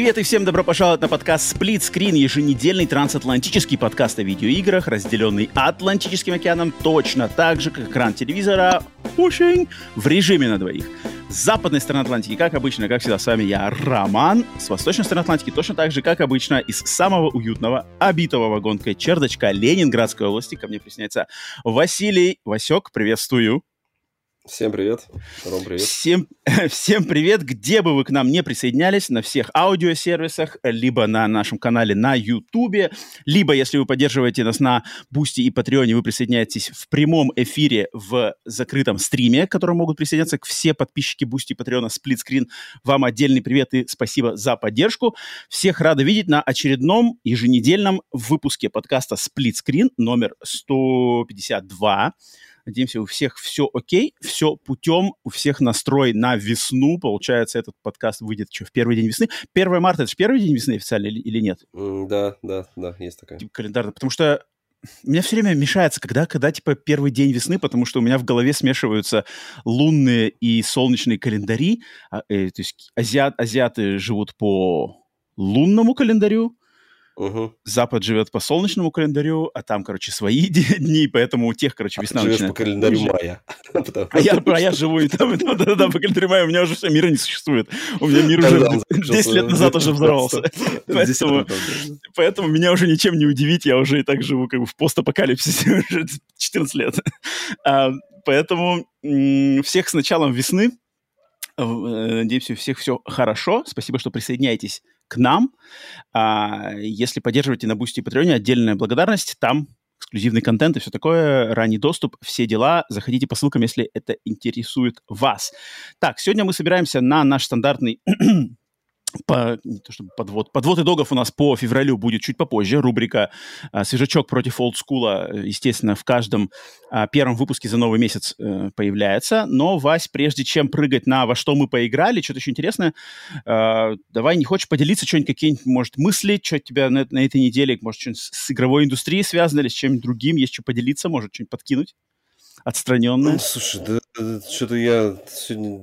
Привет и всем добро пожаловать на подкаст Split Screen, еженедельный трансатлантический подкаст о видеоиграх, разделенный Атлантическим океаном точно так же, как экран телевизора Pushing в режиме на двоих. С западной стороны Атлантики, как обычно, как всегда, с вами я, Роман. С восточной стороны Атлантики точно так же, как обычно, из самого уютного, обитого вагонкой чердочка Ленинградской области ко мне присоединяется Василий. Васек, приветствую. Всем привет. Ром, привет. Всем, всем привет. Где бы вы к нам не присоединялись, на всех аудиосервисах, либо на нашем канале на YouTube, либо, если вы поддерживаете нас на Boosty и Patreon е, вы присоединяетесь в прямом эфире в закрытом стриме, к которому могут присоединяться все подписчики Boosty и Patreon а Split Screen. Вам отдельный привет и спасибо за поддержку. Всех рада видеть на очередном еженедельном выпуске подкаста Split Screen номер 152. Надеемся, у всех все окей, все путем, у всех настрой на весну. Получается, этот подкаст выйдет что, в первый день весны. 1 марта — это же первый день весны официально или, или нет? Да, да, да, есть такая. Типа календарно. Потому что меня все время мешается, когда, когда, типа, первый день весны, потому что у меня в голове смешиваются лунные и солнечные календари. А, э, то есть азиат, азиаты живут по лунному календарю, Угу. Запад живет по солнечному календарю, а там, короче, свои дни, поэтому у тех, короче, весна а ты начинает. по календарю мая. А я, а я живу и там, и там, да, да, да, по календарю мая, у меня уже все, мира не существует. У меня мир уже Когда он 10 лет назад уже взорвался. Поэтому, меня уже ничем не удивить, я уже и так живу как бы в постапокалипсисе уже 14 лет. А, поэтому всех с началом весны. Э, Надеюсь, у всех все хорошо. Спасибо, что присоединяетесь к нам. А, если поддерживаете на Boosty и Patreon е, отдельная благодарность. Там эксклюзивный контент и все такое, ранний доступ, все дела. Заходите по ссылкам, если это интересует вас. Так, сегодня мы собираемся на наш стандартный по, не то чтобы подвод, подвод итогов у нас по февралю будет чуть попозже. Рубрика а, «Свежачок против олдскула», естественно, в каждом а, первом выпуске за новый месяц э, появляется. Но, Вась, прежде чем прыгать на «Во что мы поиграли», что-то еще интересное, а, давай, не хочешь поделиться что-нибудь, какие-нибудь, может, мысли, что тебя на, на этой неделе, может, что-нибудь с игровой индустрией связано или с чем-нибудь другим, есть что поделиться, может, что-нибудь подкинуть? Отстраненное. Ну, слушай, да, да, что-то я сегодня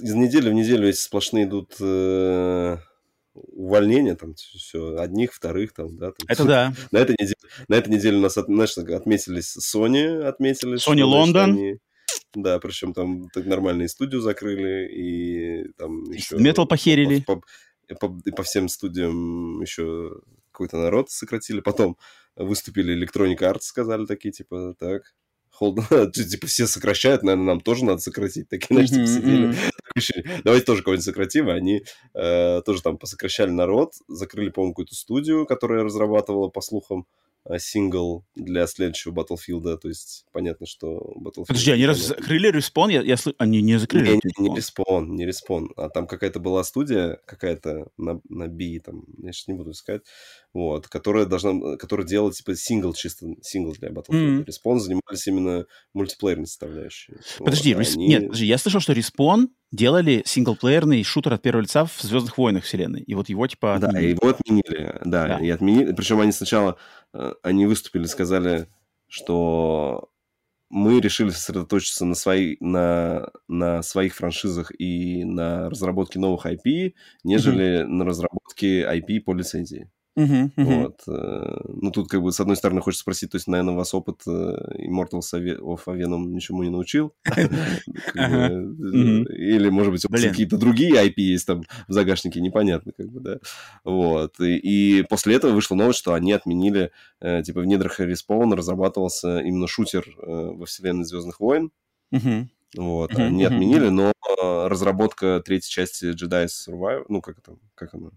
из недели в неделю эти сплошные идут э, увольнения, там все, одних, вторых, там, да. Там, Это да. На этой неделе, на этой неделе у нас, от, знаешь, отметились Sony, отметились. Sony что, значит, London. они- да, причем там так нормальные студию закрыли, и там еще... Metal похерили. По, по- по всем студиям еще какой-то народ сократили. Потом выступили Electronic Arts, сказали такие, типа, так, hold, типа, все сокращают, наверное, нам тоже надо сократить. Такие, знаешь, типа, сидели. Давайте тоже кого-нибудь сократим. Они э, тоже там посокращали народ, закрыли, по-моему, какую-то студию, которая разрабатывала, по слухам, сингл для следующего Battlefield. То есть понятно, что Battlefield... Подожди, они раз закрыли Respawn? Я, я слы- Они не закрыли Не, не, не Respawn, не Respawn. А там какая-то была студия, какая-то на, на B, там, я сейчас не буду искать, вот, которая должна, которая делала, типа, сингл, чисто сингл для Battlefield. Респон занимались именно мультиплеерной составляющей. Подожди, Вот, а рес- они- нет, подожди, я слышал, что Респон делали синглплеерный шутер от первого лица в Звездных войнах вселенной. И вот его типа... Да, отменили. его отменили, да, Да. и отменили. Причем они сначала, они выступили, сказали, что мы решили сосредоточиться на, свои, на, на своих франшизах и на разработке новых IP, нежели на разработке IP по лицензии. Мгм, мгм. Вот. э, Ну, тут, как бы, с одной стороны, хочется спросить, то есть, наверное, вас опыт э, Immortals Ave- of Avenum ничему не научил? Мгм. Или, может быть, какие-то другие IP есть там в загашнике, непонятно, как бы, да. Вот. И, после этого вышла новость, что они отменили, э, типа, в недрах Respawn разрабатывался именно шутер э, во вселенной Звездных войн. Вот. Они отменили, но э, разработка третьей части Jedi Survivor, ну, как это, как она?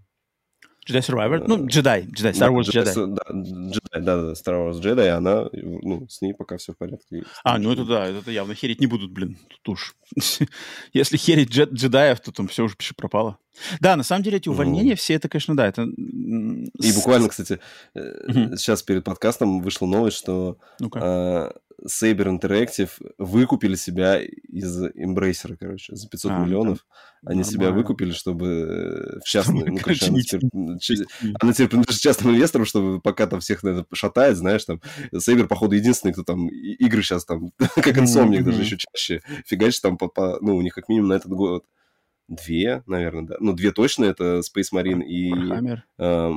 Jedi Survivor? Ну, Jedi, Jedi, Star Wars Jedi. Да, Jedi, да, да, Star Wars Jedi, она, ну, с ней пока все в порядке. А, ну это да, это явно херить не будут, блин, тут уж. Если херить джед- джедаев, то там все уже пиши пропало. Да, на самом деле эти Ну. увольнения все, это, конечно, да, это... И буквально, кстати, Мгм. сейчас перед подкастом вышла новость, что Ну-ка. э, Saber Interactive выкупили себя из Embracer, короче, за 500 а, миллионов. Они нормально. себя выкупили, чтобы в частный... Ну, короче, она теперь, она теперь принадлежит частным инвесторам, чтобы пока там всех, наверное, шатает, знаешь, там, Saber, походу, единственный, кто там игры сейчас там, как Insomniac, даже еще чаще фигачит там, по, по, ну, у них как минимум на этот год две, наверное, да. Ну, две точно, это Space Marine и... Э,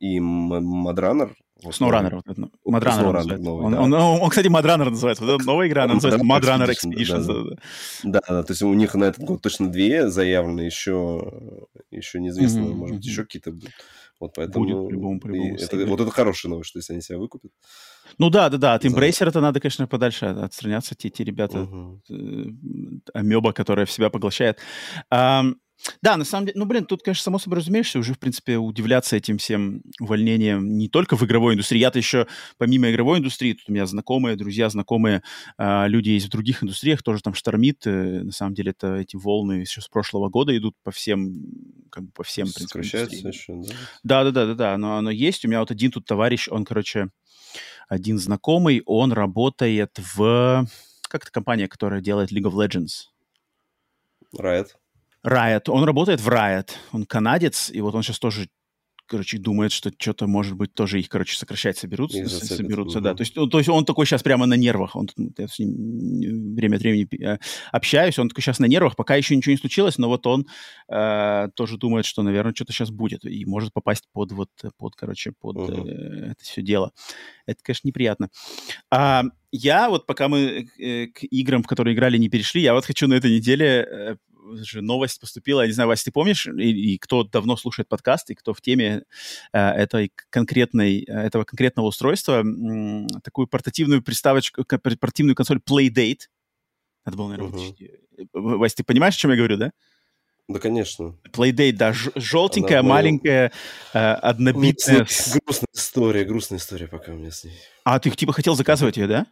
и MudRunner. SnowRunner. Вот это, MudRunner новый, он, да. он, он, он, кстати, MudRunner называется. Вот новая игра, она называется MudRunner Expedition. Да, да. да, то есть у них на этот год точно две заявлены, еще, еще неизвестно, mm-hmm. может быть, еще какие-то будут. Вот поэтому... Будет по-любому, по-любому. Это, вот это хорошая новость, что если они себя выкупят. Ну да, да, да. От Embracer это надо, конечно, подальше отстраняться. Те, те ребята, угу. амеба, которая в себя поглощает. Да, на самом деле, ну, блин, тут, конечно, само собой разумеешься, уже, в принципе, удивляться этим всем увольнениям не только в игровой индустрии. Я-то еще, помимо игровой индустрии, тут у меня знакомые, друзья, знакомые э, люди есть в других индустриях, тоже там штормит. Э, на самом деле, это эти волны еще с прошлого года идут по всем, как бы по всем, в принципе, да? Да, да, да, да, да, но оно есть. У меня вот один тут товарищ, он, короче, один знакомый, он работает в... Как это компания, которая делает League of Legends? Riot. Riot. Он работает в Riot. Он канадец, и вот он сейчас тоже короче, думает, что что-то, может быть, тоже их, короче, сокращать соберутся. соберутся, угу. да. То есть, то есть он такой сейчас прямо на нервах. Он, я с ним время от времени э, общаюсь, он такой сейчас на нервах, пока еще ничего не случилось, но вот он э, тоже думает, что, наверное, что-то сейчас будет и может попасть под вот, под, короче, под угу. э, это все дело. Это, конечно, неприятно. А, я вот, пока мы э, к играм, в которые играли, не перешли, я вот хочу на этой неделе э, же новость поступила, я не знаю, Вася, ты помнишь, и, и кто давно слушает подкаст, и кто в теме э, этой конкретной, этого конкретного устройства, м, такую портативную приставочку, портативную консоль Playdate, надо было, наверное, uh-huh. Вася, ты понимаешь, о чем я говорю, да? Да, конечно. Playdate, да, желтенькая, Она маленькая, э, однобитная. Грустная история, грустная история пока у меня с ней. А, ты типа хотел заказывать ее, да?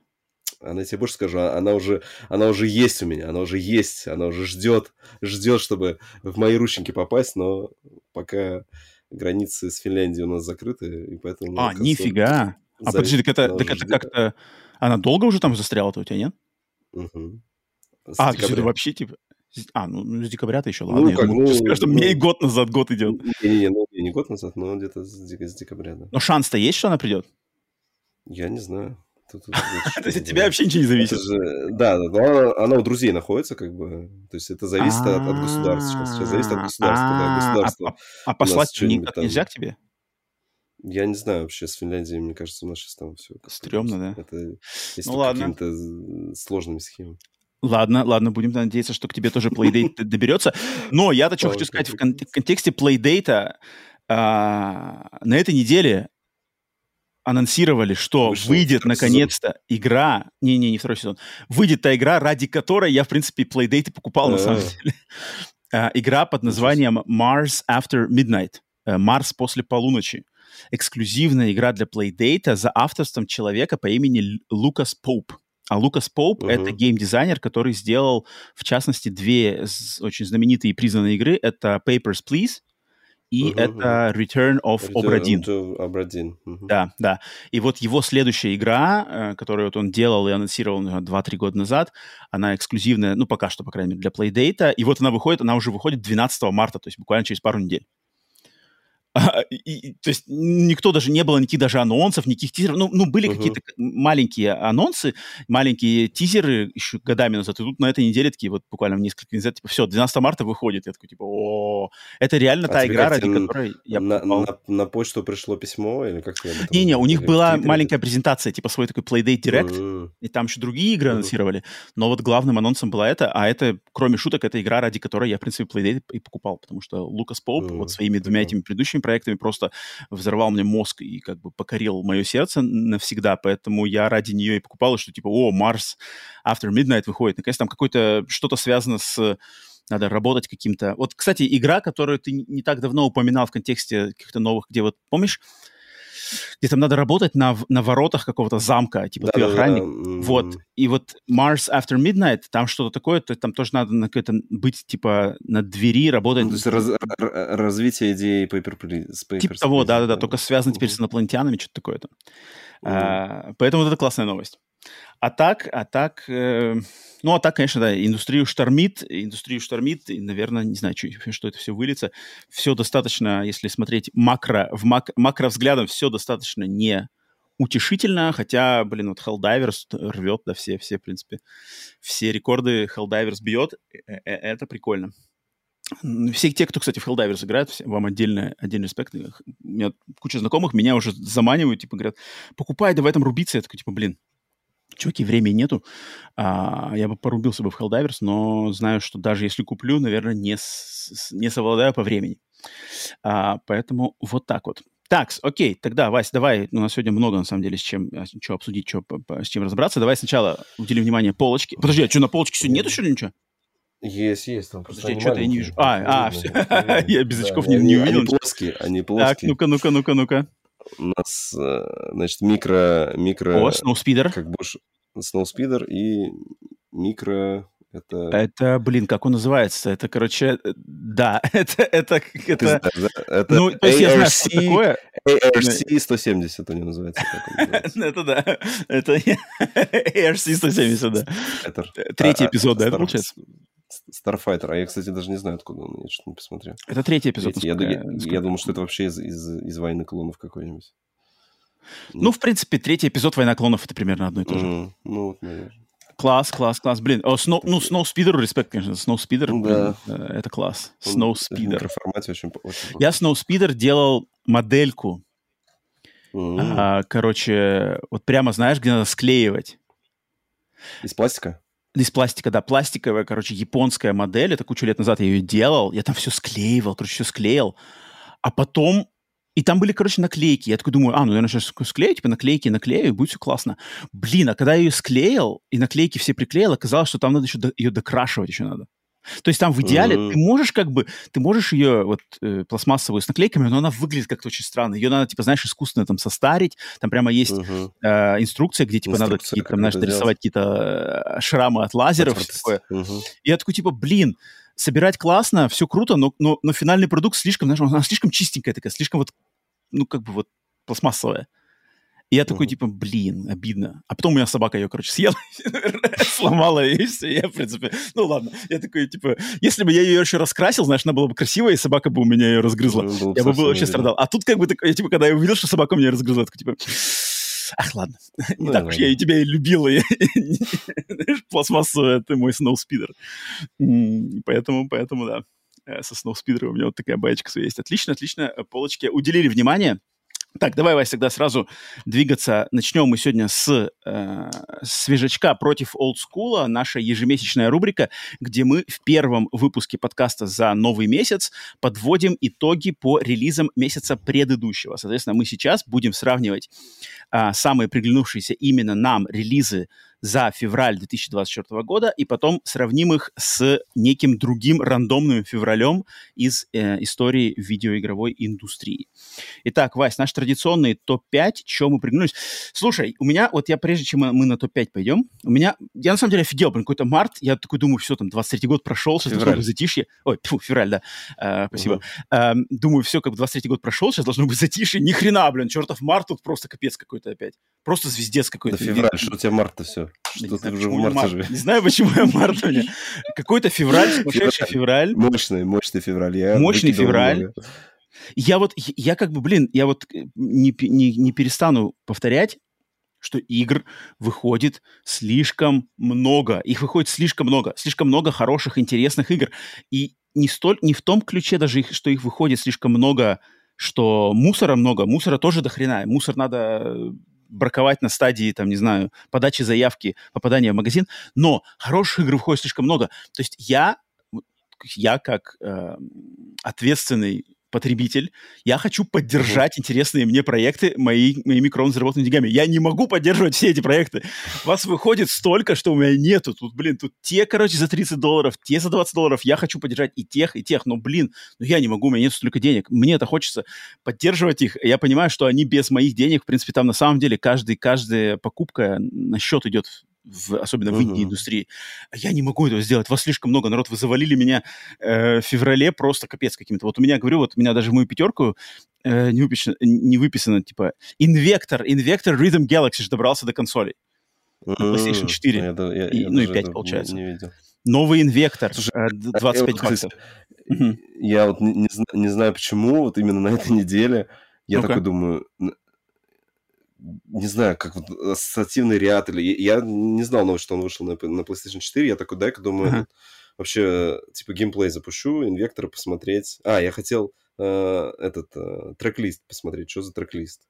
Она тебе больше скажу, а, она уже, она уже есть у меня, она уже есть, она уже ждет, ждет, чтобы в мои рученьки попасть, но пока границы с Финляндией у нас закрыты, и поэтому... А, нифига! А подожди, так это, так это как-то... Она долго уже там застряла-то у тебя, нет? Угу. А, то есть это вообще типа... А, ну, ну с декабря-то еще, ладно. Ну, как, думаю, ну, скажешь, что ну, мне и год назад год идет. Не-не-не, ну, не год назад, но где-то с, с декабря, да. Но шанс-то есть, что она придет? Я не знаю. То есть от тебя вообще ничего не зависит? Да, да, она у друзей находится, как бы. То есть это зависит от государства. Сейчас зависит от государства, да, государство. А послать никак нельзя к тебе? Я не знаю вообще с Финляндией, мне кажется, у нас сейчас там все. Стремно, да? Это ну, какими-то сложными схемами. Ладно, ладно, будем надеяться, что к тебе тоже Playdate доберется. Но я-то что хочу сказать в контексте Playdate. А, на этой неделе анонсировали, что Вышел выйдет наконец-то игра, не-не, не второй сезон, выйдет та игра, ради которой я, в принципе, Playdate покупал, на самом деле. А, игра под названием Mars After Midnight. Э, Марс после полуночи. Эксклюзивная игра для Playdate за авторством человека по имени Лукас Поуп. А Лукас Поуп uh-huh. это геймдизайнер, который сделал, в частности, две очень знаменитые и признанные игры. Это Papers, Please и uh-huh, это Return of Obradin. Obradin. Uh-huh. Да, да. И вот его следующая игра, э, которую вот он делал и анонсировал 2-3 года назад, она эксклюзивная, ну, пока что, по крайней мере, для Playdate, и вот она выходит, она уже выходит 12 марта, то есть буквально через пару недель. А, и, то есть никто даже не было никаких даже анонсов, никаких тизеров. Ну, ну были uh-huh. какие-то маленькие анонсы, маленькие тизеры еще годами назад. И тут на этой неделе такие вот буквально в несколько недель, типа, все, 12 марта выходит. Я такой, типа, о это реально а та игра, ради на, которой я на, на, на почту пришло письмо или как Не-не, у них была маленькая презентация, типа свой такой Playdate Direct, uh-huh. и там еще другие игры uh-huh. анонсировали. Но вот главным анонсом была это, а это, кроме шуток, это игра, ради которой я, в принципе, Playdate и покупал, потому что Лукас Поуп uh-huh. вот своими двумя этими предыдущими проектами просто взорвал мне мозг и как бы покорил мое сердце навсегда, поэтому я ради нее и покупал, что типа, о, Марс After Midnight выходит, наконец там какое-то что-то связано с надо работать каким-то... Вот, кстати, игра, которую ты не так давно упоминал в контексте каких-то новых, где вот, помнишь, где там надо работать на, на воротах какого-то замка, типа да, ты охранник. Да, да. Вот. И вот Mars After Midnight, там что-то такое, то там тоже надо на какое-то быть, типа, на двери работать. Ну, то есть раз, развитие идеи Paper Please. Типа того, да-да-да, только связано теперь с инопланетянами, что-то такое там. А, поэтому вот это классная новость. А так, а так, э, ну, а так, конечно, да, индустрию штормит, индустрию штормит, и, наверное, не знаю, что, что это все выльется. Все достаточно, если смотреть макро, в мак, макро взглядом, все достаточно не утешительно, хотя, блин, вот Helldivers рвет, да, все, все, в принципе, все рекорды Helldivers бьет, э, э, это прикольно. Все те, кто, кстати, в Helldivers играет, вам отдельный, отдельный респект. У меня куча знакомых, меня уже заманивают, типа, говорят, покупай, давай там рубиться. Я такой, типа, блин, чуваки, времени нету. А, я бы порубился бы в Helldivers, но знаю, что даже если куплю, наверное, не, с, не совладаю по времени. А, поэтому вот так вот. Так, окей, тогда, Вась, давай, у нас сегодня много, на самом деле, с чем а, что обсудить, что, с чем разобраться. Давай сначала уделим внимание полочке. Подожди, а что, на полочке сегодня нету, что ли, ничего? Есть, есть. Там Подожди, что-то я не вижу. А, а, все. я без очков не, не увидел. Они плоские, они плоские. Так, ну-ка, ну-ка, ну-ка, ну-ка. У нас, э, значит, микро... микро О, сноуспидер. Как бы сноуспидер и микро... Это... это, блин, как он называется? Это, короче, э, да, это, это, это, это ну, то есть я знаю, что такое. ARC 170 у него называется. Это да, это ARC 170, да. Третий эпизод, да, получается? Starfighter. А я, кстати, даже не знаю, откуда он. Я что-то не посмотрел. Это третий эпизод. Третий. Я, я, я думал, что это вообще из, из, из «Войны клонов» какой-нибудь. Ну, в принципе, третий эпизод «Война клонов» — это примерно одно и то же. Mm, ну, вот, наверное. Класс, класс, класс. Блин, о, Snow, ну, Snow Speeder, респект, конечно. Snow Speeder, да. блин, это класс. Snow Speeder. Очень, очень Я Snow Speeder делал модельку. Mm. А, короче, вот прямо знаешь, где надо склеивать. Из пластика? Из пластика, да, пластиковая, короче, японская модель. Это кучу лет назад я ее делал. Я там все склеивал, короче, все склеил. А потом и там были, короче, наклейки. Я такой думаю, а, ну, наверное, сейчас склею, типа, наклейки наклею, и будет все классно. Блин, а когда я ее склеил, и наклейки все приклеил, оказалось, что там надо еще до, ее докрашивать еще надо. То есть там в идеале mm-hmm. ты можешь как бы, ты можешь ее вот э, пластмассовую с наклейками, но она выглядит как-то очень странно. Ее надо, типа, знаешь, искусственно там состарить. Там прямо есть mm-hmm. э, инструкция, где, типа, инструкция, надо какие-то, там, знаешь, нарисовать какие-то э, шрамы от лазеров. Такое. Mm-hmm. И я такой, типа, блин, собирать классно, все круто, но, но, но финальный продукт слишком, знаешь, она слишком чистенькая такая, слишком вот ну, как бы вот пластмассовая. И я такой, типа, блин, обидно. А потом у меня собака ее, короче, съела, сломала, и все. Я, в принципе, ну ладно. Я такой, типа, если бы я ее еще раскрасил, знаешь, она была бы красивая, и собака бы у меня ее разгрызла. Я бы вообще страдал. А тут как бы, такой, типа, когда я увидел, что собака у меня разгрызла, такой, типа, ах, ладно. Не ну, так уж я и тебя и любил, и пластмассовая, ты мой сноуспидер. Поэтому, поэтому, да. Э, со Snowspeeder у меня вот такая баечка своя есть. Отлично, отлично. Э, полочки уделили внимание. Так, давай, Вась, тогда сразу двигаться. Начнем мы сегодня с э, свежачка против олдскула, наша ежемесячная рубрика, где мы в первом выпуске подкаста за новый месяц подводим итоги по релизам месяца предыдущего. Соответственно, мы сейчас будем сравнивать э, самые приглянувшиеся именно нам релизы за февраль 2024 года, и потом сравним их с неким другим рандомным февралем из э, истории видеоигровой индустрии. Итак, Вась, наш традиционный топ-5, чем мы пригнулись. Слушай, у меня, вот я прежде чем мы на топ-5 пойдем, у меня, я на самом деле офигел, блин, какой-то март, я такой думаю, все, там, 23 год прошел, сейчас должно быть затишье. Ой, фу, февраль, да, э, спасибо. Угу. Э, думаю, все, как бы 23 год прошел, сейчас должно быть затишье. Ни хрена, блин, чертов март тут просто капец какой-то опять. Просто звездец какой-то. Да февраль, что у тебя март-то все? Что ты уже в марте? Не знаю, почему я март у меня. Какой-то февраль, сумасшедший февраль. Мощный, мощный февраль. Я мощный февраль. Я вот, я как бы, блин, я вот э, не, не, не перестану повторять, что игр выходит слишком много. Их выходит слишком много. Слишком много хороших, интересных игр. И не, столь, не в том ключе даже, их, что их выходит слишком много, что мусора много. Мусора тоже до хрена. Мусор надо браковать на стадии, там, не знаю, подачи заявки, попадания в магазин, но хороших игр выходит слишком много. То есть я, я как э, ответственный потребитель, я хочу поддержать интересные мне проекты мои, моими кровно заработанными деньгами. Я не могу поддерживать все эти проекты. Вас выходит столько, что у меня нету. Тут, блин, тут те, короче, за 30 долларов, те за 20 долларов. Я хочу поддержать и тех, и тех. Но, блин, ну я не могу, у меня нет столько денег. Мне это хочется поддерживать их. Я понимаю, что они без моих денег, в принципе, там на самом деле каждый, каждая покупка на счет идет в, особенно в инди-индустрии. Я не могу этого сделать. Вас слишком много. Народ, вы завалили меня э, в феврале просто капец каким-то. Вот у меня, говорю, вот у меня даже в мою пятерку э, не, выписано, не выписано, типа, Invector, Invector Rhythm Galaxy же добрался до консолей. PlayStation 4. Я, да- я- И- я ну и даже 5 это получается. Не, не видел. Новый инвектор, Слушай, э, д- 25 вот, кстати, баксов. Я вот не, не зна- не знаю почему, вот именно на этой неделе я Ну-ка. такой думаю, не знаю, как вот ассоциативный ряд, или я, не знал новость, что он вышел на, на PlayStation 4, я такой, дай-ка думаю, вообще, типа, геймплей запущу, инвектора посмотреть. А, я хотел э, этот э, трек-лист посмотреть, что за трек-лист.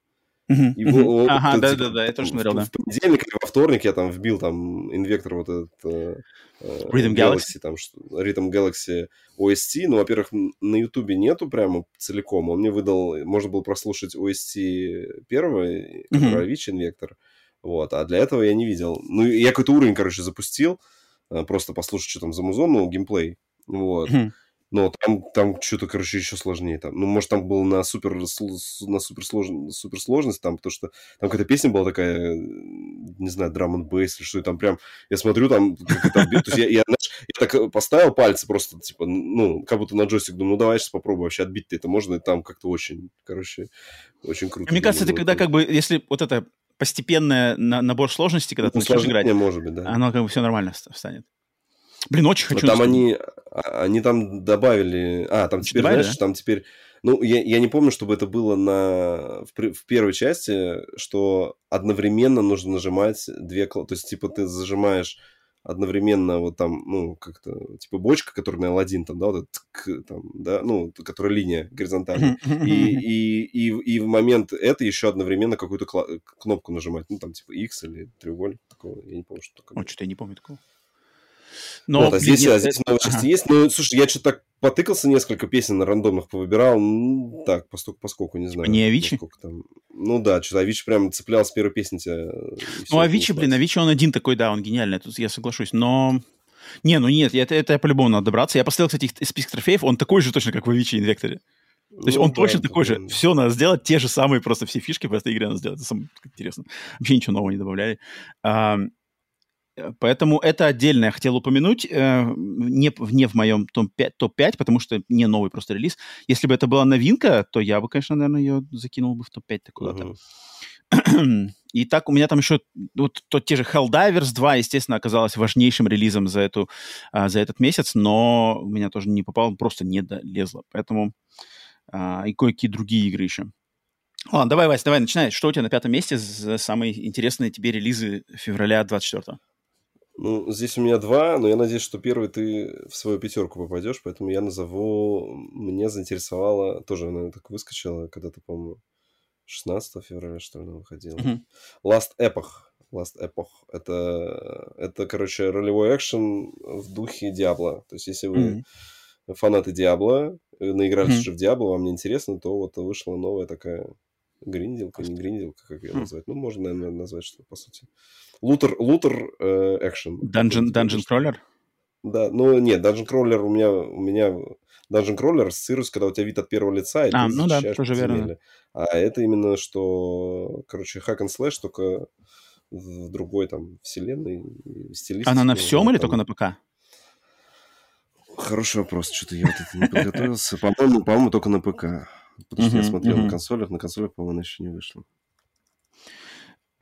Ага, да-да-да, типа, я тоже смотрел, да. В понедельник или во вторник я там вбил там инвектор вот этот... э, э, Rhythm Galaxy? там, Rhythm Galaxy OST. Ну, во-первых, на Ютубе нету прямо целиком. Он мне выдал... Можно было прослушать OST первого, Мгм. Avicii инвектор. Вот. А для этого я не видел. Ну, я какой-то уровень, короче, запустил. э, Просто послушать, что там за музон, ну, геймплей. Вот. Но там, там что-то, короче, еще сложнее. Там. Ну, может, там было на супер, на супер, слож- супер сложность, там, потому что там какая-то песня была такая, не знаю, драм н бейс или что, и там прям, я смотрю, там, то есть я, я, знаешь, я так э, поставил пальцы просто, типа, ну, как будто на джойстик, думаю, ну, давай сейчас попробую вообще отбить-то это можно, и там как-то очень, короче, очень круто. Мне кажется, это когда как бы, если вот это постепенное на- набор сложности, когда ты Ну, начнешь сложнее, играть, может быть, да. оно как бы все нормально ст- станет. Блин, очень Но хочу... там они, а- они там добавили... А, там теперь, Добавили, знаешь, да? там теперь... Ну, я, я не помню, чтобы это было на... В, в первой части, что одновременно нужно нажимать две... То есть, типа, ты зажимаешь одновременно вот там, ну, как-то, типа, бочка, которая на L1, там, да, вот тк, там, да, ну, которая линия горизонтальная. И, и, и, и в момент это еще одновременно какую-то кнопку нажимать. Ну, там, типа, X или треугольник такого. Я не помню, что такое. О, что-то я не помню такого. Но, вот, а блин, здесь, нет, а здесь э, новые части ага. есть. Ну, слушай, я что-то так потыкался, несколько песен на рандомных повыбирал. Ну, так, поскольку, поскольку не знаю. не Авичи? Там... Ну да, что-то Авичи прям цеплял с первой песни тебя. Ну, Авичи, блин. Авичи, он один такой, да, он гениальный, тут я соглашусь, но... Не, ну нет, это, это по-любому надо добраться. Я посмотрел, кстати, список трофеев, он такой же точно, как в Авичи Инвекторе. То есть Ну он да, точно такой же. блин. Все надо сделать, те же самые просто все фишки в этой игре надо сделать. Это самое интересно. Вообще ничего нового не добавляли. А, э, поэтому это отдельно я хотел упомянуть. э, Не, в- не в моем топ-5, топ-5, потому что не новый просто релиз. Если бы это была новинка, то я бы, конечно, наверное, ее закинул бы в топ-5 куда-то. И так у меня там еще вот тот те же Helldivers 2, естественно, оказалось важнейшим релизом за, эту, а, за этот месяц, но у меня тоже не попало, просто не долезло. Поэтому а, и кое-какие другие игры еще. Ладно, давай, Вась, давай, начинай. Что у тебя на пятом месте за самые интересные тебе релизы февраля 24 Ну, здесь у меня два, но я надеюсь, что первый ты в свою пятерку попадешь, поэтому я назову... Мне заинтересовало... Тоже она так выскочила, когда-то, по-моему, 16 февраля, что ли, она выходила. Last Epoch. Last Epoch. Это, это, короче, ролевой экшен в духе Диабло. То есть, если вы фанаты Диабло, э, наигрались Мгм. уже в Диабло, вам не интересно, то вот вышла новая такая гринделка, не гринделка, как ее Хм. назвать. Ну, можно, наверное, назвать, что по сути. Лутер, лутер э, экшен. Dungeon, Dungeon Crawler? Да, ну нет, Dungeon Crawler у меня, у меня Dungeon Crawler ассоциируется, когда у тебя вид от первого лица, и А, ты ну да, тоже верно. А это именно что, короче, hack and slash, только в другой там вселенной, стилистике. Она на всем или Там- только на ПК? Хороший вопрос, что-то я вот это не подготовился. По-моему, по-моему, только на ПК. Потому что я смотрел на консолях, на консолях, по-моему, она еще не вышла.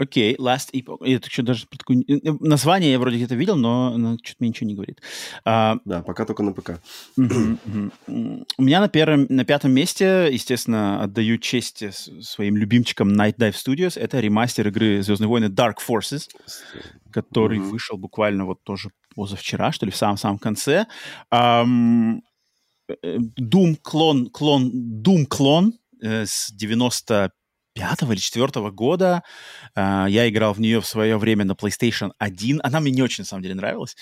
Окей, Last Epoch. Это что, даже про такую- э, Название я вроде где-то видел, но что-то мне ничего не говорит. А, Да, пока только на ПК. У меня на первом, на пятом месте, естественно, отдаю честь своим любимчикам Night Dive Studios. Это ремастер игры Звездные войны Dark Forces, который вышел буквально вот тоже позавчера, что ли, в самом-самом конце. Doom клон, клон, Doom клон э, с 95 или 4 года. А, Я играл в нее в свое время на PlayStation 1. Она мне не очень, на самом деле, нравилась.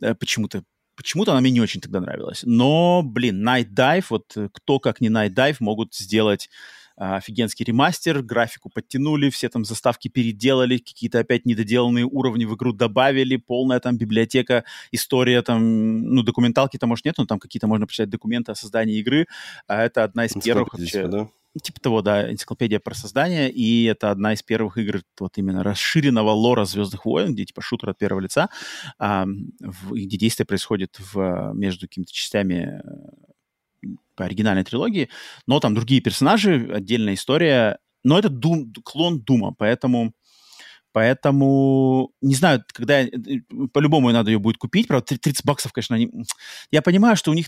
Э, Почему-то Почему-то она мне не очень тогда нравилась. Но, блин, Night Dive, вот э, кто как не Night Dive могут сделать офигенский ремастер, графику подтянули, все там заставки переделали, какие-то опять недоделанные уровни в игру добавили, полная там библиотека, история там, ну, документалки там, может, нет, но там какие-то можно почитать документы о создании игры. А это одна из первых вообще... типа, да? Типа того, да, энциклопедия про создание, и это одна из первых игр вот именно расширенного лора Звездных войн, где типа шутер от первого лица, а, в- где действие происходит в, между какими-то частями по оригинальной трилогии, но там другие персонажи, отдельная история, но это Doom, клон Дума, поэтому Поэтому, не знаю, когда... Э, по-любому надо ее будет купить, правда, 30 баксов, конечно, они... Я понимаю, что у них...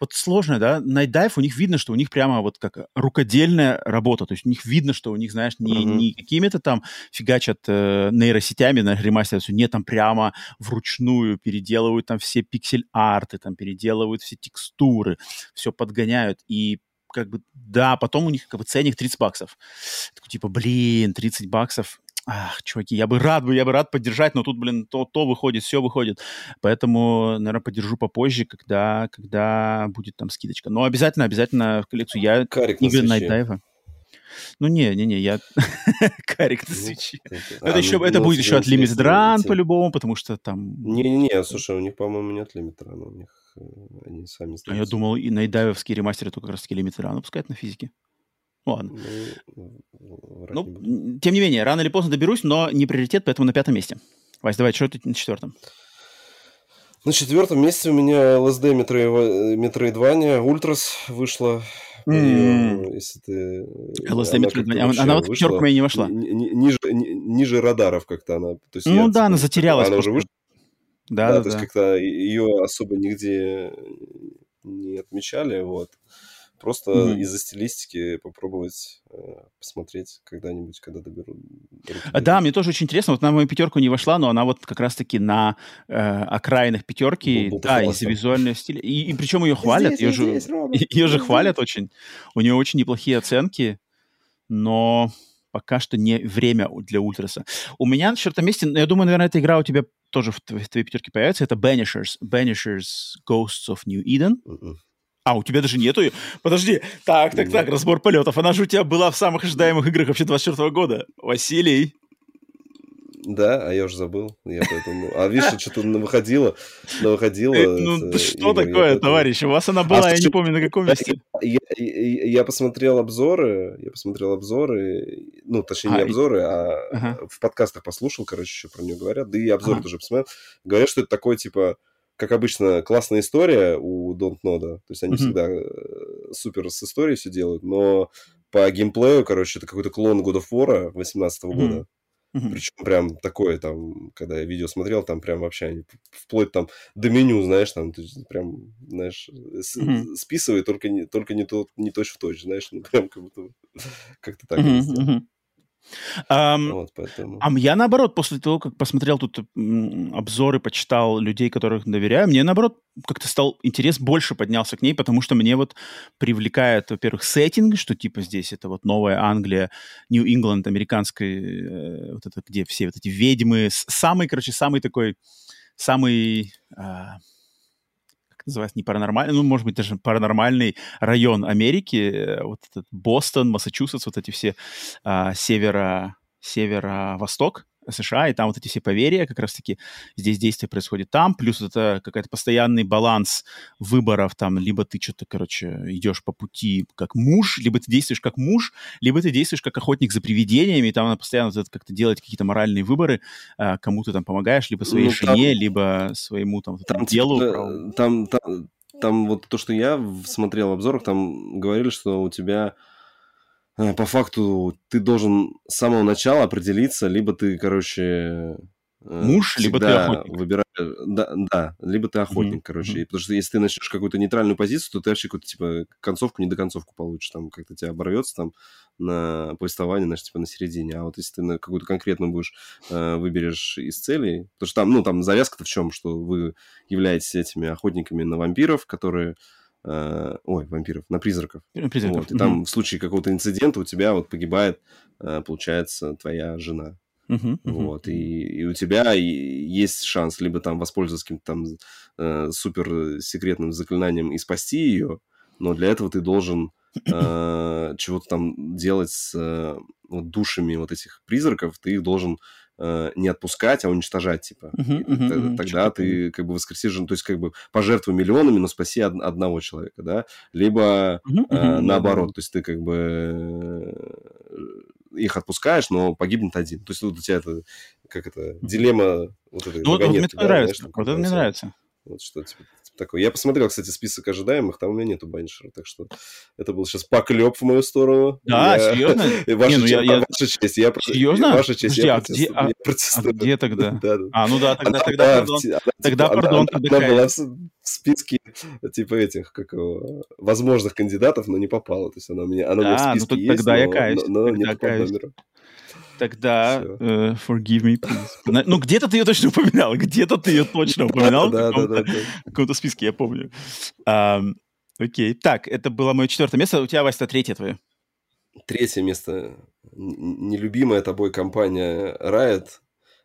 Вот сложно, да, Night Dive, у них видно, что у них прямо вот как рукодельная работа, то есть у них видно, что у них, знаешь, не, mm-hmm. не какими-то там фигачат э, нейросетями на ремастере, нет, там прямо вручную переделывают там все пиксель-арты, там переделывают все текстуры, все подгоняют, и как бы, да, потом у них как бы ценник 30 баксов. Такой, типа, блин, 30 баксов, ах, чуваки, я бы рад, я бы рад поддержать, но тут, блин, то, то выходит, все выходит. Поэтому, наверное, поддержу попозже, когда, когда будет там скидочка. Но обязательно, обязательно в коллекцию. Я Карик игры Dive. Ну, не, не, не, я карик на ну, свече. А, это еще, ну, это ну, будет еще от Limited Run по-любому, потому что там... Не-не-не, слушай, у них, по-моему, нет Limited Run, у них э, они сами А я думал, и найдавовские ремастеры только как раз-таки Limited Run выпускают на физике. Ладно. Ну, ну тем не менее, рано или поздно доберусь, но не приоритет, поэтому на пятом месте. Вась, давай, что ты на четвертом? На четвертом месте у меня LSD Metroidvania Ультрас вышла. Mm. Если ты... LSD Metroidvania. Она, вот в пятерку моя не вошла. Ниже, ниже радаров как-то она. То есть ну я, да, она затерялась. Она уже вышла. Да, да, да, то есть как-то ее особо нигде не отмечали, вот. Просто mm-hmm. из-за стилистики попробовать э, посмотреть когда-нибудь, когда доберу. А, да, мне тоже очень интересно. Вот на мою пятерку не вошла, но она вот как раз-таки на э, окраинах пятерки, был, был да, из-за визуального стиля. И, и причем ее хвалят, здесь, ее, же, здесь, ее же хвалят очень. У нее очень неплохие оценки, но пока что не время для Ультраса. У меня на четвертом месте, я думаю, наверное, эта игра у тебя тоже в твоей пятерке появится, это Banishers, Banishers Ghosts of New Eden. Mm-mm. А, у тебя даже нету ее? Подожди. Так, так, так, разбор полетов. Она же у тебя была в самых ожидаемых играх вообще 24 года. Василий. Да, а я уже забыл. Я поэтому... А видишь, что-то выходило. выходило э, ну, что игр, такое, поэтому... товарищ? У вас она а была, а, я не помню, на каком месте. Я, я, я посмотрел обзоры, я посмотрел обзоры, ну, точнее, не а, обзоры, а ага. в подкастах послушал, короче, еще про нее говорят, да и обзоры ага. тоже посмотрел. Говорят, что это такой, типа, как обычно, классная история у Don't Know, да. То есть они mm-hmm. всегда э, супер с историей все делают, но по геймплею, короче, это какой-то клон God of War 18 mm-hmm. года. Mm-hmm. Причем прям такое там, когда я видео смотрел, там прям вообще они вплоть там до меню, знаешь, там прям, знаешь, mm-hmm. списывает только не, только не, то, не точь в точь, знаешь, ну прям как будто как-то так mm-hmm. Um, вот, поэтому... А я, наоборот, после того, как посмотрел тут обзоры, почитал людей, которых доверяю, мне, наоборот, как-то стал интерес больше поднялся к ней, потому что мне вот привлекает, во-первых, сеттинг, что типа здесь это вот новая Англия, Нью-Ингланд, американская, э, вот это, где все вот эти ведьмы, самый, короче, самый такой, самый... Э, называется, не паранормальный, ну, может быть, даже паранормальный район Америки, э, вот этот Бостон, Массачусетс, вот эти все а, северо, северо-восток, США, и там вот эти все поверья, как раз-таки здесь действие происходит там, плюс это какой-то постоянный баланс выборов, там, либо ты что-то, короче, идешь по пути как муж, либо ты действуешь как муж, либо ты действуешь как охотник за привидениями, и там надо постоянно как-то делать какие-то моральные выборы, а, кому ты там помогаешь, либо своей ну, там, жене, либо своему там, там делу. Типа, там, там, там вот то, что я смотрел в обзорах, там говорили, что у тебя по факту ты должен с самого начала определиться, либо ты, короче, э, муж, либо ты охотник. Выбираешь, да, да, либо ты охотник, mm-hmm. короче. Mm-hmm. Потому что если ты начнешь какую-то нейтральную позицию, то ты вообще какую-то, типа, концовку, не до концовку получишь. Там как-то тебя оборвется там на повествование, знаешь, типа, на середине. А вот если ты на какую-то конкретную будешь, э, выберешь из целей, потому что там, ну, там завязка-то в чем, что вы являетесь этими охотниками на вампиров, которые э, ой, вампиров, на призраков. призраков. Вот, и там в случае какого-то инцидента у тебя вот погибает, э, получается, твоя жена. Uh-huh, uh-huh. Вот, и, и у тебя есть шанс либо там воспользоваться каким-то там э, супер секретным заклинанием и спасти ее, но для этого ты должен э, чего-то там делать с э, вот душами вот этих призраков, ты их должен э, не отпускать, а уничтожать, типа. Uh-huh, uh-huh, тогда ты как бы воскресишь, то есть как бы пожертвуй миллионами, но спаси од- одного человека, да, либо uh-huh, uh-huh, наоборот, то есть ты как бы э, их отпускаешь, но погибнет один. То есть вот у тебя это, как это, дилемма вот этой Ну, вот мне да, нравится, знаешь, вот это мне нравится. Вот что, типа, такое. Я посмотрел, кстати, список ожидаемых, там у меня нету Банишера, так что это был сейчас поклеп в мою сторону. Да, Я- серьезно? Ваша, Не, ну я- я- ваша честь, я... Серьезно? Ваша честь, Подожди, я а где- протестую, а- я А протестую. где тогда? Да, да. А, ну да, тогда, Она тогда, была пардон. в те- она, тогда, типа, она- пардон, она, тогда была кайф. в в списке типа этих, как его, возможных кандидатов, но не попала. То есть она у меня, она у меня в Да, ну списке так есть, тогда я но, каюсь, но, но не тогда по под каюсь. номеру. Тогда э, forgive me, please. Ну, где-то ты ее точно упоминал, где-то ты ее точно упоминал Да, в да, да, каком-то да. в каком-то списке, я помню. Окей, так, это было мое четвертое место, у тебя, Вася, третье твое. Третье место. Нелюбимая тобой компания Riot,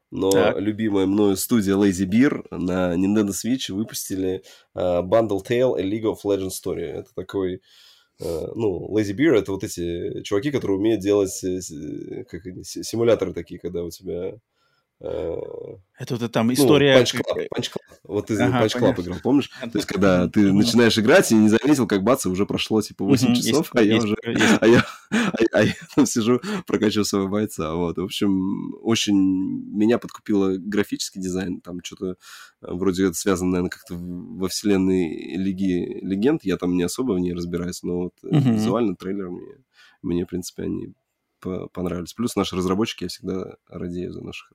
но Так. любимая мною студия Lazy Beer на Nintendo Switch выпустили э, Bundle Tale A League of Legends Story. Это такой... э, ну, Lazy Beer — это вот эти чуваки, которые умеют делать э, с- как симуляторы такие, когда у тебя... э, Это вот там ну, история... Club, Punch Club. Вот ты Ага, понятно. играл, помнишь? То есть, когда ты начинаешь играть и не заметил, как бац, уже прошло типа 8 Мгм, есть часов, а я есть уже есть а я, а, а я там сижу, прокачиваю своего бойца. Вот. В общем, очень меня подкупило графический дизайн. Там что-то э, вроде это связано, наверное, как-то во вселенной Лиги Легенд. Я там не особо в ней разбираюсь, но вот э, визуально трейлер мне, мне, в принципе, они по- понравились. Плюс наши разработчики, я всегда радею за наших,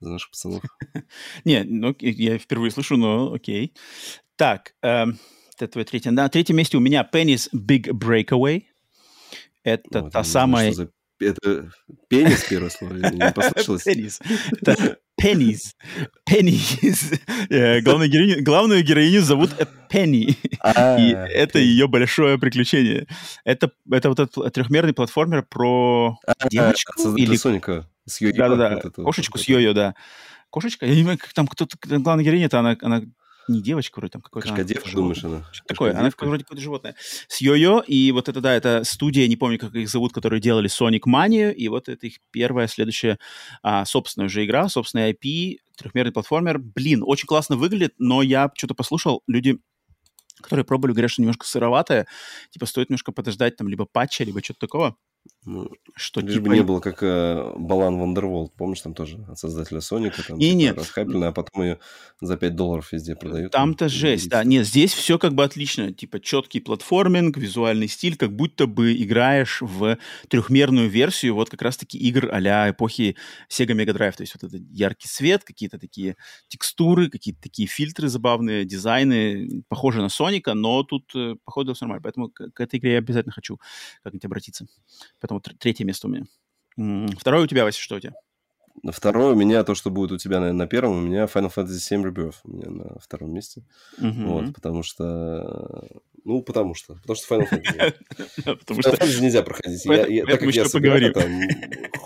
за наших пацанов. Не, ну, я впервые слышу, но окей. Так, эм, это твое третье. На третьем месте у меня Penny's Big Breakaway. Это та самая... Это пенис первое слово? Не послышалось? Penny's. Это Penny's. Penny's. Э, Главную героиню, главную героиню зовут Penny. А, И это ее большое приключение. Это, это вот этот трехмерный платформер про девочку Создатель или... Соника с йо-йо. Да-да-да, вот это вот, кошечку вот с йо-йо, да. Кошечка? Я не понимаю, как там кто-то... Главная героиня-то, она, она не девочка вроде, там какой-то... она Кошкодевка, животное. думаешь, она? Что такое? Она вроде какое-то животное. С Йо-Йо, и вот это, да, это студия, не помню, как их зовут, которые делали Sonic Mania, и вот это их первая, следующая а, собственная уже игра, собственная IP, трехмерный платформер. Блин, очень классно выглядит, но я что-то послушал, люди которые пробовали, говорят, что немножко сыроватое, типа стоит немножко подождать там либо патча, либо что-то такого, Ну, что Лишь типа... бы не было, как э, Балан Вандерволд, помнишь, там тоже от создателя Соника, там типа, нет. расхайпленная, а потом ее за 5 долларов везде продают. Там-то Ну, жесть, да. Нет, здесь все как бы отлично. Типа четкий платформинг, визуальный стиль, как будто бы играешь в трехмерную версию вот как раз-таки игр а эпохи Sega Mega Drive. То есть вот этот яркий свет, какие-то такие текстуры, какие-то такие фильтры забавные, дизайны, похожи на Соника, но тут, э, походу, все нормально. Поэтому к этой игре я обязательно хочу как-нибудь обратиться. Поэтому тр- третье место у меня. Второе у тебя, Вася, что у тебя? Второе у меня то, что будет у тебя, наверное, на первом, у меня Final Fantasy VII Rebirth у меня на втором месте. Мгм. Вот, потому что... Ну, потому что. Потому что Final Fantasy. Потому что Fantasy нельзя проходить. Я- Так как я собираю там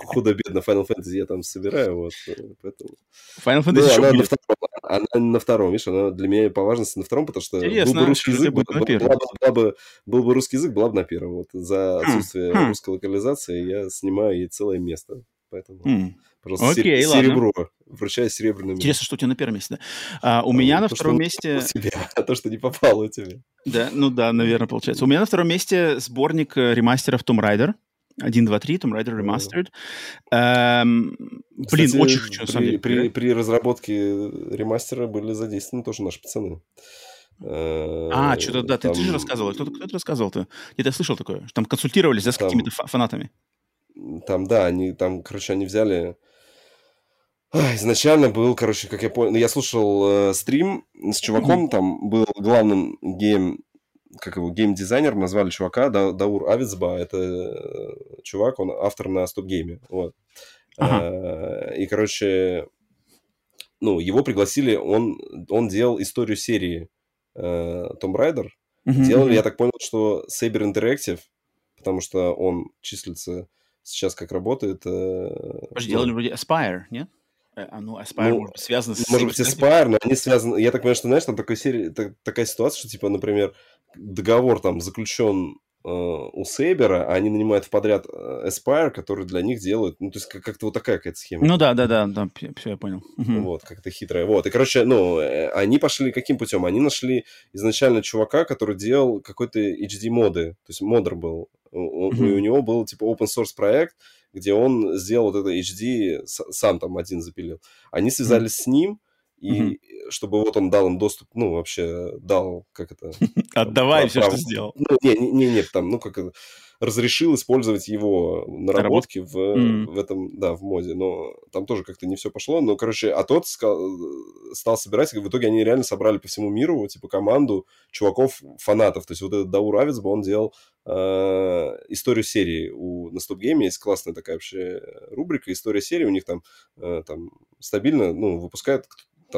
худо-бедно Final Fantasy, я там собираю, вот, э, поэтому... Final Ну, Fantasy еще она на втором, она на втором, видишь, она для меня по важности на втором, потому что был бы русский язык, был, бы, русский язык, была бы на первом. Вот за Хм, отсутствие хм. русской локализации я снимаю ей целое место. Поэтому, Пожалуйста, Окей, сер- ладно. серебро. Вручаю серебряный Интересно, что у тебя на первом месте, да? А, у меня на То, что втором месте... У тебя, а то, что не попало у тебя. Да, ну да, наверное, получается. У меня на втором месте сборник э, ремастеров Tomb Raider. 1, 2, 3, Tomb Raider Remastered. Эм, блин, Кстати, очень хочу, на самом при, деле. при, при разработке ремастера были задействованы тоже наши пацаны. А, Э, что-то, да, ты, ты же там- рассказывал. Кто-то, кто-то рассказывал-то. Где-то я слышал такое. что Там консультировались, да, с Там- какими-то фа- фанатами. Там, да, они там, короче, они взяли... Изначально был, короче, как я понял, ну, я слушал э, стрим с чуваком, там был главным гейм, как его, гейм-дизайнером, назвали чувака, Да- Даур Авицба, это э, чувак, он автор на StopGame е, вот. Э, И, короче, ну, его пригласили, он, он делал историю серии э, Tomb Raider, Мгм, Делали, я так понял, что Saber Interactive, потому что он числится сейчас как работает. э, Подожди, ну, делали вроде Aspire, нет? Э, А, ну, Aspire, Ну, может быть, связано с... Может быть, Aspire, но они связаны... Я так понимаю, что, знаешь, там такой серии, та- такая ситуация, что, типа, например, договор там заключен э, у Сейбера, а они нанимают в подряд э, Aspire, который для них делают... Ну, то есть, как- как-то вот такая какая-то схема. Ну да, да, да, да, все, я понял. Вот, как-то хитрая. Вот, и, короче, ну, они пошли каким путем? Они нашли изначально чувака, который делал какой-то HD-моды, то есть модер был. У- у- Мгм. И у него был, типа, open source проект, где он сделал вот это HD, сам там один запилил. Они связались с ним, и Мгм. чтобы вот он дал им доступ, ну, вообще дал, как это... Отдавай все, что сделал. Ну, не, не, не, не, там, ну, как это, разрешил использовать его наработки в, Мгм. в этом, да, в моде, но там тоже как-то не все пошло, но, короче, а тот стал собирать, и в итоге они реально собрали по всему миру, типа, команду чуваков, фанатов, то есть вот этот Даур Авицба, он делал э, историю серии, у, на Стоп Гейме есть классная такая вообще рубрика, история серии, у них там, э, там стабильно, ну, выпускают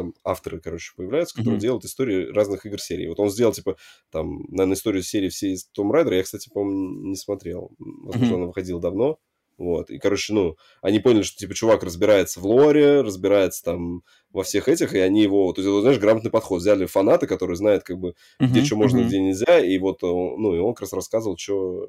там авторы, короче, появляются, которые Мгм. делают истории разных игр серии. Вот он сделал, типа, там, наверное, историю серии всей из Том Райдера. Я, кстати, по-моему, не смотрел. Возможно, Мгм. она выходила давно. Вот. И, короче, ну, они поняли, что, типа, чувак разбирается в лоре, разбирается там во всех этих, и они его... То есть, вот, знаешь, грамотный подход. Взяли фаната, который знает, как бы, где Мгм, что можно, мгм. где нельзя, и вот, он- ну, и он как раз рассказывал, что,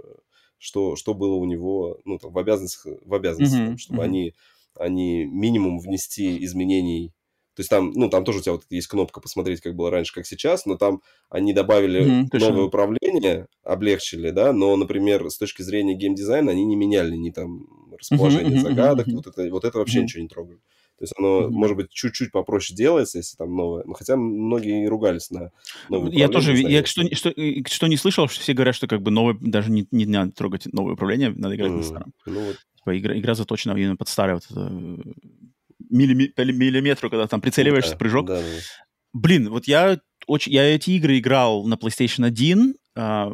что, что было у него, ну, там, в обязанностях, в обязанностях там, чтобы мгм. они, они минимум внести изменений то есть там, ну, там тоже у тебя вот есть кнопка посмотреть, как было раньше, как сейчас, но там они добавили точно. новое управление, облегчили, да, но, например, с точки зрения геймдизайна они не меняли ни там расположение мгм, загадок, мгм. вот это, вот это вообще Мгм. ничего не трогали. То есть оно, Мгм. может быть, чуть-чуть попроще делается, если там новое. Ну, хотя многие ругались на новое Я тоже, я что, что, что не слышал, что все говорят, что как бы новое, даже не, не надо трогать новое управление, надо играть на М, старом. Ну, вот. Типа игра, игра заточена именно под старое вот это, по миллиметру, когда там прицеливаешься, Да, прыжок. да, да. Блин, вот я очень, я эти игры играл на PlayStation 1, а,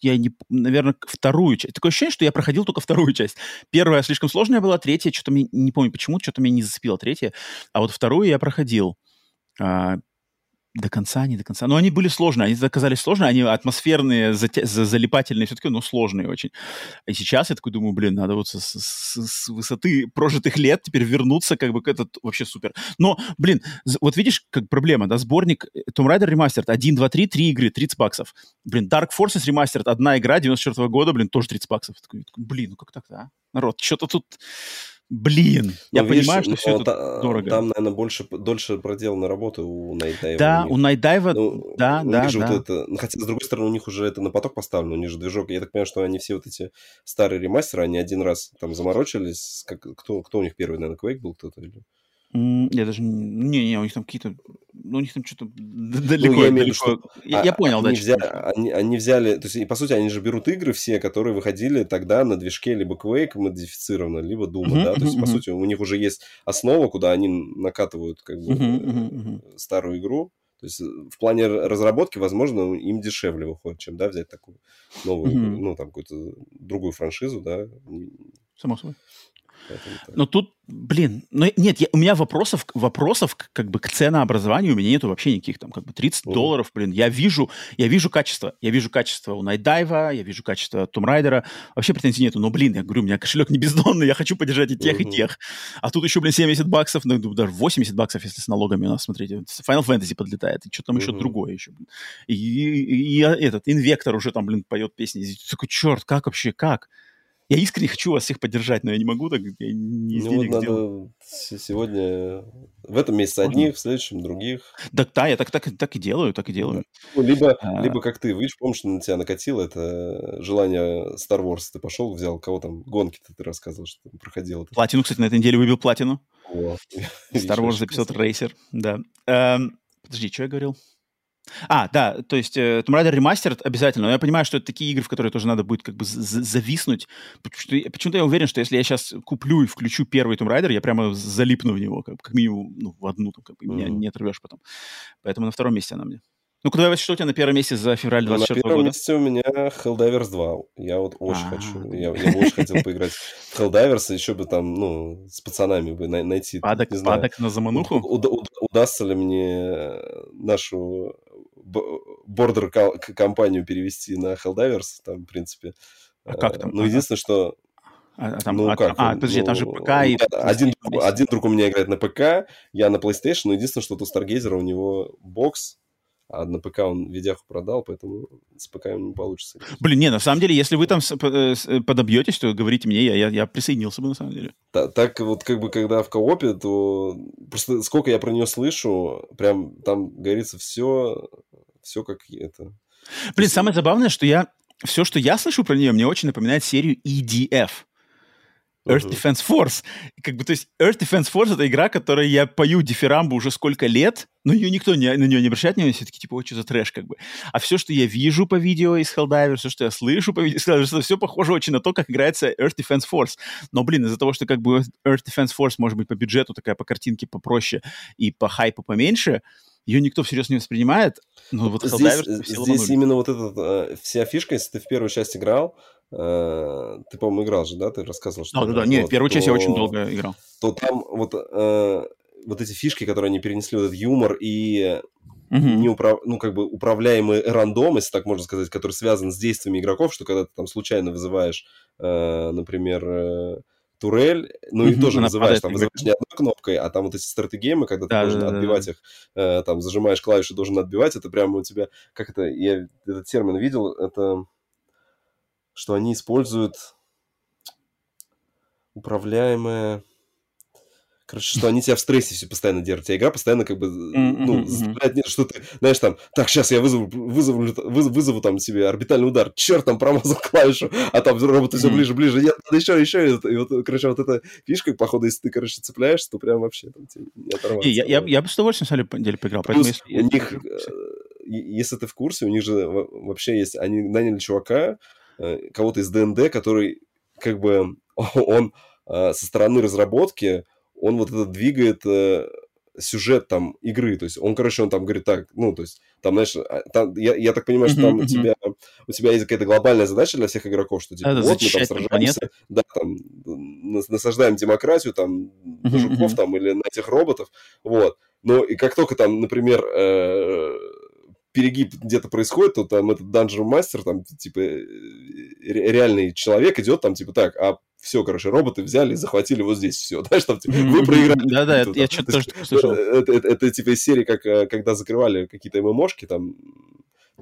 я не, наверное, вторую часть. Такое ощущение, что я проходил только вторую часть. Первая слишком сложная была, третья что-то мне, не помню почему, что-то меня не зацепило третья, а вот вторую я проходил. А, до конца, не до конца. Но они были сложные, они оказались сложные, они атмосферные, затя- за- залипательные все-таки, но сложные очень. И сейчас я такой думаю, блин, надо вот с, с- с высоты прожитых лет теперь вернуться, как бы к этот вообще супер. Но, блин, вот видишь, как проблема, да, сборник э, Tomb Raider Remastered 1, 2, 3, 3 игры, 30 баксов. Блин, Dark Forces Remastered, одна игра 94 года, блин, тоже 30 баксов. Такой, блин, ну как так-то, а? Народ, что-то тут, блин, я Ну, видишь, понимаю, что но все это та- дорого. Там, наверное, больше, дольше проделана работа у Найтайва. да, них. у Найдайва, Ну, да, у да, да. вот это... ну, Хотя, с другой стороны, у них уже это на поток поставлено, у них же движок. Я так понимаю, что они все вот эти старые ремастеры, они один раз там заморочились. Как, кто, кто у них первый, наверное, Quake был кто-то? Или... Я даже не, не, у них там какие-то, ну у них там что-то Ну, далеко, я в виду, далеко. что Я, а- я понял, да. они, что взяли, они, они взяли... То есть, по сути, они же берут игры все, которые выходили тогда на движке либо Quake модифицированно, либо Doom, Мгм, да? То есть, мгм, по сути, у них уже есть основа, куда они накатывают как бы мгм, мгм. старую игру. То есть, в плане разработки, возможно, им дешевле выходит, чем, да, взять такую новую, Мгм. ну, там, какую-то другую франшизу, да. Само собой. Но тут, блин, ну нет, я- у меня вопросов, вопросов как бы к ценообразованию у меня нету вообще никаких. Там как бы 30 Мгм. долларов, блин, я вижу, я вижу качество. Я вижу качество у Найтдайва, я вижу качество Том Райдера. Вообще претензий нету. Но, блин, я говорю, у меня кошелек не бездонный, я хочу поддержать и тех, и Мгм. тех. А тут еще, блин, 70 баксов, ну, даже 80 баксов, если с налогами у нас, смотрите. Final Fantasy подлетает, и что там еще Мгм. другое еще, блин. И, и- и этот Инвектор уже там, блин, поет песни. И такой, черт, как вообще, как? Я искренне хочу вас всех поддержать, но я не могу, так я не из Ну, вот денег сделаю. надо с- сегодня... В этом месяце Можно. одних, в следующем других. Так, да, я так, так, так и делаю, так и делаю. Ну, либо, А. либо как ты, видишь, помнишь, на тебя накатило это желание Star Wars. Ты пошел, взял кого там, гонки-то ты рассказывал, что там проходил. это. Платину, кстати, на этой неделе выбил платину. Во. Star Wars эпизод. Racer, да. Эм, подожди, что я говорил? А, да, то есть э, Tomb Raider Remastered обязательно. Но я понимаю, что это такие игры, в которые тоже надо будет как бы зависнуть. Потому что я- Почему-то я уверен, что если я сейчас куплю и включу первый Tomb Raider, я прямо залипну в него, как, как минимум ну, в одну, там, как бы, меня Мгм. не оторвешь потом. Поэтому на втором месте она мне. Ну, куда что у тебя на первом месте за февраль Ну, На 24 первом года? месте у меня Helldivers 2. Я вот очень А, хочу. Я, я бы очень хотел поиграть в Helldivers, еще бы там, ну, с пацанами бы най- найти. Падок, падок на замануху? уд- уд- удастся ли мне нашу бордер компанию перевести на Helldivers, там, в принципе. А как там? Ну, А- единственное, что А, а там, ну а, как? а, подожди, там же ну, ПК и... один, один друг у меня играет на ПК, я на PlayStation, но единственное, что у Старгейзера у него бокс, а на ПК он видяху продал, поэтому с ПК ему не получится. Блин, не, на самом деле, если вы там э, э, подобьетесь, то говорите мне, я, я, я присоединился бы, на самом деле. Та- так вот как бы когда в коопе, то просто сколько я про нее слышу, прям там говорится все, все как это. Блин, самое забавное, что я... Все, что я слышу про нее, мне очень напоминает серию EDF. Earth Defense Force. Как бы, то есть Earth Defense Force — это игра, которой я пою дифирамбу уже сколько лет, но ее никто не, на нее не обращает внимания, все таки типа, ой, что за трэш, как бы. А все, что я вижу по видео из Helldiver, все, что я слышу по видео из Helldiver, это все похоже очень на то, как играется Earth Defense Force. Но, блин, из-за того, что как бы Earth Defense Force может быть по бюджету такая, по картинке попроще и по хайпу поменьше, ее никто всерьез не воспринимает. Но вот здесь, здесь именно вот эта вся фишка, если ты в первую часть играл, э, ты, по-моему, играл же, да? Ты рассказывал, что... Да, да, да. Нет, первую часть я очень долго играл. То там вот, э, вот эти фишки, которые они перенесли, вот этот юмор и не управ... ну, как бы управляемый рандом, если так можно сказать, который связан с действиями игроков, что когда ты там случайно вызываешь, э, например, турель, ну и тоже называешь, там вызываешь не одной кнопкой, а там вот эти стратегемы, когда ты должен отбивать их, э, там зажимаешь клавиши, должен отбивать, это прямо у тебя, как это, я этот термин видел, это что они используют управляемое Короче, что они тебя в стрессе все постоянно держат. А игра постоянно как бы, ну, заставляет, что ты, знаешь, там, так, сейчас я вызову, вызову, вызову, вызову там себе орбитальный удар, черт, там промазал клавишу, а там роботы все ближе, ближе, нет, надо еще, еще. И вот, короче, вот эта фишка, походу, если ты, короче, цепляешься, то прям вообще там тебе не оторваться. Я, я, я бы с удовольствием, на самом деле, поиграл. Плюс если, у них, э, если ты в курсе, у них же вообще есть, они наняли чувака, кого-то из ДНД, который как бы он э, со стороны разработки он вот это двигает э, сюжет там игры, то есть он, короче, он там говорит так, ну, то есть там, знаешь, а, там, я, я так понимаю, что там у тебя, у тебя есть какая-то глобальная задача для всех игроков, что типа, вот мы там сражаемся, да, там, насаждаем демократию, там, жуков там или на этих роботов, вот, но и как только там, например, э, перегиб где-то происходит, то там этот Dungeon Master, там, типа, э, реальный человек идет там, типа, так, а все, короче, роботы взяли и захватили вот здесь все, да, что типа, вы проиграли. Да-да, я что-то тоже слышал. Это, это, это, типа из серии, как э, когда закрывали какие-то ММОшки, там,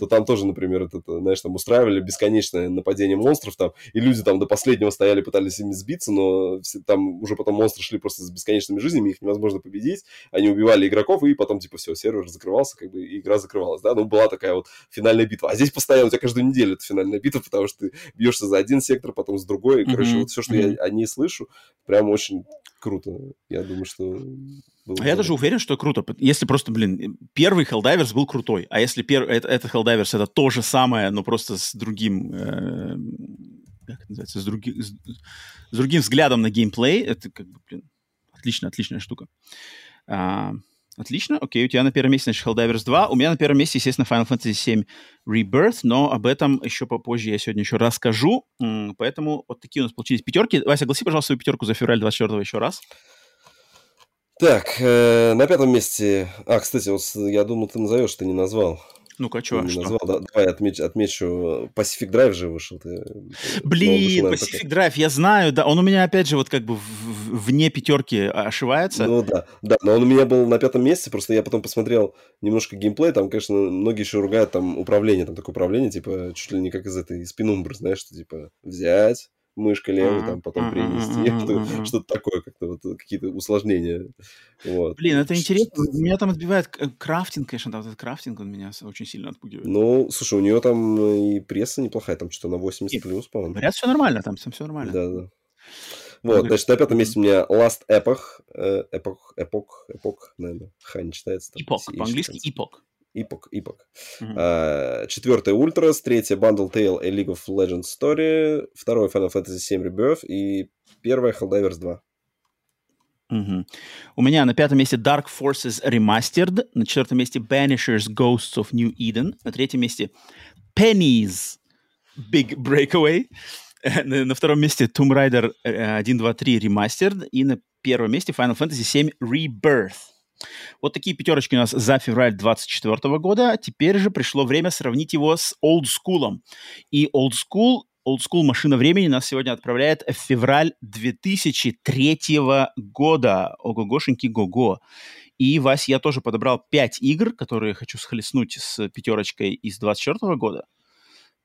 то там тоже, например, это, знаешь, там устраивали бесконечное нападение монстров там, и люди там до последнего стояли, пытались ими сбиться, но все, там уже потом монстры шли просто с бесконечными жизнями, их невозможно победить, они убивали игроков, и потом, типа, все, сервер закрывался, как бы, игра закрывалась, да, ну, была такая вот финальная битва. А здесь постоянно у тебя каждую неделю это финальная битва, потому что ты бьешься за один сектор, потом за другой, и, короче, mm-hmm. вот все, что mm-hmm. я о ней слышу, прям очень круто. Я думаю, что а я даже уверен, что круто. Если просто, блин, первый Helldivers был крутой, а если пер... это, этот Helldivers это то же самое, но просто с другим... Э, как это называется? С, други... с, с другим взглядом на геймплей, это как бы, блин, отлично, отличная штука. А, отлично, окей, у тебя на первом месте, значит, Helldivers 2. У меня на первом месте, естественно, Final Fantasy 7 Rebirth, но об этом еще попозже я сегодня еще расскажу. Поэтому вот такие у нас получились пятерки. Вася, огласи, пожалуйста, свою пятерку за февраль 24 еще раз. Так, э, на пятом месте... А, кстати, вот я думал, ты назовешь, ты не назвал. Ну-ка, что? Не назвал. Да, давай отмечу, отмечу. Pacific Drive же вышел. Ты, Блин, вышел, Pacific такой. Drive, я знаю, да. Он у меня, опять же, вот как бы в, вне пятерки ошивается. Ну да, да. Но он у меня был на пятом месте, просто я потом посмотрел немножко геймплей. Там, конечно, многие еще ругают там управление. Там такое управление, типа, чуть ли не как из этой, из Penumbra, знаешь, что типа взять мышкой левой, там потом перенести, что-то такое, как-то вот какие-то усложнения. Вот. Блин, это интересно. Меня там отбивает крафтинг, конечно, там этот крафтинг, он меня очень сильно отпугивает. Ну, слушай, у нее там и пресса неплохая, там что-то на 80 плюс, по-моему. Говорят, все нормально, там, там все нормально. Да, да. Вот, значит, на пятом месте у меня Last Epoch, Epoch, Epoch, Epoch, наверное, ха не читается. Epoch, по-английски Epoch. Epoch, Epoch. Mm-hmm. А, четвертая Ультрас, третья Bundle Tale A League of Legends Story, второй Final Fantasy VII Rebirth и первая Helldivers 2. Угу. У меня на пятом месте Dark Forces Remastered, на четвертом месте Banishers Ghosts of New Eden, на третьем месте Pennies Big Breakaway, на, на втором месте Tomb Raider 1, 2, 3 Remastered и на первом месте Final Fantasy VII Rebirth. Вот такие пятерочки у нас за февраль 2024 года. Теперь же пришло время сравнить его с Old School. И Old School Old School «Машина времени» нас сегодня отправляет в февраль 2003 года. Ого-гошеньки, го-го. И, Вась, я тоже подобрал пять игр, которые хочу схлестнуть с пятерочкой из 24 года.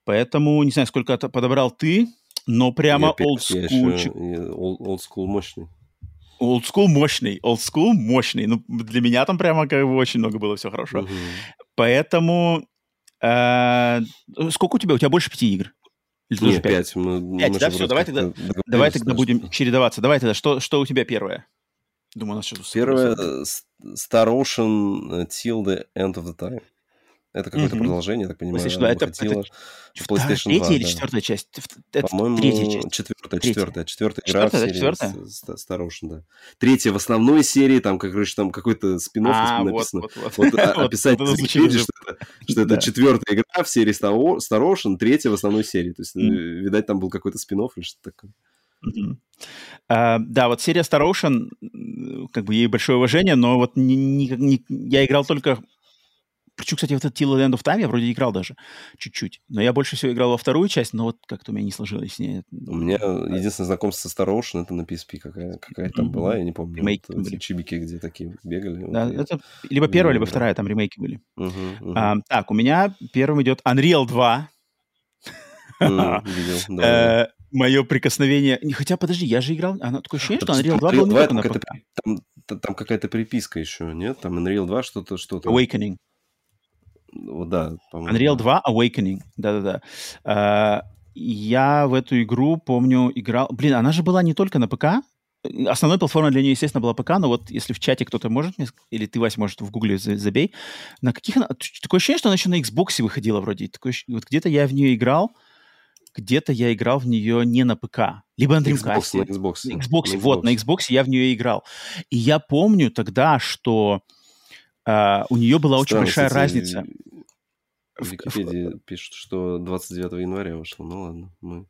Поэтому, не знаю, сколько подобрал ты, но прямо old school. Old school мощный. Олдскул мощный, олдскул мощный. Ну, для меня там прямо как бы очень много было все хорошо. Угу. Поэтому... Э, сколько у тебя? У тебя больше пяти игр? Или тоже Не, пять? пять. Мы, Пять, мы да, вроде давай тогда- Давай тогда да, будем чередоваться. Давай тогда, что, что у тебя первое? Думаю, у нас что-то... Первое Star Ocean Till the End of the Time. Это какое-то Мгм. продолжение, я так понимаю, PlayStation оно 2. Это- это в PlayStation третья 2, или да. четвертая часть? Это По-моему, третья часть. четвертая, Третья. четвертая, четвертая игра Четвертая, в серии четвертая? Star Ocean, да. Третья в основной серии, там, как короче, там какой-то спин А, вот, написано. вот, вот. Вот а- Вот описать это в звучит Википедии, уже- что это, четвертая игра в серии Star Ocean, третья в основной серии. То есть, э, видать, там был какой-то спин или что-то такое. Мгм. А, да, вот серия Star Ocean, как бы ей большое уважение, но вот ни- ни- ни- я играл только... Причем, кстати, вот этот Till End of Time я вроде играл даже чуть-чуть. Но я больше всего играл во вторую часть, но вот как-то у меня не сложилось с ней. У меня единственное знакомство со Star Ocean это на PSP какая- какая-то там Мгм. была, я не помню. Ремейки Вот были. чибики, где такие бегали. вот Да, я- это либо первая, либо вторая, там ремейки были. Мгм, мгм. А, так, у меня первым идет Unreal 2. М, Видел, да. Э, Мое прикосновение... Хотя, подожди, я же играл... Оно такое ощущение, что Unreal 2 Unreal был не 2 только на какая-то. Там, там какая-то приписка еще, нет? Там Unreal 2 что-то, что-то. Awakening. Да. Unreal да. 2 Awakening. Да-да-да. А, Я в эту игру, помню, играл... Блин, она же была не только на ПК. Основной платформой для нее, естественно, была ПК, но вот если в чате кто-то может Или ты, Вась, может, в гугле за- забей. На каких... она- Такое ощущение, что она еще на Xbox выходила вроде. Такое Вот где-то я в нее играл, где-то я играл в нее не на ПК. Либо на Xbox, Dreamcast. на Xbox. На Xbox, вот, на Xbox я в нее играл. И я помню тогда, что а, у нее была очень Странно, большая кстати, разница. В Википедии пишут, что 29 января вышло. Ну ладно, мы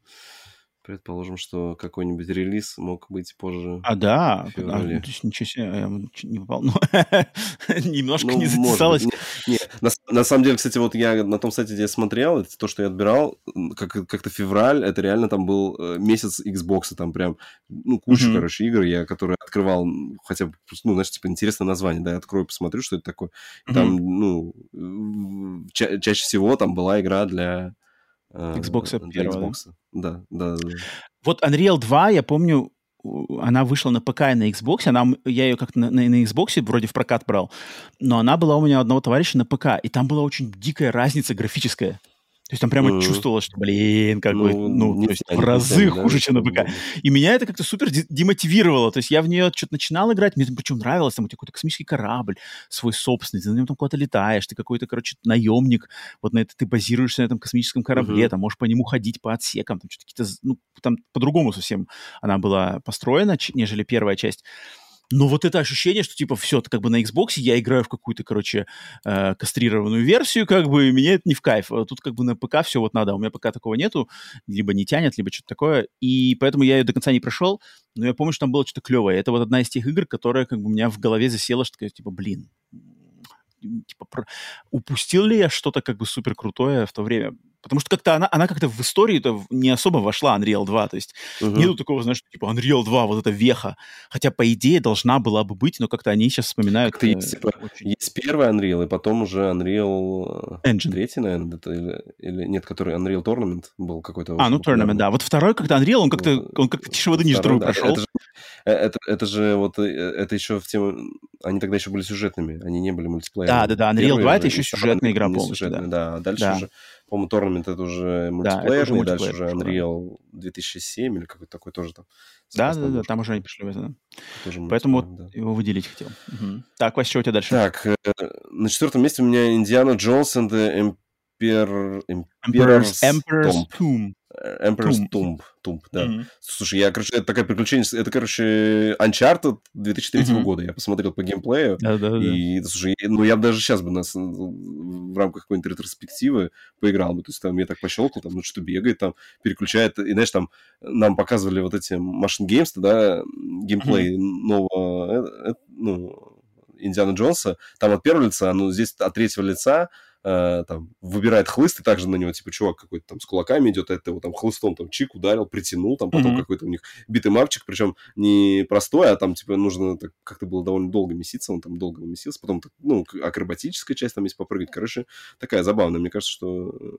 предположим, что какой-нибудь релиз мог быть позже. А, да, а, феврале. то есть ничего себе, я вот чуть не попал. Ну, немножко Ну, не быть. затесалось. Не, не, на, на самом деле, кстати, вот я на том сайте, где я смотрел, это то, что я отбирал, как, как-то февраль, это реально там был э, месяц Xbox, там прям, ну, куча, Мгм. короче, игр, я, которые открывал, хотя бы, ну, знаешь, типа, интересное название, да, я открою, посмотрю, что это такое. И Там, ну, ча- чаще всего там была игра для... э, Xbox'а для первого, да? Xbox'а. Да, да, да. Вот Unreal 2, я помню, она вышла на ПК и на Xbox, она, я ее как-то на, на, на Xbox вроде в прокат брал, но она была у меня у одного товарища на ПК, и там была очень дикая разница графическая. То есть там прямо Мгм. чувствовалось, что, блин, как бы, ну, не то есть в разы да, хуже, чем на ПК. И меня это как-то супер де- демотивировало. То есть я в нее что-то начинал играть, мне там причем нравилось, там у тебя какой-то космический корабль свой собственный, ты на нем там куда-то летаешь, ты какой-то, короче, наемник, вот на это ты базируешься на этом космическом корабле, Мгм. там можешь по нему ходить по отсекам, там что-то какие-то, ну, там по-другому совсем она была построена, нежели первая часть. Но вот это ощущение, что типа все, как бы на Xbox я играю в какую-то, короче, э, кастрированную версию, как бы, и мне это не в кайф. А тут как бы на ПК все вот надо. У меня пока такого нету, либо не тянет, либо что-то такое. И поэтому я ее до конца не прошел, но я помню, что там было что-то клевое. Это вот одна из тех игр, которая как бы у меня в голове засела, что типа, блин, типа, про- упустил ли я что-то как бы супер крутое в то время? Потому что как-то она, она как-то в историю-то не особо вошла, Unreal 2. То есть Мгм. Нету такого, знаешь, типа Unreal 2, вот эта веха. Хотя, по идее, должна была бы быть, но как-то они сейчас вспоминают... Как-то есть, э, типа, очень- Есть первый Unreal, и потом уже Unreal э, Engine. третий, наверное, это или, или нет, который Unreal Tournament был какой-то. А, ну. Tournament, да. Вот второй, когда Unreal, он как-то, он как-то тише воды ниже Второй, да, прошел. Это же, э, это, это же вот это еще в тему. Они тогда еще были сюжетными, они не были мультиплеерными. Да, да, да, Unreal Первый 2 это еще сюжетная игра полностью, сюжетный, да. А дальше Да. уже, по-моему, Tournament это уже это уже мультиплеерный, дальше мультиплеер уже пошел, да. Unreal 2007 или какой-то такой тоже там. Да, да, да, там уже они пришли в это. да. Поэтому мультиплеер, вот да. его выделить хотел. Мгм. Так, Вася, что у тебя дальше? Так, э, на четвертом месте у меня Индиана Джонс the Emperor, Emperor's, Emperor's Emperor's Tomb. Tomb. Emperor's Tomb. Tomb. Tomb, да. Мгм. Слушай, я, короче, это такая приключение, это, короче, Uncharted 2003 Мгм. года. Я посмотрел по геймплею, Да, да, и, слушай, ну, я бы даже сейчас бы нас в рамках какой-нибудь ретроспективы поиграл бы. То есть там я так пощелкал, там, ну, что бегает, там, переключает. И, знаешь, там нам показывали вот эти Machine Games, да, геймплей нового, э, э, ну, Индиана Джонса. Там от первого лица, ну, здесь от третьего лица э, там, выбирает хлыст, и также на него, типа, чувак какой-то там с кулаками идет, это его там хлыстом там чик ударил, притянул, там потом Мгм. какой-то у них битый мапчик, причем не простой, а там, типа, нужно так, как-то было довольно долго меситься, он там долго месился, потом, ну, акробатическая часть там есть попрыгать, короче, такая забавная, мне кажется, что...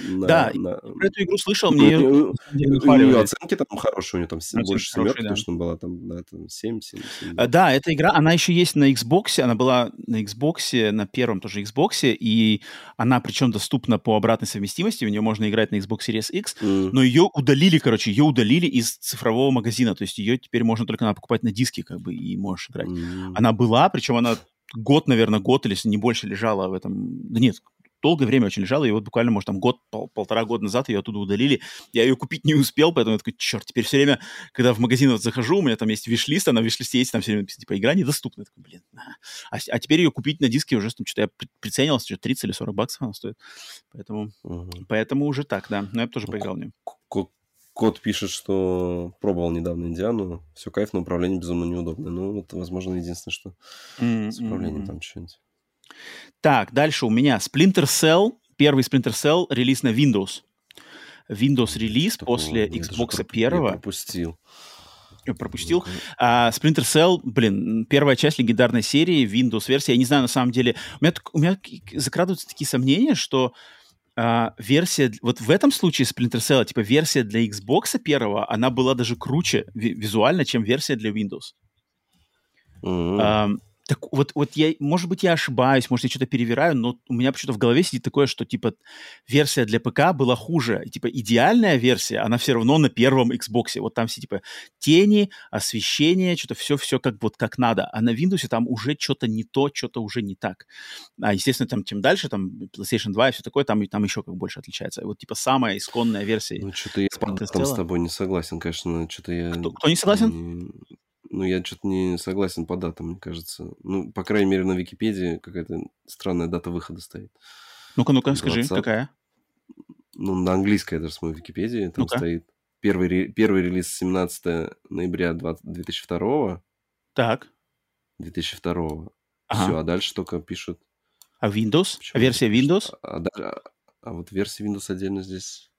на, Да, на... Про эту игру слышал, Ну, мне ее у нее- оценки там хорошие, у нее там с- Оценки больше хорошие, семерки да. точно была, там, да, там 7, 7, 7, А, Да, эта игра, она еще есть на Xbox, она была на Xbox, на первом тоже Xbox, и она причем доступна по обратной совместимости, в нее можно играть на Xbox Series X, но ее удалили, короче, ее удалили из цифрового магазина, то есть ее теперь можно только надо покупать на диске, как бы, и можешь играть. Она была, причем она год, наверное, год или не больше лежала в этом... Да нет, долгое время очень лежала, и вот буквально, может, там год, пол- полтора года назад ее оттуда удалили. Я ее купить не успел, поэтому я такой, черт, теперь все время, когда в магазин вот захожу, у меня там есть виш-лист, а на виш-листе есть там все время написано, типа, игра недоступна. Я такой, блин. А, а теперь ее купить на диске уже, там, что-то я при- приценился, что 30 или 40 баксов она стоит. Поэтому, Мгм. поэтому уже так, да. Но я бы тоже Ну, поиграл в нее. Ко- Кот пишет, что пробовал недавно Индиану. Все кайф, но управление безумно неудобное. Ну, вот, возможно, единственное, что с управлением там что-нибудь. Так, дальше у меня Splinter Cell, первый Splinter Cell, релиз на Windows. Windows релиз Такого после Xbox проп- я первого. пропустил. Я пропустил. А Splinter Cell, блин, первая часть легендарной серии, Windows-версия. Я не знаю, на самом деле, у меня, у меня закрадываются такие сомнения, что а, версия, вот в этом случае Splinter Cell, типа версия для Xbox первого, она была даже круче ви- визуально, чем версия для Windows. Мгм. Ам, так вот, вот я, может быть, я ошибаюсь, может, я что-то перевираю, но у меня почему-то в голове сидит такое, что, типа, версия для ПК была хуже. И, типа, идеальная версия, она все равно на первом Xbox. Вот там все, типа, тени, освещение, что-то все-все как вот как надо. А на Windows там уже что-то не то, что-то уже не так. А, естественно, там, чем дальше, там, PlayStation 2 и все такое, там, и там еще как больше отличается. Вот, типа, самая исконная версия. Ну, что-то я с тобой не согласен, конечно. Что-то я... Кто, кто не согласен? не- Ну, я что-то не согласен по датам, мне кажется. Ну, по крайней мере, на Википедии какая-то странная дата выхода стоит. Ну-ка, ну-ка, скажи, 20. какая? Ну, на английской даже смотрю Википедии. Там Ну-ка. стоит первый, первый релиз 17 ноября 20 2002 Так. 2002 Ага. Все, а дальше только пишут... А Windows? почему Версия пишут? Windows? А, да- а- а вот версия Windows отдельно здесь...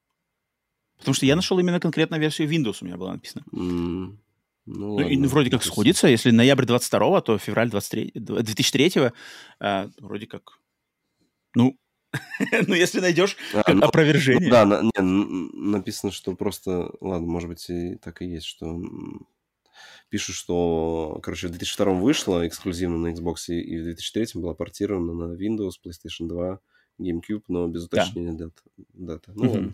Потому что я нашел именно конкретно версию Windows, у меня была написана. м, Ну, Ну, ладно, вроде как допустим. сходится. Если ноябрь 22 то февраль 23, 2003 а, вроде как... Ну, ну, если найдешь А, ну, опровержение. Ну да, на- не, написано, что просто, ладно, может быть, и так и есть, что пишут, что, короче, в 2002 вышло эксклюзивно на Xbox, и и в 2003 была портирована на Windows, PlayStation 2, GameCube, но без Да. уточнения дат, даты. Ну.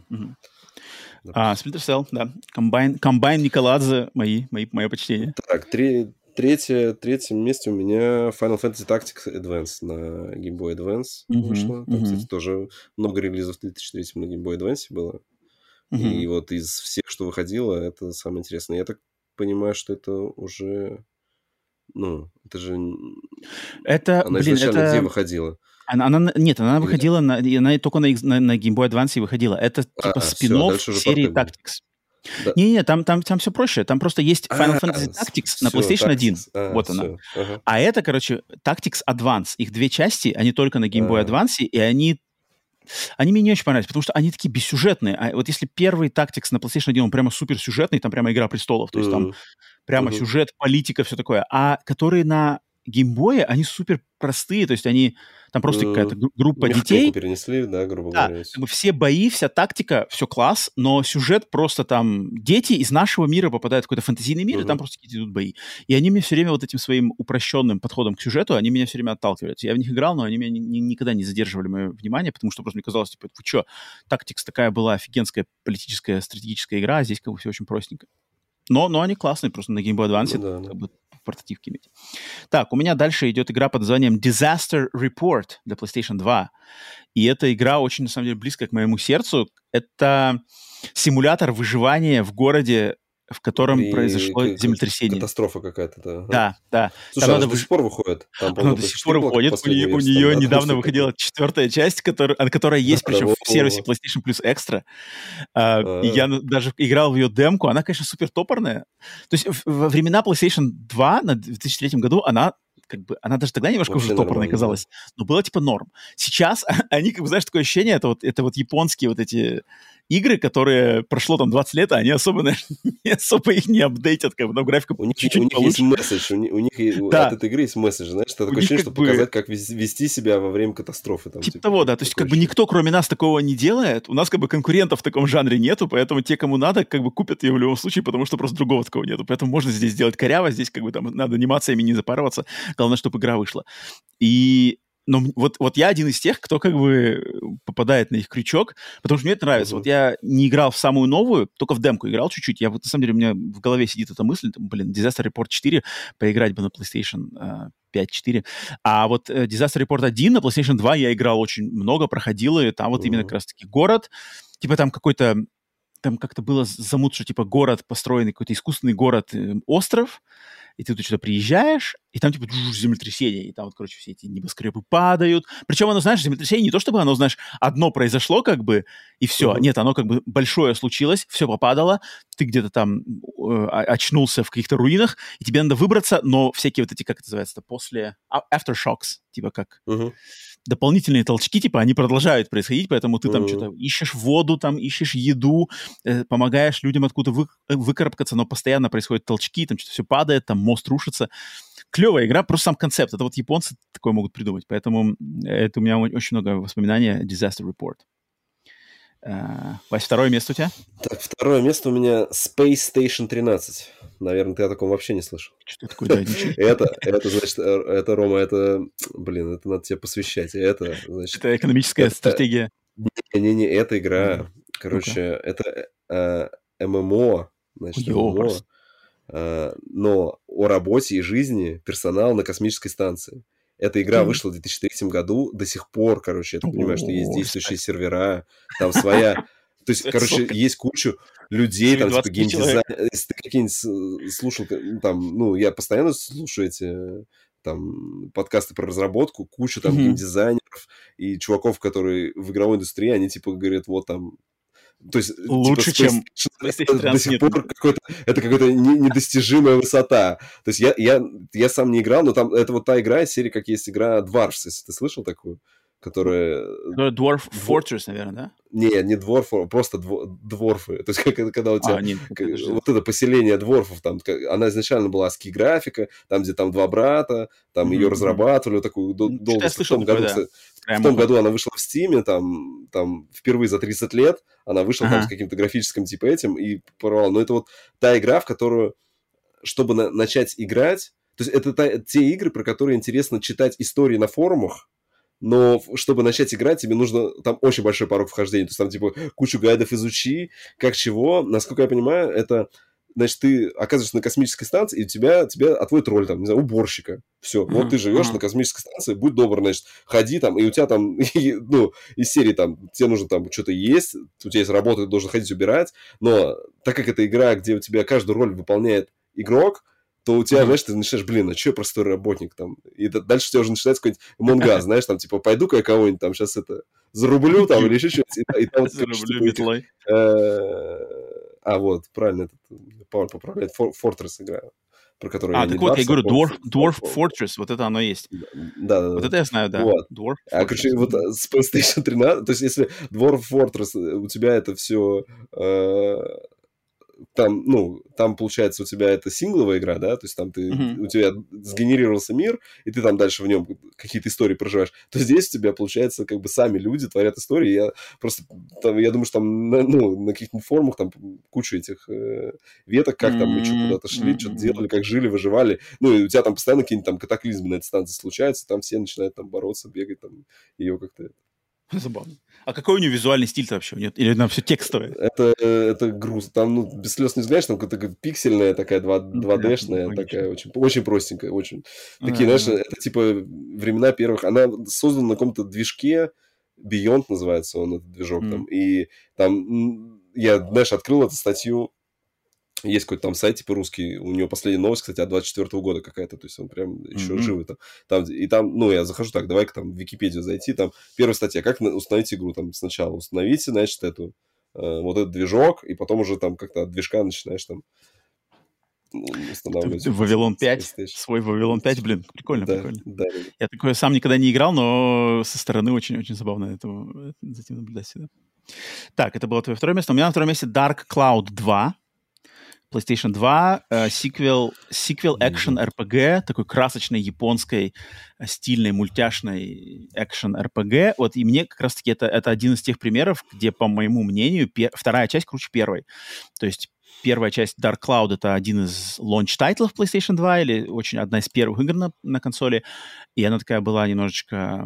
А, Splinter Cell, да. Комбайн, комбайн Николадзе, мои, мои, мое почтение. Так, три- третье, третьем месте у меня Final Fantasy Tactics Advance на Game Boy Advance Мгм, вышло. Там, мгм. кстати, тоже много релизов в 2003 на Game Boy Advance было. Мгм. И вот из всех, что выходило, это самое интересное. Я так понимаю, что это уже... Ну, это же... Это, Она блин, изначально это... где выходила? Она, она на- нет, она выходила, на, она только на, на, на Game Boy Advance выходила. Это типа А, спин серии. Tactics. Да. Не-не, там, там, там все проще. Там просто есть Final А, Fantasy Tactics на всё, PlayStation 1. Tactics. А, вот она. всё, ага. А это, короче, Tactics Advance. Их две части, они только на Game Boy А. Advance, и они... Они мне не очень понравились, потому что они такие бессюжетные. А вот если первый Tactics на PlayStation 1, он прямо суперсюжетный, там прямо Игра Престолов, то есть там М, прямо Мгм. сюжет, политика, все такое. А которые на геймбое, они супер простые, то есть они... Там просто М, какая-то гру- группа механику детей, перенесли, да, грубо да, говоря. как бы все бои, вся тактика, все класс, но сюжет просто там... Дети из нашего мира попадают в какой-то фантазийный мир, и там просто какие-то идут бои. И они мне все время вот этим своим упрощенным подходом к сюжету, они меня все время отталкивают. Я в них играл, но они меня ни- ни- никогда не задерживали мое внимание, потому что просто мне казалось, типа, вы что, тактикс такая была офигенская политическая, стратегическая игра, а здесь как бы все очень простенько. Но, но они классные, просто на Game Boy Advance Ну да, да. как бы в портативке иметь. Так, у меня дальше идет игра под названием Disaster Report для PlayStation 2. И эта игра очень, на самом деле, близкая к моему сердцу. Это симулятор выживания в городе, в котором При- произошло к- землетрясение. Катастрофа какая-то, да. Да, да. Слушай, Там она же до сих пор выходит. Там, Она по-моему, до сих пор выходит. У нее, у нее там, да, недавно выходила четвертая часть, которая, от которой есть, Да, причем в во-во. сервисе PlayStation Plus Extra. А, А. и Я на- даже играл в ее демку. Она, конечно, супер топорная. То есть в- во времена PlayStation 2 на 2003 году она как бы, она даже тогда немножко Вообще уже топорной нормально, казалась, но было типа норм. Сейчас они, как бы, знаешь, такое ощущение, это вот, это вот японские вот эти игры, которые прошло там 20 лет, а они особо, не особо их не апдейтят, как бы, но графика у них, чуть-чуть у них получше. есть месседж, у них, у них да. от этой игры есть месседж, знаешь, это такое ощущение, что бы... показать, как вести себя во время катастрофы. Там, типа, типа того, да, то есть как бы никто, кроме нас, такого не делает, у нас как бы конкурентов в таком жанре нету, поэтому те, кому надо, как бы купят ее в любом случае, потому что просто другого такого нету, поэтому можно здесь сделать коряво, здесь как бы там надо анимациями не запарываться, главное, чтобы игра вышла. И но вот, вот я один из тех, кто как бы попадает на их крючок, потому что мне это нравится. Uh-huh. Вот я не играл в самую новую, только в демку играл чуть-чуть. Я вот, на самом деле, у меня в голове сидит эта мысль, блин, Disaster Report 4 поиграть бы на PlayStation uh, э, 5-4. А вот uh, Disaster Report 1 на PlayStation 2 я играл очень много, проходил, и там вот uh-huh. именно как раз-таки город, типа там какой-то там как-то было замут, что типа город построенный, какой-то искусственный город, э, остров, и ты тут что-то приезжаешь, и там, типа, землетрясение, и там вот, короче, все эти небоскребы падают. Причем оно, знаешь, землетрясение не то, чтобы оно, знаешь, одно произошло, как бы, и все. Нет, оно как бы большое случилось, все попадало, ты где-то там э, очнулся в каких-то руинах, и тебе надо выбраться, но всякие вот эти, как это называется, после... А, aftershocks, типа как... Дополнительные толчки, типа, они продолжают происходить, поэтому ты там что-то ищешь воду, там ищешь еду, э, помогаешь людям откуда вы, э, выкарабкаться, но постоянно происходят толчки, там что-то все падает, там мост рушится клевая игра, просто сам концепт. Это вот японцы такое могут придумать. Поэтому это у меня очень много воспоминаний Disaster Report. Uh, Вась, второе место у тебя? Так, второе место у меня Space Station 13. Наверное, ты о таком вообще не слышал. Что такое? Это, это, значит, э, это, Рома, это, блин, это надо тебе посвящать. Это, значит... Это экономическая стратегия. Не-не-не, это игра, короче, это э, ММО, значит, ММО, Э, но о работе и жизни персонала на космической станции. Эта игра вышла в 2003 году, до сих пор, короче, я так понимаю, что есть действующие сервера, там своя... То есть, короче, есть кучу людей, там, типа, геймдизайн... Если ты какие-нибудь слушал, там, ну, я постоянно слушаю эти там подкасты про разработку, кучу там mm-hmm. геймдизайнеров и чуваков, которые в игровой индустрии, они типа говорят, вот там то есть, типа, Лучше, типа, чем до сих пор какой-то, это какая-то недостижимая высота. То есть я, я, я сам не играл, но там это вот та игра из серии, как есть игра Dwarfs, если ты слышал такую? которая... Ну, Dwarf Fortress, наверное, да? Не, не Dwarf, просто дворфы. То есть, когда, когда у тебя а, нет, вот это поселение дворфов, там, она изначально была ски графика, там, где там два брата, там mm-hmm. ее разрабатывали, такую дол- долго. В том, году, да. В том году она вышла в Steam, там, там впервые за 30 лет она вышла ага. там с каким-то графическим типа этим и порвала. Но это вот та игра, в которую, чтобы на- начать играть, то есть это та, те игры, про которые интересно читать истории на форумах, но чтобы начать играть, тебе нужно там очень большой порог вхождения. То есть там типа кучу гайдов изучи, как чего. Насколько я понимаю, это значит, ты оказываешься на космической станции, и тебя, тебя отводит роль, там, не знаю, уборщика. Все, mm-hmm. вот ты живешь mm-hmm. на космической станции, будь добр, значит, ходи там, и у тебя там, ну, из серии там, тебе нужно там что-то есть, у тебя есть работа, ты должен ходить убирать, но так как это игра, где у тебя каждую роль выполняет игрок, то у тебя, mm-hmm. знаешь, ты начинаешь, блин, а что я простой работник там? И дальше у тебя уже начинается какой-нибудь монга, знаешь, там, типа, пойду-ка я кого-нибудь там сейчас это зарублю там или еще и там, зарублю метлой. Э, а, вот, правильно, этот Павел поправляет, Fortress играю про которую а, я так вот, я говорю, Dwarf, Dwarf Fortress, вот это оно есть. Да, да. Вот это я знаю, да. Вот. Dwarf а, короче, вот с PlayStation 13, то есть если Dwarf Fortress, у тебя это все э, там, ну, там, получается, у тебя это сингловая игра, да, то есть там ты, mm-hmm. у тебя сгенерировался мир, и ты там дальше в нем какие-то истории проживаешь, то здесь у тебя, получается, как бы сами люди творят истории, я просто, там, я думаю, что там, на, ну, на каких-то форумах там кучу этих э, веток, как там мы что куда-то шли, mm-hmm. что-то делали, как жили, выживали, ну, и у тебя там постоянно какие-нибудь там катаклизмы на этой станции случаются, там все начинают там бороться, бегать, там, ее как-то Забавно. А какой у него визуальный стиль-то вообще? Нет? Или там все текстовое? Это, это груз. Там, ну, без слез не взглянешь, там какая-то пиксельная такая 2, 2D-шная, такая очень, очень простенькая, очень. Такие, А-а-а. знаешь, это типа времена первых. Она создана на каком-то движке, Beyond называется он, этот движок mm. там. И там я, знаешь, открыл эту статью есть какой-то там сайт, типа русский, у него последняя новость, кстати, от 24 года какая-то, то есть он прям еще mm-hmm. живый там. там. И там, ну, я захожу так, давай-ка там в Википедию зайти, там первая статья, как установить игру, там сначала установите, значит, эту, э, вот этот движок, и потом уже там как-то от движка начинаешь там ну, устанавливать. Вавилон 5, свой Вавилон 5, блин, прикольно, да, прикольно. Да, да. Я такое сам никогда не играл, но со стороны очень-очень забавно это, за этим наблюдать всегда. Так, это было твое второе место. У меня на втором месте Dark Cloud 2. PlayStation 2, э, сиквел, сиквел экшен RPG, такой красочной японской э, стильной мультяшной экшен RPG. Вот и мне как раз-таки это, это один из тех примеров, где, по моему мнению, пер, вторая часть круче первой. То есть первая часть Dark Cloud это один из launch title ов PlayStation 2 или очень одна из первых игр на, на консоли, и она такая была немножечко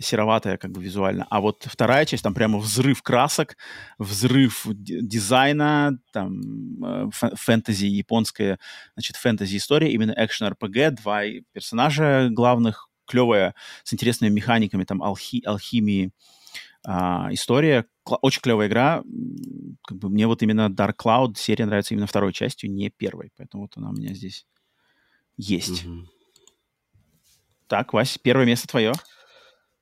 сероватая как бы визуально. А вот вторая часть, там прямо взрыв красок, взрыв дизайна, там э, фэнтези японская, значит, фэнтези-история, именно экшен-РПГ, два персонажа главных, клевая, с интересными механиками, там, алхи, алхимии, а, история, очень клевая игра. Как бы мне вот именно Dark Cloud серия нравится именно второй частью, не первой. Поэтому вот она у меня здесь есть. Mm-hmm. Так, Вась, первое место твое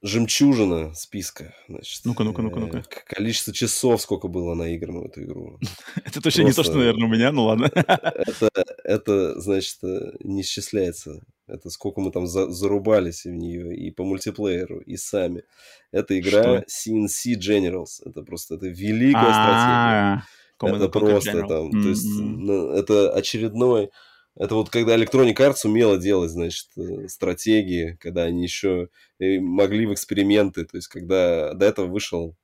жемчужина списка. Значит, ну-ка, ну-ка, ну-ка, ну-ка. Количество часов, сколько было наиграно в эту игру. Это точно не то, что, наверное, у меня, ну ладно. Это, это, значит, не исчисляется. Это сколько мы там за, зарубались в нее и по мультиплееру, и сами. Это игра CNC Generals. Это просто это великая стратегия. Это просто там, то есть ну, это очередной это вот когда Electronic Arts умела делать, значит, э, стратегии, когда они еще э, могли в эксперименты. То есть, когда до этого вышел...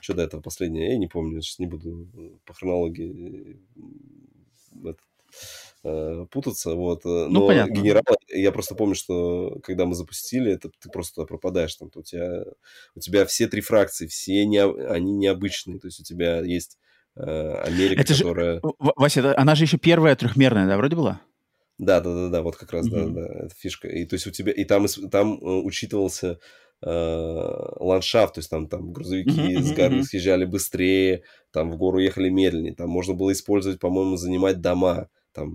Что до этого последнее? Я не помню, сейчас не буду э, по хронологии этот, путаться, вот. Ну, Но понятно. генерал, я просто помню, что когда мы запустили, это ты просто пропадаешь там, у тебя, у тебя все три фракции, все не, они необычные, то есть у тебя есть Э, Америка, это которая... Же, Вася, это, она же еще первая трехмерная, да, вроде была? Да, да, да, да, вот как раз, mm-hmm. да, да, это фишка. И то есть у тебя, и там, там э, учитывался э, ландшафт, то есть там, там грузовики mm-hmm. с горы съезжали быстрее, там в гору ехали медленнее, там можно было использовать, по-моему, занимать дома, там,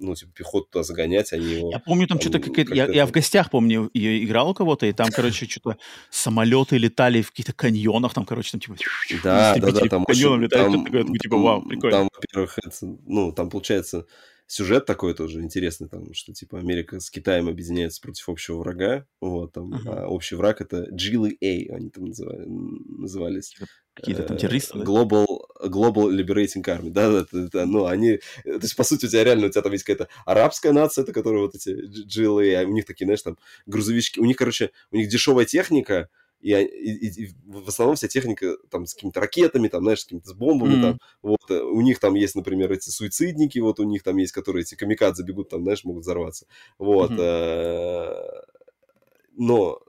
ну, типа, пехоту туда загонять, они его... Я помню, там, там что-то как я, я в гостях, помню, я играл у кого-то, и там, короче, что-то самолеты летали в каких-то каньонах, там, короче, там, типа... Да, да, да, там... Каньоном летает, там, такой, типа, вау, прикольно. Там, во-первых, это, ну, там, получается, сюжет такой тоже интересный, там, что, типа, Америка с Китаем объединяется против общего врага, вот, там, uh-huh. а общий враг это GLA, они там называли, назывались. Какие-то там террористы, да? Global, Global Liberating Army, да, да, да, да, ну, они, то есть, по сути, у тебя реально, у тебя там есть какая-то арабская нация, это которая вот эти GLA, а у них такие, знаешь, там, грузовички, у них, короче, у них дешевая техника, и, и, и в основном вся техника там с какими-то ракетами, там, знаешь, с какими-то с бомбами, mm-hmm. там, вот, э, у них там есть, например, эти суицидники, вот у них там есть, которые эти камикадзе бегут, там, знаешь, могут взорваться, вот, mm-hmm. но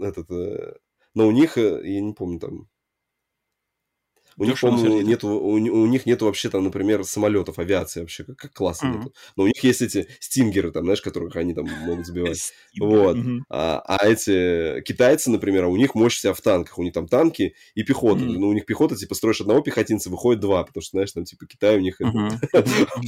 этот, э, но у них, э, я не помню, там, у них, по-моему, нету, у, у них нету вообще там, например, самолетов, авиации вообще, как, как класса mm-hmm. нету. Но у них есть эти стингеры, там, знаешь, которых они там могут сбивать. вот. Mm-hmm. А, а эти китайцы, например, у них мощь вся в танках. У них там танки и пехота. Mm-hmm. Ну, у них пехота, типа, строишь одного пехотинца, выходит два, потому что, знаешь, там, типа, Китай у них...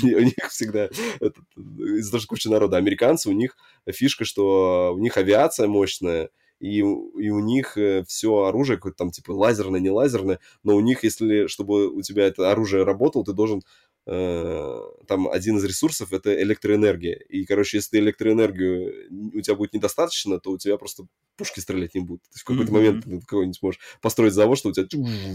У них всегда... Из-за того, что куча народа. Американцы, у них фишка, что у них авиация мощная, и, и у них э, все оружие какое-то там типа лазерное, не лазерное, но у них, если, чтобы у тебя это оружие работало, ты должен Э, там один из ресурсов это электроэнергия. И, короче, если ты электроэнергию у тебя будет недостаточно, то у тебя просто пушки стрелять не будут. То есть в какой-то mm-hmm. момент ты какой-нибудь можешь построить завод, что у тебя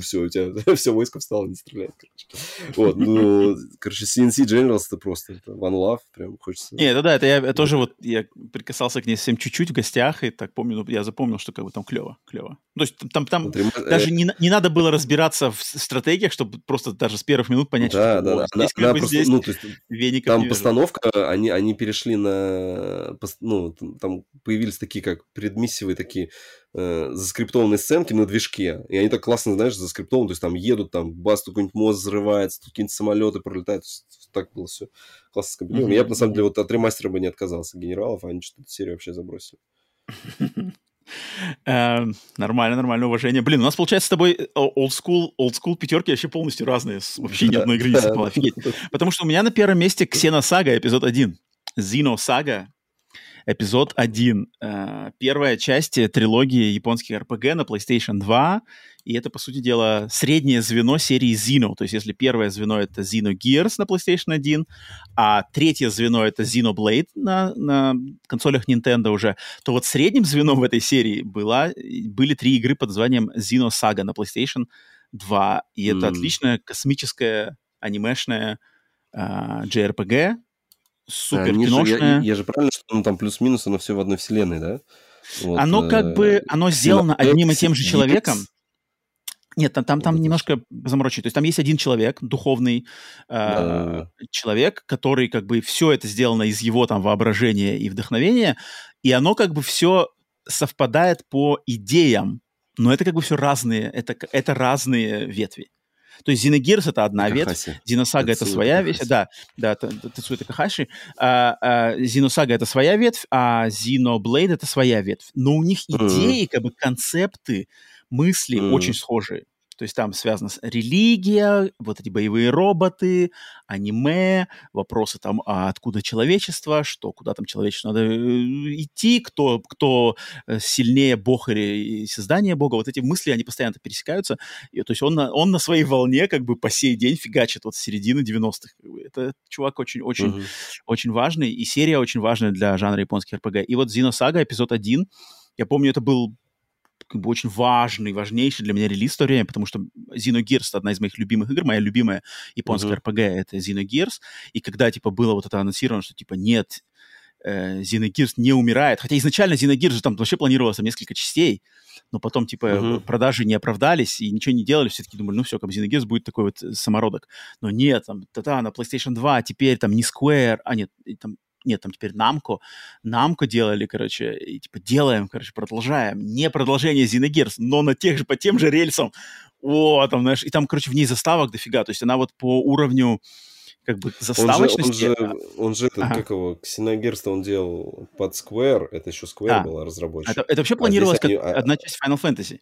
все, у тебя все войско встало, не стреляет, короче. Вот, ну, короче, CNC Generals это просто это one love, прям хочется. Не, это да, это я, я тоже вот, я прикасался к ней совсем чуть-чуть в гостях, и так помню, ну, я запомнил, что как бы там клево, клево. То есть там, там вот, даже э... не, не надо было разбираться в стратегиях, чтобы просто даже с первых минут понять, да, что да, да здесь, она, она просто, здесь ну, то есть, там постановка, они, они перешли на, ну, там появились такие, как предмиссивые такие э, заскриптованные сценки на движке, и они так классно, знаешь, заскриптованы, то есть там едут, там бас какой-нибудь мост взрывается, тут какие-нибудь самолеты пролетают, так было все классно скомпилировано. Mm-hmm. Я бы, на самом деле, вот от ремастера бы не отказался генералов, а они что-то серию вообще забросили. Эм, нормально, нормально, уважение. Блин, у нас получается с тобой old school, old school пятерки вообще полностью разные. Вообще ни одной игры. Офигеть. Потому что у меня на первом месте Ксена Сага, эпизод 1. Зино Сага. Эпизод 1. Э, первая часть трилогии японских RPG на PlayStation 2, и это, по сути дела, среднее звено серии Xeno. То есть если первое звено — это Xenogears на PlayStation 1, а третье звено — это Xenoblade на, на консолях Nintendo уже, то вот средним звеном в этой серии была, были три игры под названием Xenosaga на PlayStation 2. И это М. отличная космическая анимешная а, JRPG, супер Они же- я, я же правильно, что ну, там плюс-минус, оно все в одной вселенной, да? Вот, оно как э, бы, оно сделано одним и тем же человеком. Нет, там, там, там немножко заморочить. То есть там есть один человек, духовный э, Да-да-да. человек, который как бы все это сделано из его там воображения и вдохновения, и оно как бы все совпадает по идеям, но это как бы все разные, это, это разные ветви. То есть Xenogears — это одна ветвь. Зиносага это своя ветвь, да, да, Тацуя Такахаши. А, а, Зиносага это своя ветвь, а Зиноблейд это своя ветвь. Но у них идеи, как бы концепты, мысли очень схожие. То есть там связано с религия, вот эти боевые роботы, аниме, вопросы там, а откуда человечество, что, куда там человечеству надо э, идти, кто, кто э, сильнее бог или создание бога. Вот эти мысли, они постоянно пересекаются. И, то есть он на, он на своей волне как бы по сей день фигачит вот с середины 90-х. как бы. Это чувак очень, очень, Мгм. очень важный, и серия очень важная для жанра японских РПГ. И вот Xenosaga эпизод 1, я помню, это был как бы очень важный, важнейший для меня релиз в то время, потому что Xenogears — это одна из моих любимых игр, моя любимая японская Мгм. RPG — это Xenogears, и когда, типа, было вот это анонсировано, что, типа, нет, э, Xenogears не умирает, хотя изначально Xenogears же там вообще планировалось там несколько частей, но потом, типа, Мгм. продажи не оправдались, и ничего не делали, все таки думали, ну все, как Xenogears будет такой вот самородок. Но нет, там, та-та, на PlayStation 2, теперь там не Square, а нет, там нет, там теперь Namco. Namco делали, короче, и типа делаем, короче, продолжаем. Не продолжение Xenogears, но на тех же, по тем же рельсам. О, там, знаешь, и там, короче, в ней заставок дофига. То есть она вот по уровню как бы Он же, он заставочности... же, он же этот, Ага. как его, Xenogears он делал под Square, это еще Square Да. была разработчик. Это, это вообще А планировалось они- как а- одна часть Final Fantasy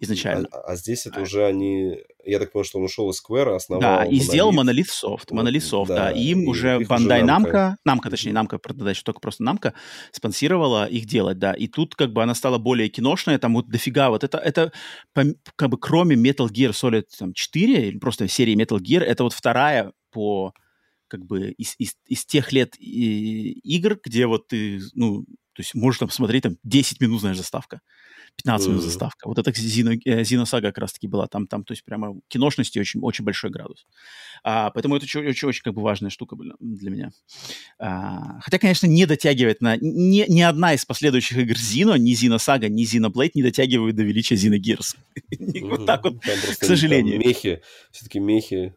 изначально. А, а здесь это А. уже они, я так понял, что он ушел из Square, основал Да, и сделал Monolith. Monolith Soft. Monolith Soft, да. да, И им и уже Bandai Namco. Namco, точнее, Namco, правда, еще только просто Namco, спонсировала их делать, да. И тут как бы она стала более киношная, там вот дофига вот это, это как бы кроме Metal Gear Solid там, 4, или просто серии Metal Gear, это вот вторая по как бы из, из, из тех лет и- игр, где вот ты, ну, то есть можешь там смотреть там 10 минут, знаешь, заставка. 15 минут заставка. Вот это Зино, э, Зиносага как раз-таки была. Там, там, то есть прямо киношности очень, очень большой градус. А, поэтому это очень, очень, очень как бы важная штука для меня. А, хотя, конечно, не дотягивает на... Ни, ни одна из последующих игр Зино, ни Зиносага, ни Зиноблейд не дотягивают до величия Зиногирс. Вот Мгм. так вот. К сожалению. мехи, все-таки мехи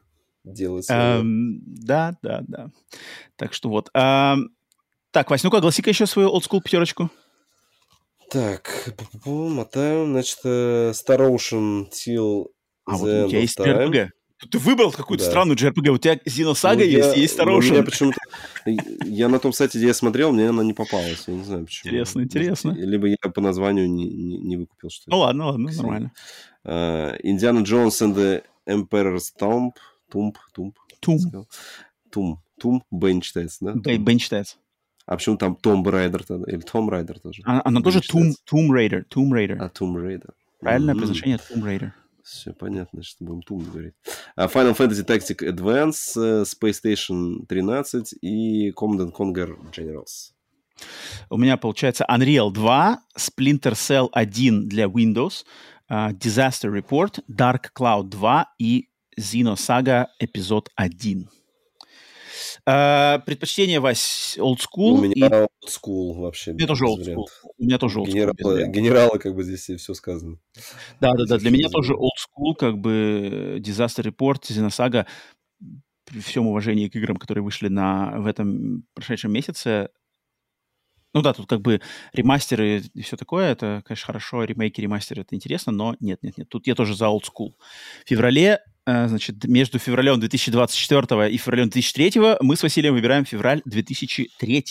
делают своё. Эм, Да, да, да. Так что вот. Ам, Так, Вась, ну-ка, огласи-ка еще свою олдскул пятерочку. Так, мотаем, значит, э, Star Ocean Till А the вот у тебя есть. JRPG. Ты выбрал какую-то Да. странную JRPG. У тебя Зиносага Ну, есть, я- есть Star ну, Ocean. почему-то... Я на том сайте, где я смотрел, мне она не попалась. Я не знаю, почему. Интересно, интересно. Либо я по названию не, не, не выкупил, что Ну ладно, ладно, нормально. Э, Индиана Джонс and the Emperor's Tomb. Тумб, тумб. Тум. Тум. Тум. Бен читается, да? Б- Тум. Бен читается. А почему там Том Райдер тогда? Или Том Райдер тоже? А- Она Бен тоже читается. Tomb Raider. Tomb Raider. А, Том Райдер. Правильное Мгм. произношение Tomb Raider. Все понятно, что будем Тум говорить. А Final Fantasy Tactic Advance, э, Space Station 13 и Command and Conquer Generals. У меня получается Unreal 2, Splinter Cell 1 для Windows, а, Disaster Report, Dark Cloud 2 и Xenosaga эпизод 1. А, предпочтение, Вась, old school. У и- меня old school вообще. У меня тоже old school. У меня тоже old school. Генерала, вариантов. генерала, как бы здесь все сказано. Да, да, Без да. Для меня тоже old school, как бы Disaster Report, Xenosaga, при всем уважении к играм, которые вышли на, в этом прошедшем месяце, ну да, тут как бы ремастеры и все такое, это, конечно, хорошо, ремейки, ремастеры, это интересно, но нет, нет, нет, тут я тоже за old school. В феврале, значит, между февралем 2024 и февралем 2003 мы с Василием выбираем февраль 2003.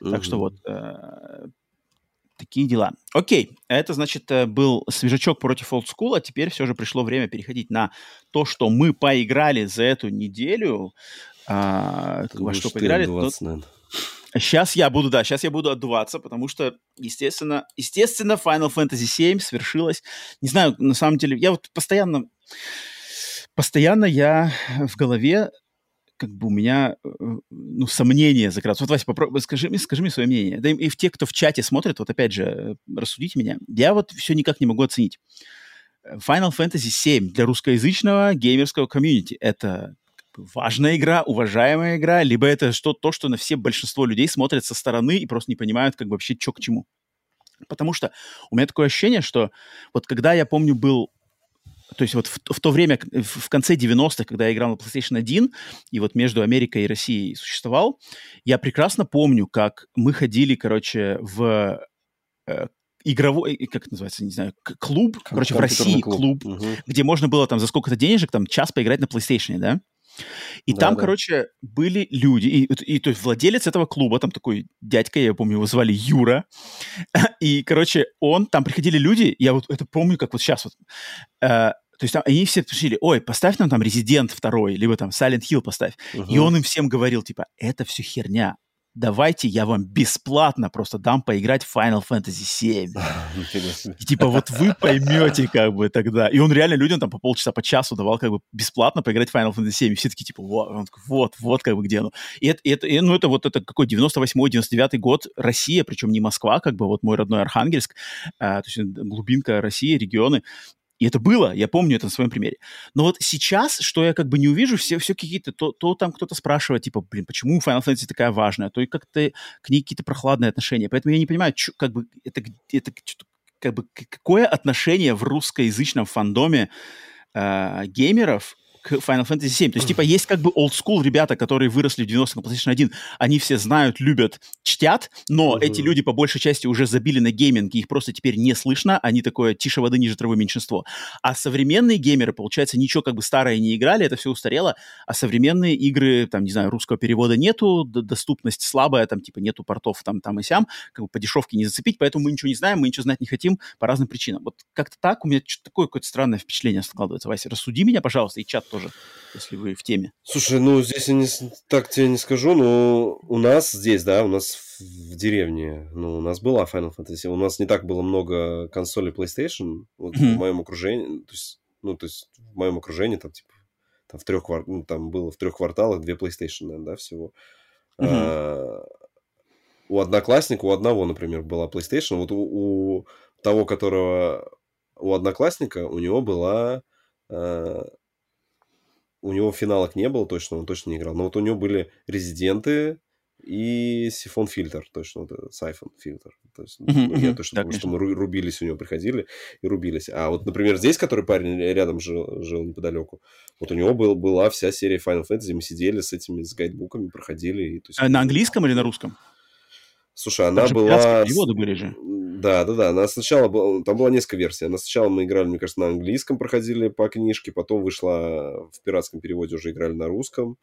Так что вот э, такие дела. Окей, это значит э, был свежачок против Old School, а теперь все же пришло время переходить на то, что мы поиграли за эту неделю. А, во что поиграли? 20, наверное. Сейчас я буду, да, сейчас я буду отдуваться, потому что, естественно, естественно, Final Fantasy VII свершилось. Не знаю, на самом деле, я вот постоянно, постоянно я в голове, как бы у меня, э, ну, сомнения закрадываются. Вот, Вася, попробуй, скажи, мне, скажи мне свое мнение. Да и в те, кто в чате смотрит, вот опять же, э, рассудите меня. Я вот все никак не могу оценить. Final Fantasy VII для русскоязычного геймерского комьюнити — это важная игра, уважаемая игра, либо это что, то, что на все большинство людей смотрят со стороны и просто не понимают, как бы вообще, что к чему. Потому что у меня такое ощущение, что вот когда я помню был то есть вот в, в то время, в, конце 90-х, когда я играл на PlayStation 1, и вот между Америкой и Россией существовал, я прекрасно помню, как мы ходили, короче, в э, игровой, как это называется, не знаю, клуб, короче, в России клуб, клуб угу. где можно было там за сколько-то денежек там час поиграть на PlayStation, да? И да, там, да. короче, были люди, и, и, и то есть владелец этого клуба, там такой дядька, я помню, его звали Юра, и, короче, он, там приходили люди, я вот это помню, как вот сейчас вот, э, то есть там, они все пришли, ой, поставь нам там Резидент второй, либо там Silent Hill поставь. Uh-huh. И он им всем говорил, типа, это все херня давайте я вам бесплатно просто дам поиграть в Final Fantasy 7. И, типа вот вы поймете как бы тогда. И он реально людям там по полчаса, по часу давал как бы бесплатно поиграть в Final Fantasy 7. И все такие типа вот, он вот, вот как бы где оно. И это, и это и, ну это вот это какой 98-99 год, Россия, причем не Москва, как бы вот мой родной Архангельск, а, то есть глубинка России, регионы. И это было, я помню это на своем примере. Но вот сейчас, что я как бы не увижу, все, все какие-то, то, то там кто-то спрашивает, типа, блин, почему Final Fantasy такая важная, то и как-то к ней какие-то прохладные отношения. Поэтому я не понимаю, чё, как бы это, это как бы какое отношение в русскоязычном фандоме э, геймеров к Final Fantasy 7. То есть, типа, есть как бы old school ребята, которые выросли в 90-х на PlayStation 1, они все знают, любят, чтят, но uh-huh. эти люди по большей части уже забили на гейминг, и их просто теперь не слышно, они такое тише воды ниже травы меньшинство. А современные геймеры, получается, ничего как бы старое не играли, это все устарело, а современные игры, там, не знаю, русского перевода нету, доступность слабая, там, типа, нету портов там, там и сям, как бы по дешевке не зацепить, поэтому мы ничего не знаем, мы ничего знать не хотим по разным причинам. Вот как-то так у меня что-то такое какое-то странное впечатление складывается. Вася, рассуди меня, пожалуйста, и чат тоже, если вы в теме. Слушай, ну здесь я не, так тебе не скажу, но у нас здесь, да, у нас в деревне, ну, у нас была Final Fantasy, у нас не так было много консолей PlayStation, вот mm-hmm. в моем окружении, то есть, ну, то есть в моем окружении там, типа, там в трех, ну, там было в трех кварталах две PlayStation, наверное, да, всего. Mm-hmm. А, у одноклассника, у одного, например, была PlayStation, вот у, у того, которого у одноклассника, у него была а, у него финалок не было точно, он точно не играл. Но вот у него были резиденты и сифон фильтр, точно, вот сайфон фильтр. То есть, ну, я точно помню, что мы рубились у него, приходили и рубились. А вот, например, здесь, который парень рядом жил, жил неподалеку, вот у него был, была вся серия Final Fantasy, мы сидели с этими, с гайдбуками, проходили. И, то есть, а на английском или на русском? Слушай, она была... переводы были же. Да, да, да. Она сначала была... Там было несколько версий. Она сначала мы играли, мне кажется, на английском, проходили по книжке, потом вышла в пиратском переводе, уже играли на русском.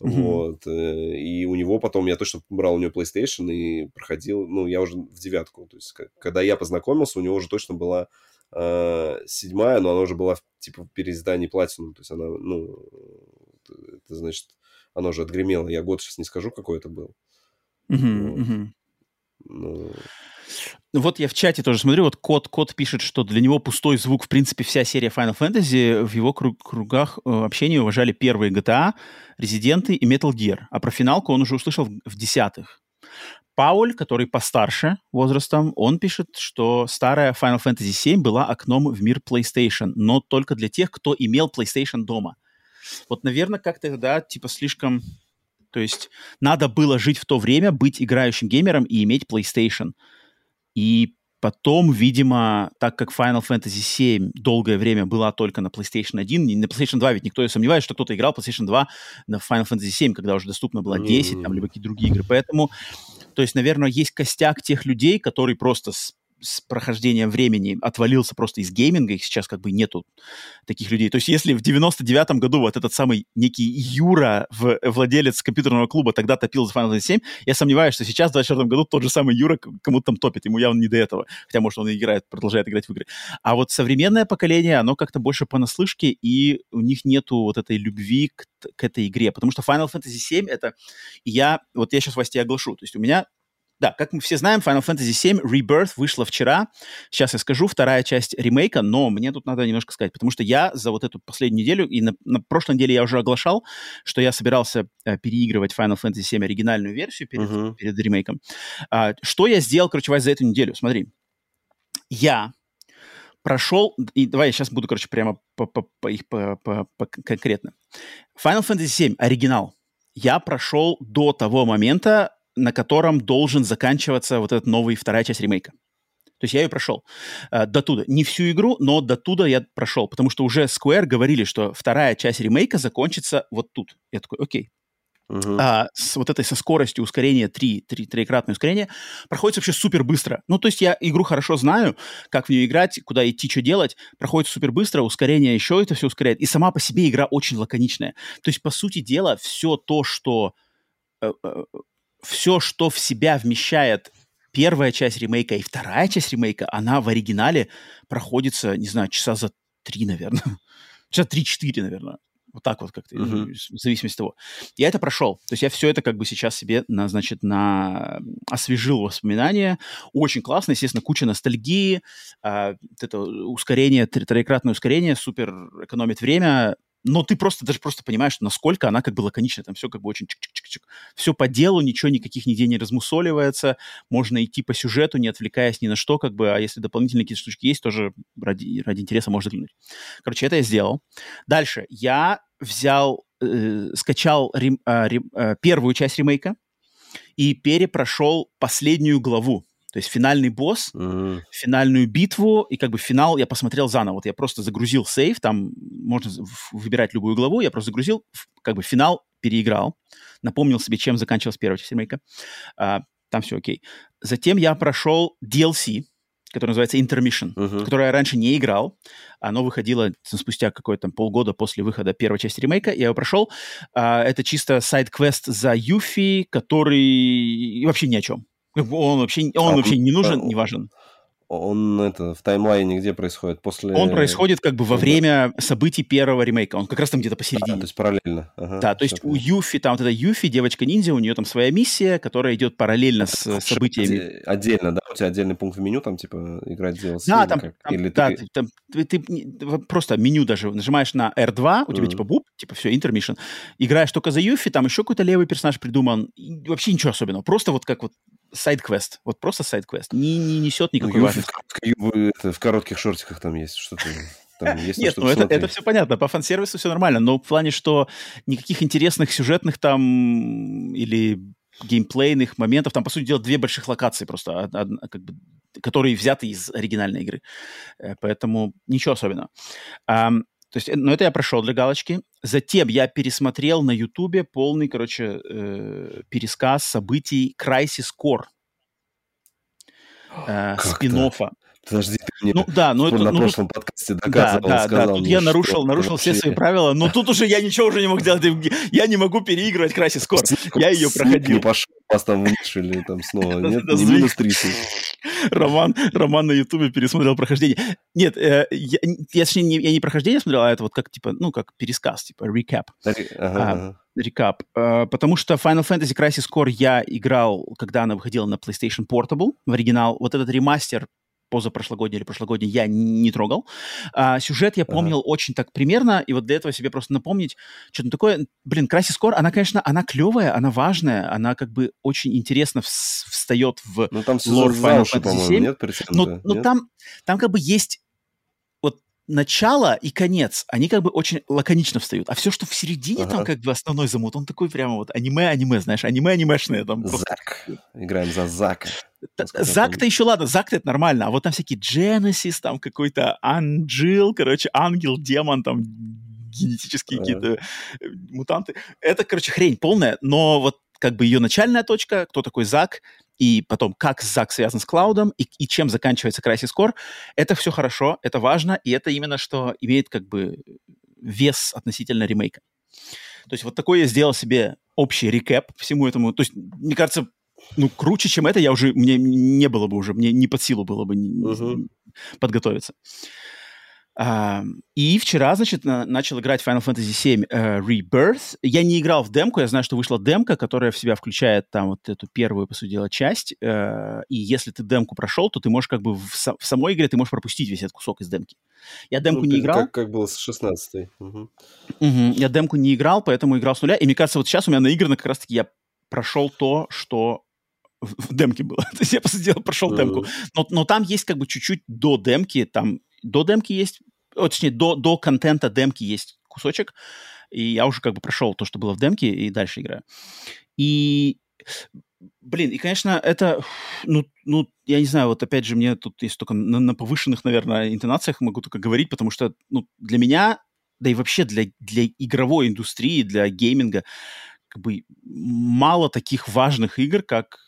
Mm-hmm. Вот. Э, и у него потом, я точно брал у него PlayStation и проходил, ну, я уже в девятку. То есть, когда я познакомился, у него уже точно была э, седьмая, но она уже была, типа, в переиздании Platinum. То есть, она, ну, это значит, она уже отгремела. Я год сейчас не скажу, какой это был. Mm-hmm. Вот. Mm-hmm. Ну... Вот я в чате тоже смотрю, вот кот, кот пишет, что для него пустой звук, в принципе, вся серия Final Fantasy, в его круг, кругах э, общения уважали первые GTA, Резиденты и Metal Gear, а про финалку он уже услышал в десятых. Пауль, который постарше возрастом, он пишет, что старая Final Fantasy VII была окном в мир PlayStation, но только для тех, кто имел PlayStation дома. Вот, наверное, как-то, да, типа слишком то есть надо было жить в то время, быть играющим геймером и иметь PlayStation. И потом, видимо, так как Final Fantasy VII долгое время была только на PlayStation 1, на PlayStation 2 ведь никто не сомневается, что кто-то играл PlayStation 2 на Final Fantasy VII, когда уже доступно было 10, там, либо какие-то другие игры. Поэтому, то есть, наверное, есть костяк тех людей, которые просто с с прохождением времени отвалился просто из гейминга, их сейчас как бы нету таких людей. То есть если в 99-м году вот этот самый некий Юра, в, владелец компьютерного клуба, тогда топил за Final Fantasy 7, я сомневаюсь, что сейчас в 24 году тот же самый Юра кому-то там топит, ему явно не до этого. Хотя, может, он играет, продолжает играть в игры. А вот современное поколение, оно как-то больше понаслышке, и у них нету вот этой любви к, к этой игре. Потому что Final Fantasy 7 это... Я... Вот я сейчас вас тебе оглашу. То есть у меня да, как мы все знаем, Final Fantasy VII Rebirth вышла вчера. Сейчас я скажу, вторая часть ремейка, но мне тут надо немножко сказать, потому что я за вот эту последнюю неделю, и на, на прошлой неделе я уже оглашал, что я собирался э, переигрывать Final Fantasy VII оригинальную версию перед, uh-huh. перед ремейком. А, что я сделал, короче, за эту неделю? Смотри. Я прошел, и давай я сейчас буду, короче, прямо по, по, по, их по, по, по конкретно. Final Fantasy VII оригинал я прошел до того момента, на котором должен заканчиваться вот эта новая вторая часть ремейка. То есть я ее прошел э, до туда. Не всю игру, но до туда я прошел, потому что уже Square говорили, что вторая часть ремейка закончится вот тут. Я такой, окей. Uh-huh. А, с вот этой со скоростью ускорения 3, 3, троекратное ускорение проходит вообще супер быстро. Ну, то есть я игру хорошо знаю, как в нее играть, куда идти, что делать. Проходит супер быстро, ускорение еще это все ускоряет. И сама по себе игра очень лаконичная. То есть, по сути дела, все то, что э, э, все, что в себя вмещает первая часть ремейка и вторая часть ремейка, она в оригинале проходится, не знаю, часа за три, наверное. Часа три-четыре, наверное. Вот так вот как-то, uh-huh. в зависимости от того. Я это прошел. То есть я все это как бы сейчас себе, на, значит, на... освежил воспоминания. Очень классно, естественно, куча ностальгии. А, это ускорение, троекратное ускорение, супер экономит время но ты просто даже просто понимаешь, насколько она как бы лаконична, там все как бы очень чик-чик-чик-чик. Все по делу, ничего, никаких нигде не размусоливается, можно идти по сюжету, не отвлекаясь ни на что, как бы, а если дополнительные какие-то штучки есть, тоже ради, ради интереса можно заглянуть. Короче, это я сделал. Дальше, я взял, э, скачал рем, э, рем, э, первую часть ремейка и перепрошел последнюю главу то есть финальный босс, mm-hmm. финальную битву, и как бы финал я посмотрел заново. Вот я просто загрузил сейв, там можно выбирать любую главу, я просто загрузил, как бы финал переиграл, напомнил себе, чем заканчивалась первая часть ремейка. А, там все окей. Затем я прошел DLC, который называется Intermission, uh-huh. которое я раньше не играл. Оно выходило спустя какое-то полгода после выхода первой части ремейка. Я его прошел. А, это чисто side quest за Юфи, который вообще ни о чем. Он вообще, он а, вообще не нужен, не важен. Он это в timeline е где происходит? После... Он происходит как бы во время событий первого ремейка. Он как раз там где-то посередине. А, то есть параллельно. Ага, да, то есть у Юфи, там вот эта Юфи, девочка-ниндзя, у нее там своя миссия, которая идет параллельно с это событиями. Отдельно, да? У тебя отдельный пункт в меню, там типа играть DLC? Да, там, там, или да, ты... Там, ты, ты, просто меню даже нажимаешь на R2, у тебя mm. типа буп, типа все, Intermission. Играешь только за Юфи, там еще какой-то левый персонаж придуман. И вообще ничего особенного. Просто вот как вот side quest. Вот просто side quest. Не, не несет никакой ну, важности. В, в коротких шортиках там есть что-то. Там есть Нет, ну это, это все понятно, по фан-сервису все нормально, но в плане, что никаких интересных сюжетных там или геймплейных моментов, там, по сути дела, две больших локации просто, одна, как бы, которые взяты из оригинальной игры. Э, поэтому ничего особенного. То есть, ну, это я прошел для галочки. Затем я пересмотрел на Ютубе полный, короче, э, пересказ событий Crisis Core. Э, спин -оффа. Подожди, ты мне ну, да, но это, на ну, прошлом подкасте доказывал, да, да, сказал да, тут мне, я нарушил, нарушил все свои правила, но тут уже я ничего уже не мог делать. Я не могу переигрывать Crisis Core. Я ее проходил. пошел, вас там вышли, там снова, нет, не минус 30. Роман, Роман на Ютубе пересмотрел прохождение. Нет, э, я, я, не, я не прохождение смотрел, а это вот как, типа, ну, как пересказ, типа. Ага, а, ага. Рекап. Uh, потому что Final Fantasy Crisis Core я играл, когда она выходила на PlayStation Portable, в оригинал. Вот этот ремастер позапрошлогодний или прошлогодний я не трогал. А, сюжет я помнил ага. очень так примерно, и вот для этого себе просто напомнить, что-то такое, блин, Crisis Core, она, конечно, она клевая, она важная, она как бы очень интересно встает в ну, там лор Final Fantasy 7. Нет, но, но там, там как бы есть начало и конец, они как бы очень лаконично встают. А все, что в середине, ага. там как бы основной замут, он такой прямо вот аниме-аниме, знаешь, аниме-анимешное. Там Зак. Играем за Зака. Зак-то еще ладно, Зак-то это нормально, а вот там всякие Genesis, там какой-то Анджил, короче, ангел, демон, там генетические какие-то э, мутанты. Это, короче, хрень полная, но вот как бы ее начальная точка, кто такой Зак, и потом как Зак связан с клаудом, и, и чем заканчивается Crisis Core, это все хорошо, это важно, и это именно что имеет как бы вес относительно ремейка. То есть вот такой я сделал себе общий рекэп всему этому. То есть, мне кажется, ну, круче, чем это, я уже, мне не было бы уже, мне не под силу было бы uh-huh. подготовиться. И вчера, значит, на, начал играть Final Fantasy VII uh, Rebirth. Я не играл в демку, я знаю, что вышла демка, которая в себя включает там вот эту первую, по сути дела, часть. Uh, и если ты демку прошел, то ты можешь как бы в, в самой игре ты можешь пропустить весь этот кусок из демки. Я демку ну, не играл. Как, как было с 16-й. Угу. Угу. Я демку не играл, поэтому играл с нуля. И мне кажется, вот сейчас у меня наиграно как раз-таки я прошел то, что в демке было. То есть я, по сути дела, прошел mm-hmm. демку. Но, но там есть как бы чуть-чуть до демки, там до демки есть, точнее, до, до контента демки есть кусочек, и я уже как бы прошел то, что было в демке, и дальше играю. И, блин, и, конечно, это, ну, ну, я не знаю, вот опять же, мне тут есть только на, на повышенных, наверное, интонациях могу только говорить, потому что, ну, для меня, да и вообще для, для игровой индустрии, для гейминга, как бы мало таких важных игр, как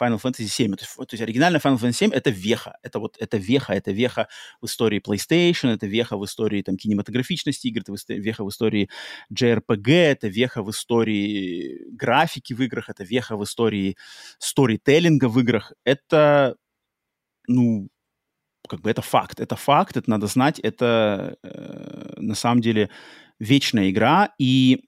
Final Fantasy VII. То есть, то есть оригинальная Final Fantasy VII — это веха. Это вот это веха. Это веха в истории PlayStation, это веха в истории там, кинематографичности игр, это веха в истории JRPG, это веха в истории графики в играх, это веха в истории сторителлинга в играх. Это, ну, как бы это факт. Это факт, это надо знать. Это э, на самом деле вечная игра. И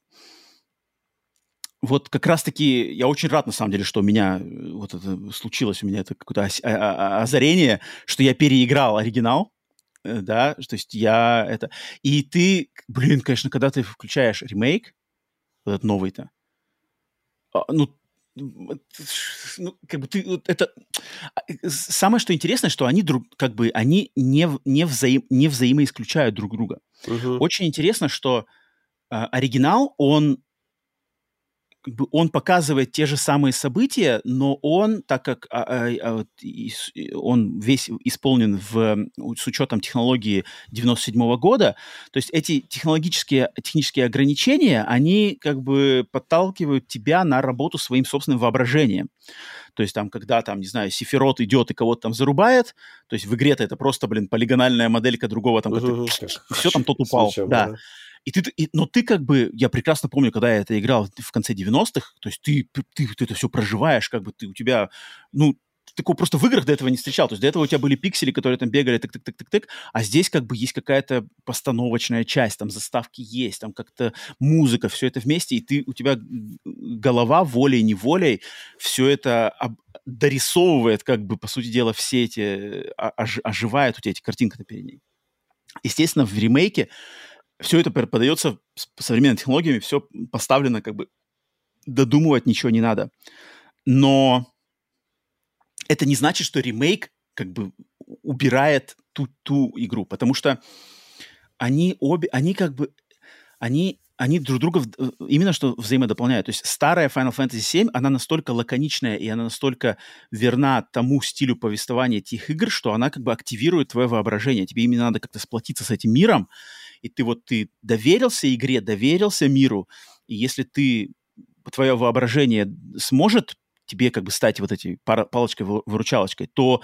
вот как раз-таки я очень рад, на самом деле, что у меня э, вот это случилось, у меня это какое-то а, а, озарение, что я переиграл оригинал, э, да, то есть я это... И ты, блин, конечно, когда ты включаешь ремейк, вот этот новый-то, а, ну, ну, как бы ты, это... Самое, что интересное, что они друг, как бы, они не, не, взаим, не взаимоисключают друг друга. Uh-huh. Очень интересно, что э, оригинал, он как бы он показывает те же самые события, но он, так как а, а, а, он весь исполнен в, с учетом технологии 97 -го года, то есть эти технологические, технические ограничения, они как бы подталкивают тебя на работу своим собственным воображением. То есть там, когда там, не знаю, Сифирот идет и кого-то там зарубает, то есть в игре-то это просто, блин, полигональная моделька другого там, угу, все там тот упал, случаем, да. да. И ты, и, но ты как бы, я прекрасно помню, когда я это играл в конце 90-х, то есть ты, ты, ты это все проживаешь, как бы ты, у тебя, ну, такого просто в играх до этого не встречал. То есть до этого у тебя были пиксели, которые там бегали, тык-тык-тык-тык-тык, а здесь как бы есть какая-то постановочная часть, там заставки есть, там как-то музыка, все это вместе, и ты, у тебя голова волей-неволей все это об, дорисовывает, как бы, по сути дела, все эти, ож, оживает у тебя эти картинки на перед ней. Естественно, в ремейке все это подается современными технологиями, все поставлено как бы додумывать ничего не надо. Но это не значит, что ремейк как бы убирает ту, ту игру, потому что они обе, они как бы, они, они друг друга именно что взаимодополняют. То есть старая Final Fantasy VII, она настолько лаконичная и она настолько верна тому стилю повествования этих игр, что она как бы активирует твое воображение. Тебе именно надо как-то сплотиться с этим миром, и ты вот ты доверился игре, доверился миру, и если ты твое воображение сможет тебе как бы стать вот этой палочкой-выручалочкой, то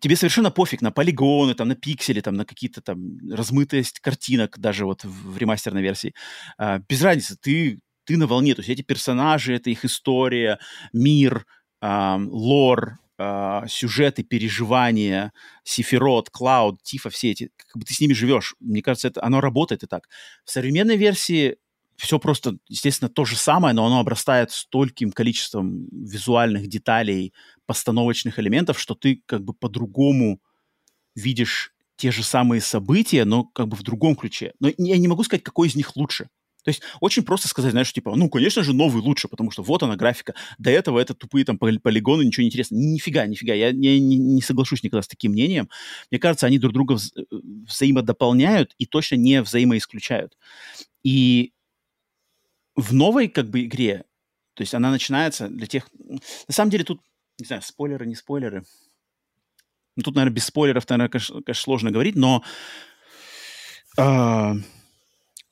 тебе совершенно пофиг на полигоны, там, на пиксели, там, на какие-то там размытость картинок даже вот в, ремастерной версии. А, без разницы, ты, ты на волне, то есть эти персонажи, это их история, мир, а, лор, э, сюжеты, переживания, Сифирот, Клауд, Тифа, все эти, как бы ты с ними живешь. Мне кажется, это, оно работает и так. В современной версии все просто, естественно, то же самое, но оно обрастает стольким количеством визуальных деталей, постановочных элементов, что ты как бы по-другому видишь те же самые события, но как бы в другом ключе. Но я не могу сказать, какой из них лучше. То есть очень просто сказать, знаешь, типа, ну, конечно же, новый лучше, потому что вот она графика. До этого это тупые там полигоны, ничего не интересно. Нифига, нифига. Я, я не, не соглашусь никогда с таким мнением. Мне кажется, они друг друга вза э, взаимодополняют и точно не взаимоисключают. И в новой как бы игре, то есть она начинается для тех... На самом деле тут, не знаю, спойлеры, не спойлеры. Ну, тут, наверное, без спойлеров, наверное, конечно сложно говорить, но... Э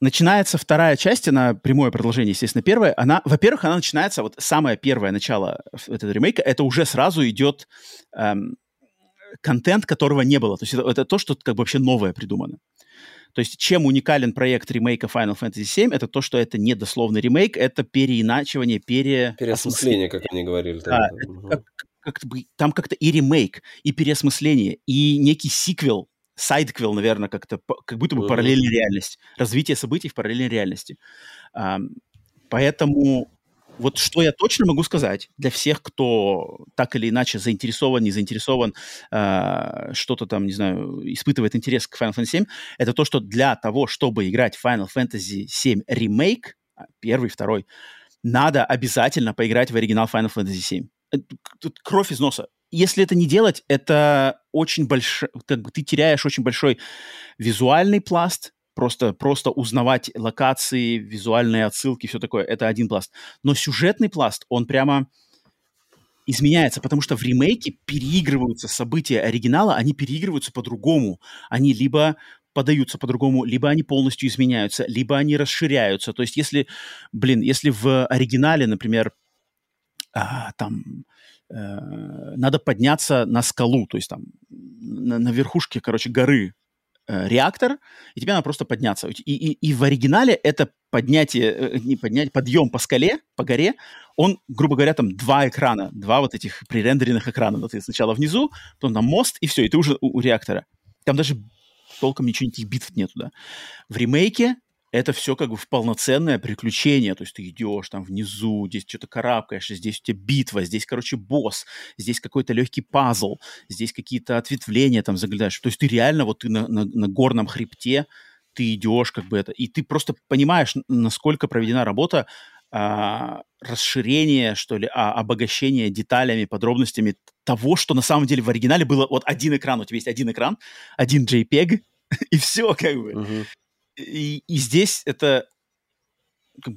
начинается вторая часть, она прямое продолжение, естественно, первая. Она, во-первых, она начинается, вот самое первое начало этого ремейка, это уже сразу идет эм, контент, которого не было. То есть это, это то, что как бы вообще новое придумано. То есть чем уникален проект ремейка Final Fantasy VII, это то, что это не дословный ремейк, это переиначивание, пере... Переосмысление, как они говорили. Да, угу. как, как бы, там как-то и ремейк, и переосмысление, и некий сиквел, сайдквел, наверное, как-то, как будто бы параллельная реальность, развитие событий в параллельной реальности. Поэтому вот что я точно могу сказать для всех, кто так или иначе заинтересован, не заинтересован, э, что-то там, не знаю, испытывает интерес к Final Fantasy VII, это то, что для того, чтобы играть Final Fantasy VII ремейк, а, первый, второй, надо обязательно поиграть в оригинал Final Fantasy VII. Тут кровь из носа. Если это не делать, это очень большой, как бы ты теряешь очень большой визуальный пласт, просто, просто узнавать локации, визуальные отсылки, все такое, это один пласт. Но сюжетный пласт, он прямо изменяется, потому что в ремейке переигрываются события оригинала, они переигрываются по-другому. Они либо подаются по-другому, либо они полностью изменяются, либо они расширяются. То есть если, блин, если в оригинале, например, а, там надо подняться на скалу, то есть там на, на верхушке, короче, горы э, реактор, и тебе надо просто подняться. И, и, и в оригинале это поднятие, э, не поднятие, подъем по скале, по горе, он, грубо говоря, там два экрана, два вот этих пререндеренных экрана. Вот ты сначала внизу, потом там мост, и все, и ты уже у, у реактора. Там даже толком ничего, никаких битв нету, да. В ремейке это все как бы в полноценное приключение. То есть ты идешь там внизу, здесь что-то карабкаешься, здесь у тебя битва, здесь, короче, босс, здесь какой-то легкий пазл, здесь какие-то ответвления там заглядаешь. То есть ты реально вот ты на, на, на горном хребте, ты идешь как бы это, и ты просто понимаешь, насколько проведена работа а, расширение, что ли, а, обогащение деталями, подробностями того, что на самом деле в оригинале было вот один экран, у тебя есть один экран, один JPEG, и все как бы. Uh-huh и, и здесь это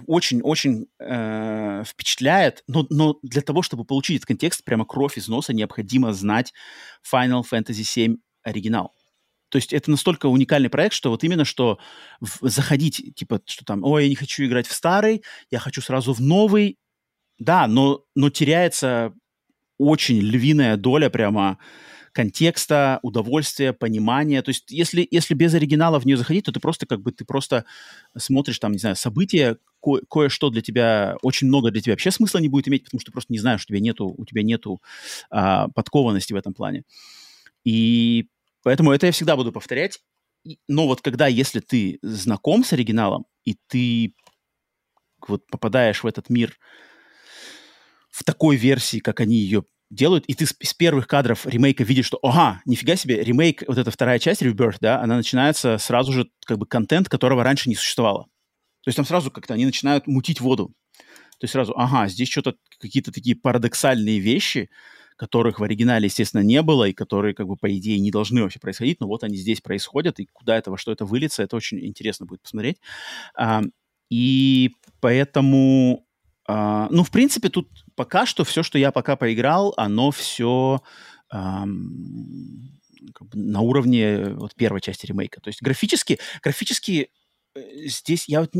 очень-очень э, впечатляет, но, но для того, чтобы получить этот контекст, прямо кровь из носа, необходимо знать Final Fantasy VII оригинал. То есть это настолько уникальный проект, что вот именно что в, заходить, типа, что там, ой, я не хочу играть в старый, я хочу сразу в новый. Да, но, но теряется очень львиная доля прямо контекста, удовольствия, понимания. То есть если, если без оригинала в нее заходить, то ты просто как бы ты просто смотришь там, не знаю, события, ко- кое-что для тебя, очень много для тебя вообще смысла не будет иметь, потому что ты просто не знаешь, у тебя нету, у тебя нету а, подкованности в этом плане. И поэтому это я всегда буду повторять. Но вот когда, если ты знаком с оригиналом, и ты вот попадаешь в этот мир в такой версии, как они ее делают, и ты с, с первых кадров ремейка видишь, что, ага, нифига себе, ремейк, вот эта вторая часть, Rebirth, да, она начинается сразу же, как бы, контент, которого раньше не существовало. То есть там сразу как-то они начинают мутить воду. То есть сразу, ага, здесь что-то, какие-то такие парадоксальные вещи, которых в оригинале, естественно, не было, и которые, как бы, по идее, не должны вообще происходить, но вот они здесь происходят, и куда это, во что это выльется, это очень интересно будет посмотреть. А, и поэтому Uh, ну, в принципе, тут пока что все, что я пока поиграл, оно все бы на уровне вот первой части ремейка. То есть графически, графически э, здесь я вот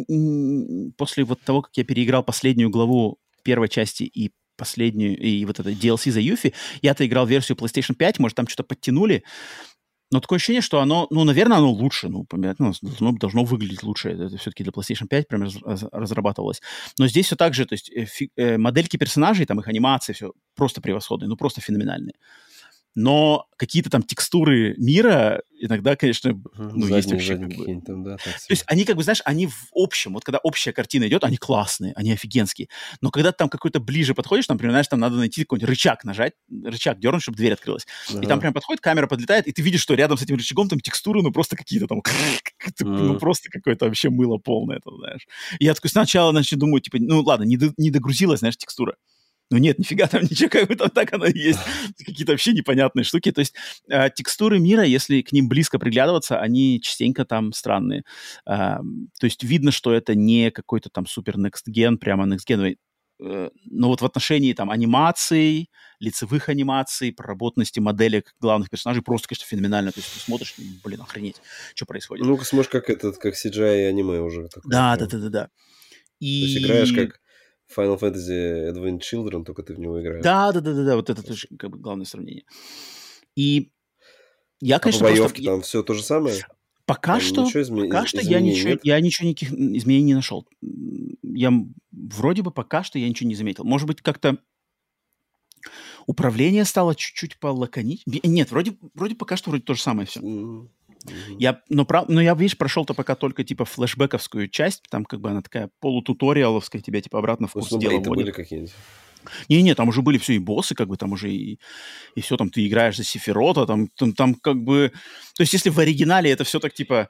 после вот того, как я переиграл последнюю главу первой части и последнюю, и вот это DLC за Юфи, я-то играл версию PlayStation 5, может, там что-то подтянули, но такое ощущение, что оно, ну, наверное, оно лучше, ну, понятно, должно, должно выглядеть лучше. Это все-таки для PlayStation 5 прям раз, раз, разрабатывалось. Но здесь все так же, то есть э, фи, э, модельки персонажей, там их анимации, все просто превосходные, ну, просто феноменальные но какие-то там текстуры мира иногда, конечно, ну, задние, есть вообще как бы... там, да, То есть они, как бы, знаешь, они в общем, вот когда общая картина идет, они классные, они офигенские. Но когда ты там какой-то ближе подходишь, например, знаешь, там надо найти какой-нибудь рычаг нажать, рычаг дернуть, чтобы дверь открылась. Ага. И там прям подходит, камера подлетает, и ты видишь, что рядом с этим рычагом там текстуры, ну, просто какие-то там, ну, просто какое-то вообще мыло полное, это, знаешь. И я такой сначала, значит, думаю, типа, ну, ладно, не, не догрузилась, знаешь, текстура. Ну нет, нифига там ничего, как бы там так оно и есть. Какие-то вообще непонятные штуки. То есть э, текстуры мира, если к ним близко приглядываться, они частенько там странные. Э, то есть видно, что это не какой-то там супер next gen, прямо next gen. э, но вот в отношении там анимаций, лицевых анимаций, проработанности моделек главных персонажей просто, конечно, феноменально. То есть ты смотришь, блин, охренеть, что происходит. Ну-ка, смотришь, как этот, как CGI и аниме уже. Такое, да, да, да, да, да. И... То есть играешь как Final Fantasy Advent Children, только ты в него играешь. Да, да, да, да, да, вот это тоже как бы главное сравнение. И я, конечно, а по боевке просто... там все то же самое? Пока там что, изме... пока что я ничего, нет? я ничего никаких изменений не нашел. Я вроде бы пока что я ничего не заметил. Может быть, как-то управление стало чуть-чуть полаконичнее. Нет, вроде, вроде пока что вроде то же самое все. Mm-hmm. Я, но, прав, но я, видишь, прошел-то пока только, типа, флешбековскую часть, там, как бы, она такая полутуториаловская, тебя, типа, обратно в курс ну, дела были какие-нибудь? Не-не, там уже были все и боссы, как бы, там уже и, и все, там, ты играешь за Сефирота, там, там, там, как бы... То есть, если в оригинале это все так, типа,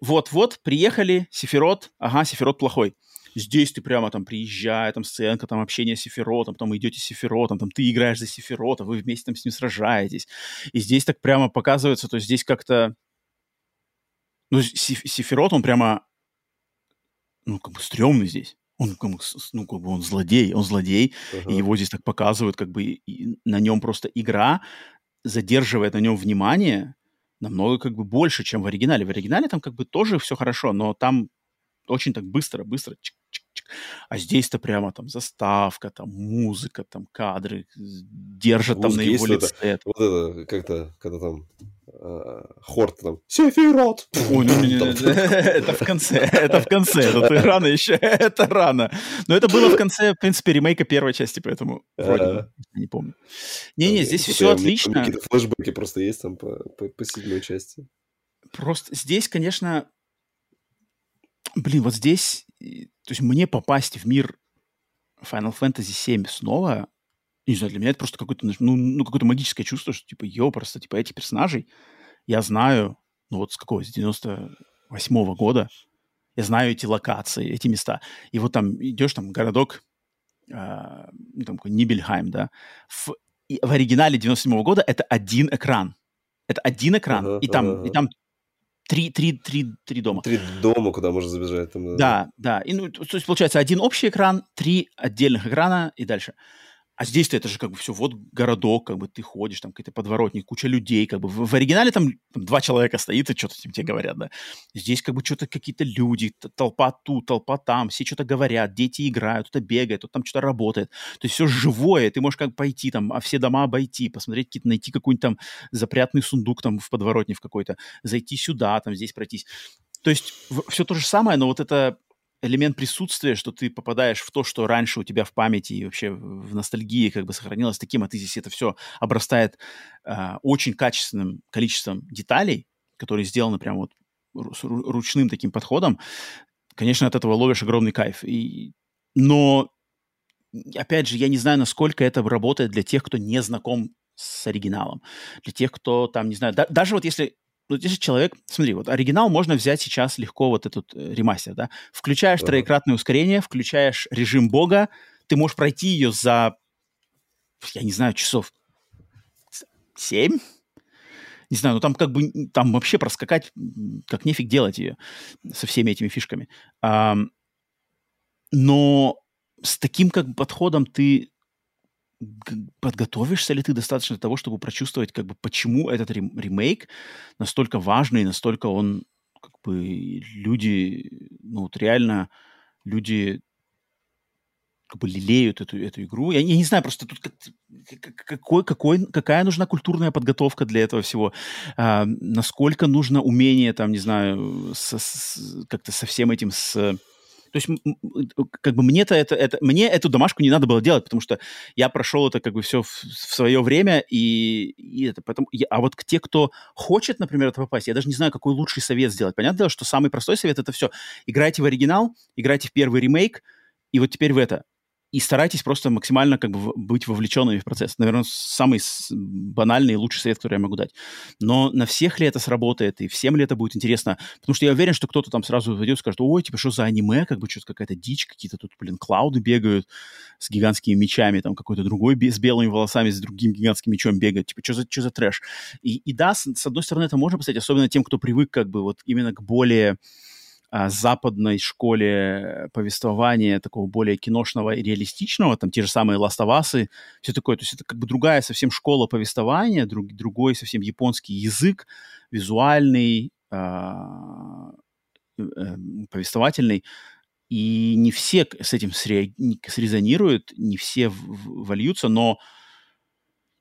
вот-вот, приехали, Сефирот, ага, Сефирот плохой. Здесь ты прямо там приезжая, там сценка, там общение с Сефиротом, потом идете с Сефиротом, там ты играешь за Сефирота, вы вместе там с ним сражаетесь. И здесь так прямо показывается, то есть здесь как-то ну, Сефирот, он прямо, ну, как бы стрёмный здесь. Он, как бы, ну, как бы он злодей, он злодей, uh-huh. и его здесь так показывают, как бы и на нем просто игра задерживает на нем внимание намного как бы больше, чем в оригинале. В оригинале там как бы тоже все хорошо, но там очень так быстро, быстро. Чик, чик, чик. А здесь-то прямо там заставка, там музыка, там кадры держат Музыка там на его лице. Это, вот это, как-то, когда там э, Хорт там Сефирот. Ой, ну, не, это в конце, это в конце, это рано еще, это рано. Но это было в конце, в принципе, ремейка первой части, поэтому вроде не помню. Не-не, здесь все отлично. Какие-то флешбеки просто есть там по седьмой части. Просто здесь, конечно, блин, вот здесь, то есть мне попасть в мир Final Fantasy 7 снова, не знаю, для меня это просто какое-то, ну, ну какое-то магическое чувство, что, типа, йо, просто, типа, этих персонажей я знаю, ну, вот с какого, с 98-го года, я знаю эти локации, эти места. И вот там идешь, там, городок, э, там, Нибельхайм, да, в, в оригинале 97-го года это один экран. Это один экран, uh-huh, и, там, uh-huh. и там три, три, три, три дома. Три дома, куда можно забежать. Там, да, да. да. И, ну, то есть, получается, один общий экран, три отдельных экрана и дальше. А здесь-то это же как бы все, вот городок, как бы ты ходишь, там какие-то подворотник, куча людей, как бы в, в оригинале там, там два человека стоит и что-то тебе говорят, да. Здесь как бы что-то какие-то люди, толпа тут, толпа там, все что-то говорят, дети играют, кто-то бегает, кто-то там что-то работает. То есть все живое, ты можешь как пойти там, а все дома обойти, посмотреть, какие-то, найти какой-нибудь там запрятный сундук там в подворотне в какой-то, зайти сюда, там здесь пройтись. То есть все то же самое, но вот это элемент присутствия, что ты попадаешь в то, что раньше у тебя в памяти и вообще в ностальгии как бы сохранилось таким, а ты здесь это все обрастает э, очень качественным количеством деталей, которые сделаны прям вот ручным таким подходом, конечно, от этого ловишь огромный кайф. И... Но, опять же, я не знаю, насколько это работает для тех, кто не знаком с оригиналом. Для тех, кто там, не знаю, да, даже вот если вот если человек, смотри, вот оригинал можно взять сейчас легко, вот этот э, ремастер, да, включаешь ага. троекратное ускорение, включаешь режим бога, ты можешь пройти ее за, я не знаю, часов 7, не знаю, ну там как бы, там вообще проскакать, как нефиг делать ее со всеми этими фишками. А, но с таким как бы подходом ты подготовишься ли ты достаточно для того, чтобы прочувствовать, как бы, почему этот ремейк настолько важный, настолько он, как бы, люди, ну, вот реально люди как бы лелеют эту, эту игру. Я, я не знаю, просто тут какой, какой, какая нужна культурная подготовка для этого всего, а, насколько нужно умение, там, не знаю, с, с, как-то со всем этим, с то есть, как бы мне-то это, это, мне эту домашку не надо было делать, потому что я прошел это как бы все в, в свое время, и, и это поэтому... Я, а вот к те, кто хочет, например, это попасть, я даже не знаю, какой лучший совет сделать. Понятное дело, что самый простой совет — это все. Играйте в оригинал, играйте в первый ремейк, и вот теперь в это и старайтесь просто максимально как бы быть вовлеченными в процесс. Наверное, самый банальный и лучший совет, который я могу дать. Но на всех ли это сработает, и всем ли это будет интересно? Потому что я уверен, что кто-то там сразу войдет и скажет, ой, типа, что за аниме, как бы что-то какая-то дичь, какие-то тут, блин, клауды бегают с гигантскими мечами, там какой-то другой с белыми волосами, с другим гигантским мечом бегает, типа, что за, что за трэш? И, и да, с, с одной стороны, это можно поставить, особенно тем, кто привык как бы вот именно к более а, западной школе повествования, такого более киношного и реалистичного, там те же самые Us, все такое. То есть это как бы другая совсем школа повествования, друг, другой совсем японский язык, визуальный, а, э, повествовательный. И не все с этим срезонируют, не все вольются, но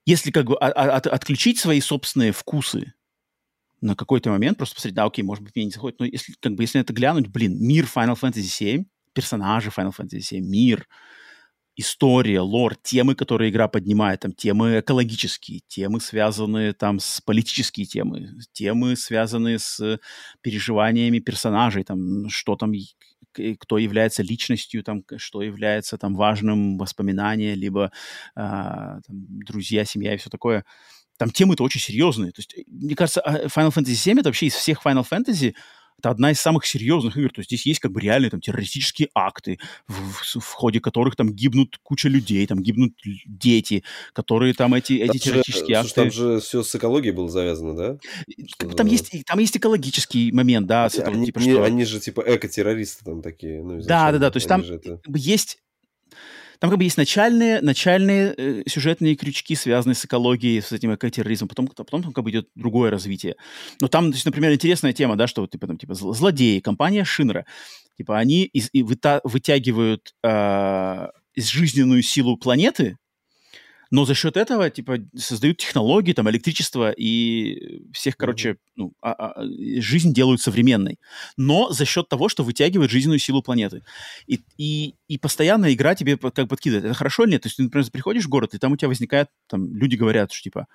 если как бы от, отключить свои собственные вкусы на какой-то момент, просто посмотреть, да, окей, может быть, мне не заходит, но если, как бы, если это глянуть, блин, мир Final Fantasy VII, персонажи Final Fantasy VII, мир, история, лор, темы, которые игра поднимает, там, темы экологические, темы, связанные там с политические темы, темы, связанные с переживаниями персонажей, там, что там, кто является личностью, там, что является там важным воспоминанием, либо а, там, друзья, семья и все такое. Там темы-то очень серьезные. То есть, мне кажется, а, Final Fantasy VII это вообще из всех Final Fantasy это одна из самых серьезных игр. То есть здесь есть как бы реальные там террористические акты, в, в, в ходе которых там гибнут куча людей, там гибнут дети, которые там эти, эти там террористические же, акты... Там же все с экологией было завязано, да? Что там, есть, там есть экологический момент, да. Они, этого, типа, что... они же типа эко-террористы там такие. Ну, да, да, да. То есть там это... есть там как бы есть начальные, начальные э, сюжетные крючки, связанные с экологией, с этим экотерроризмом, потом, потом там как бы идет другое развитие. Но там, то есть, например, интересная тема, да, что типа, там, типа злодеи, компания Шинра, типа они из, и выта, вытягивают э, жизненную силу планеты, но за счет этого, типа, создают технологии, там, электричество и всех, короче, ну, а, а, жизнь делают современной. Но за счет того, что вытягивают жизненную силу планеты. И, и, и постоянно игра тебе как подкидывает. Это хорошо или нет? То есть ты, например, приходишь в город, и там у тебя возникает, там, люди говорят, что, типа,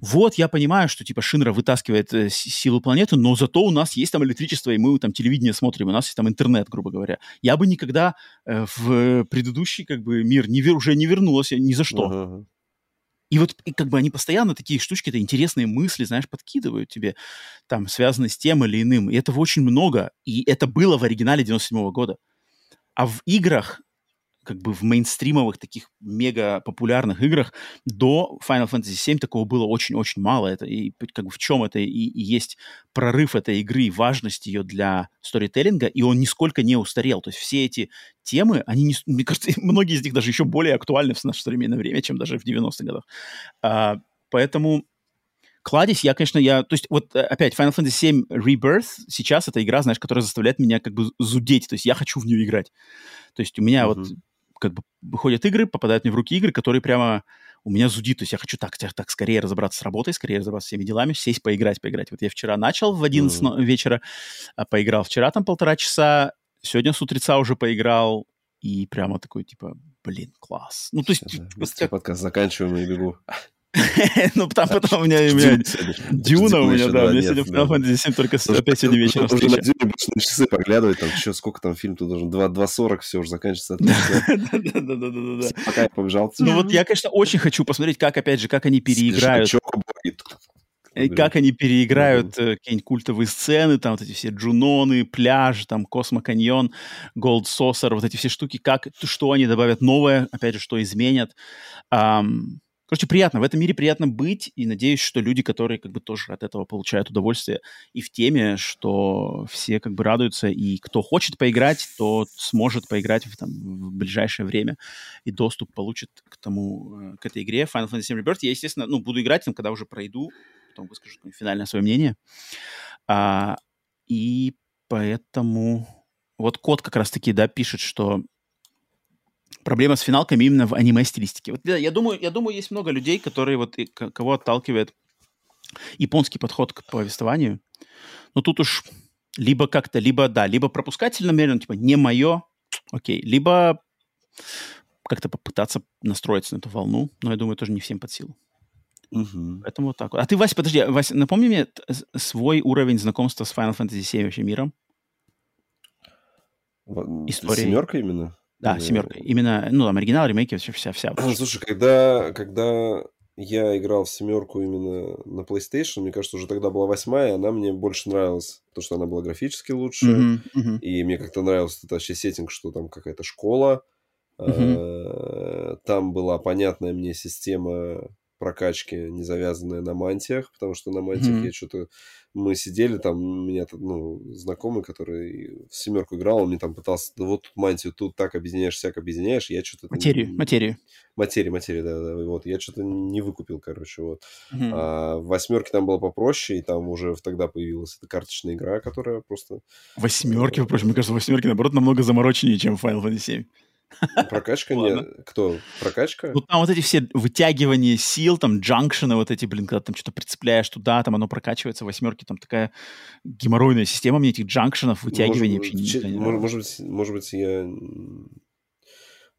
вот, я понимаю, что, типа, Шинра вытаскивает э, силу планеты, но зато у нас есть там электричество, и мы там телевидение смотрим, у нас есть там интернет, грубо говоря. Я бы никогда э, в предыдущий, как бы, мир не, уже не вернулась ни за что. Uh-huh. И вот и как бы они постоянно такие штучки, это интересные мысли, знаешь, подкидывают тебе, там, связанные с тем или иным. И этого очень много. И это было в оригинале 97 -го года. А в играх как бы в мейнстримовых таких мега популярных играх до Final Fantasy VII такого было очень-очень мало. Это и как бы в чем это и, и есть прорыв этой игры, важность ее для сторителлинга, и он нисколько не устарел. То есть все эти темы, они, не, мне кажется, многие из них даже еще более актуальны в наше современное время, чем даже в 90-х годах. А, поэтому кладезь, я, конечно, я... То есть вот э, опять Final Fantasy VII Rebirth сейчас это игра, знаешь, которая заставляет меня как бы зудеть. То есть я хочу в нее играть. То есть у меня mm-hmm. вот как бы выходят игры, попадают мне в руки игры, которые прямо у меня зудит, то есть я хочу так, так, так скорее разобраться с работой, скорее разобраться с всеми делами, сесть, поиграть, поиграть. Вот я вчера начал в 11 mm. вечера, а, поиграл вчера там полтора часа, сегодня с утреца уже поиграл, и прямо такой, типа, блин, класс. Ну, то есть... Все, подкаст заканчиваем и бегу. Ну, там потом у меня Дюна у меня, да, у меня сегодня Final Fantasy 7 только опять сегодня вечером Уже на Дюне будешь на часы поглядывать, там, что, сколько там фильм, тут должен 2.40, все, уже заканчивается. Да-да-да. Пока я побежал. Ну, вот я, конечно, очень хочу посмотреть, как, опять же, как они переиграют и как они переиграют mm-hmm. какие-нибудь культовые сцены, там вот эти все джуноны, пляж, там Космо-каньон, Голд Сосер, вот эти все штуки, как, что они добавят новое, опять же, что изменят. Um, Короче, приятно. В этом мире приятно быть, и надеюсь, что люди, которые как бы тоже от этого получают удовольствие и в теме, что все как бы радуются, и кто хочет поиграть, тот сможет поиграть в, там, в ближайшее время и доступ получит к тому, э, к этой игре Final Fantasy Rebirth. Я, естественно, ну, буду играть там, когда уже пройду, потом выскажу финальное свое мнение. А, и поэтому вот код как раз-таки, да, пишет, что проблема с финалками именно в аниме-стилистике. Вот, я, думаю, я думаю, есть много людей, которые вот, кого отталкивает японский подход к повествованию. Но тут уж либо как-то, либо, да, либо пропускать намеренно, типа, не мое, окей, либо как-то попытаться настроиться на эту волну, но я думаю, тоже не всем под силу. Угу. Поэтому вот так вот. А ты, Вася, подожди, Вася, напомни мне свой уровень знакомства с Final Fantasy VII вообще миром. История. Семерка именно? Да, семерка. Именно, ну, там, оригинал, ремейки, вообще вся, вся. Слушай, когда, когда я играл в семерку именно на PlayStation, мне кажется, уже тогда была восьмая, она мне больше нравилась, потому что она была графически лучше, mm-hmm, mm-hmm. и мне как-то нравился этот вообще сеттинг, что там какая-то школа, mm-hmm. там была понятная мне система прокачки, не завязанная на мантиях, потому что на мантиях mm-hmm. я что-то... Мы сидели, там, у меня ну, знакомый, который в семерку играл, он мне там пытался, ну, вот тут мантию, тут так объединяешь, всяк объединяешь, я что-то... Материю, материю. Материи, материи, да, да, вот, я что-то не выкупил, короче, вот. Mm-hmm. А в восьмерке там было попроще, и там уже тогда появилась эта карточная игра, которая просто... Восьмерки, впрочем, мне кажется, восьмерки, наоборот, намного замороченнее, чем Final Fantasy 7. Прокачка не... Кто? Прокачка? Ну, там вот эти все вытягивания сил, там, джанкшены вот эти, блин, когда там что-то прицепляешь туда, там оно прокачивается, восьмерки, там такая геморройная система мне этих джанкшенов, вытягиваний может, вообще не, может, может, быть, может быть, я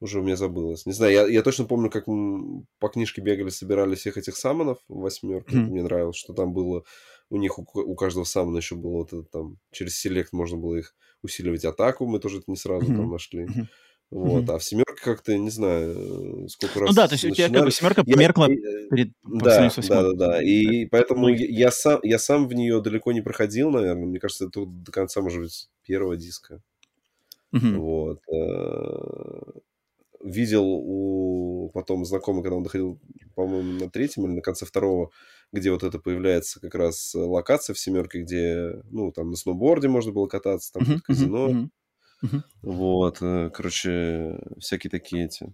уже у меня забылось. Не знаю, я, я точно помню, как мы по книжке бегали, собирали всех этих самонов в восьмерке. Mm-hmm. Мне нравилось, что там было у них у, у каждого самона еще было вот это там через селект можно было их усиливать атаку. Мы тоже это не сразу mm-hmm. там нашли. Mm-hmm. Вот, mm-hmm. а в семерке как-то, не знаю, сколько раз Ну да, то есть начинали... у тебя как бы семерка померкла я... перед да, да, да, да, и поэтому я, я, сам, я сам в нее далеко не проходил, наверное, мне кажется, это до конца, может быть, первого диска. Mm-hmm. Вот. Э, видел у потом знакомый, когда он доходил, по-моему, на третьем или на конце второго, где вот это появляется как раз локация в семерке, где, ну, там на сноуборде можно было кататься, там mm-hmm. казино. Mm-hmm. Uh-huh. Вот, э, короче, всякие такие эти.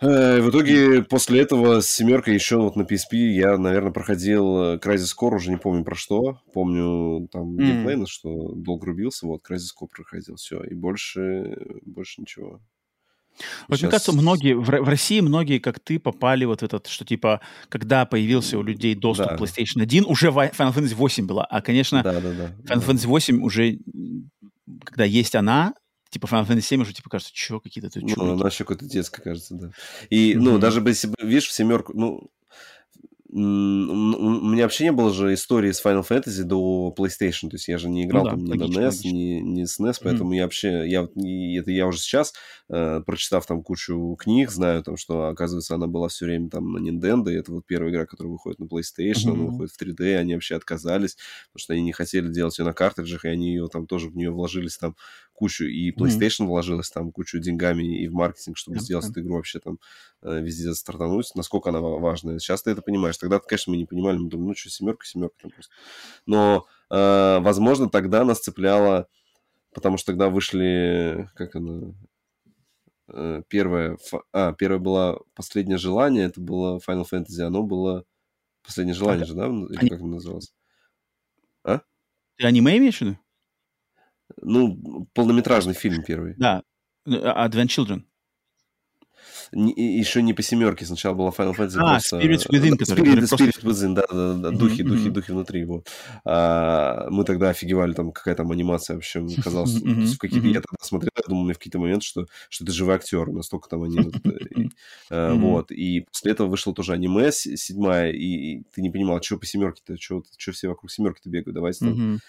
Э, в итоге после этого с семеркой еще вот на PSP я, наверное, проходил э, Crysis Core, уже не помню про что. Помню там mm. геймплейно, что долго рубился, вот Crysis Core проходил, все. И больше, больше ничего. Вот Сейчас... мне кажется, многие, в, в России многие, как ты, попали вот этот, что типа, когда появился у людей доступ да. к PlayStation 1, уже Final Fantasy 8 была. А, конечно, да, да, да, Final да. Fantasy 8 уже когда есть она, типа Final Fantasy 7 уже типа кажется, что какие-то ты Ну, она еще какой-то детская, кажется, да. И, mm-hmm. ну, даже если, видишь, в семерку, ну, у меня вообще не было же истории с Final Fantasy до PlayStation, то есть я же не играл ну, да, там ни логично, на NES, ни, ни с NES, поэтому mm. я вообще, я, это я уже сейчас, э, прочитав там кучу книг, знаю там, что, оказывается, она была все время там на Nintendo, и это вот первая игра, которая выходит на PlayStation, mm-hmm. она выходит в 3D, они вообще отказались, потому что они не хотели делать ее на картриджах, и они ее там тоже в нее вложились там кучу, и PlayStation mm-hmm. вложилась там кучу деньгами и в маркетинг, чтобы yeah, сделать эту игру вообще там э, везде стартануть, насколько она важная. Сейчас ты это понимаешь. Тогда, конечно, мы не понимали, мы думали, ну что, семерка, семерка там просто. Но, э, возможно, тогда нас цепляло, потому что тогда вышли, как она, э, первая, а, первая была «Последнее желание», это было Final Fantasy, оно было «Последнее желание» а, же, да? Или Они... как оно называлось? А? Ты аниме имеешь в виду? Ну, полнометражный фильм первый. Да, Advent Children. Не, еще не по семерке, сначала была Final Fantasy. А, просто... Spirits Within, который, Spirit, просто... Spirit Within, да, да, да, духи, духи, духи внутри его. А, мы тогда офигевали, там какая там анимация вообще, казалось, в какие-то, я тогда смотрел, я думал, мне в какие-то моменты, что, что ты живой актер, настолько там они, вот, э, вот, и после этого вышло тоже аниме седьмая, и ты не понимал, что по семерке-то, что все вокруг семерки-то бегают, давайте там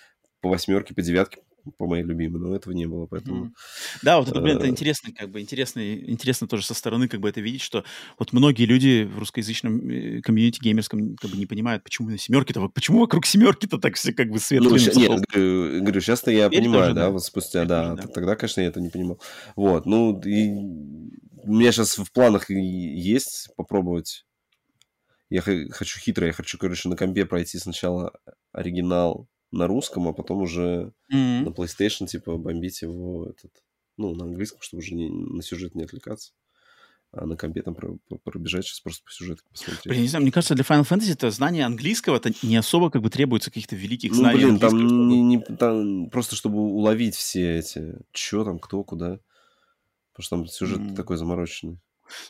по восьмерке, по девятке по моей любимой, но этого не было, поэтому... Mm-hmm. Да, вот это, блин, это э, интересно, как бы, интересно, интересно тоже со стороны как бы это видеть, что вот многие люди в русскоязычном э, комьюнити геймерском как бы не понимают, почему на семерке-то, почему вокруг семерки-то так все как бы свет ну, щас, Нет, говорю, говорю, сейчас-то я Теперь понимаю, тоже, да, да, вот спустя, да, да, тогда, конечно, я это не понимал. Вот, ну, и у меня сейчас в планах есть попробовать я хочу хитро, я хочу, короче, на компе пройти сначала оригинал на русском, а потом уже mm-hmm. на PlayStation, типа, бомбить его этот, ну, на английском, чтобы уже не, на сюжет не отвлекаться. А на компе там пробежать сейчас просто по сюжету посмотреть. Блин, не знаю, мне кажется, для Final Fantasy это знание английского это не особо как бы требуется каких-то великих ну, знаний. Блин, там, не, не, там просто чтобы уловить все эти, что там, кто, куда. Потому что там сюжет mm. такой замороченный.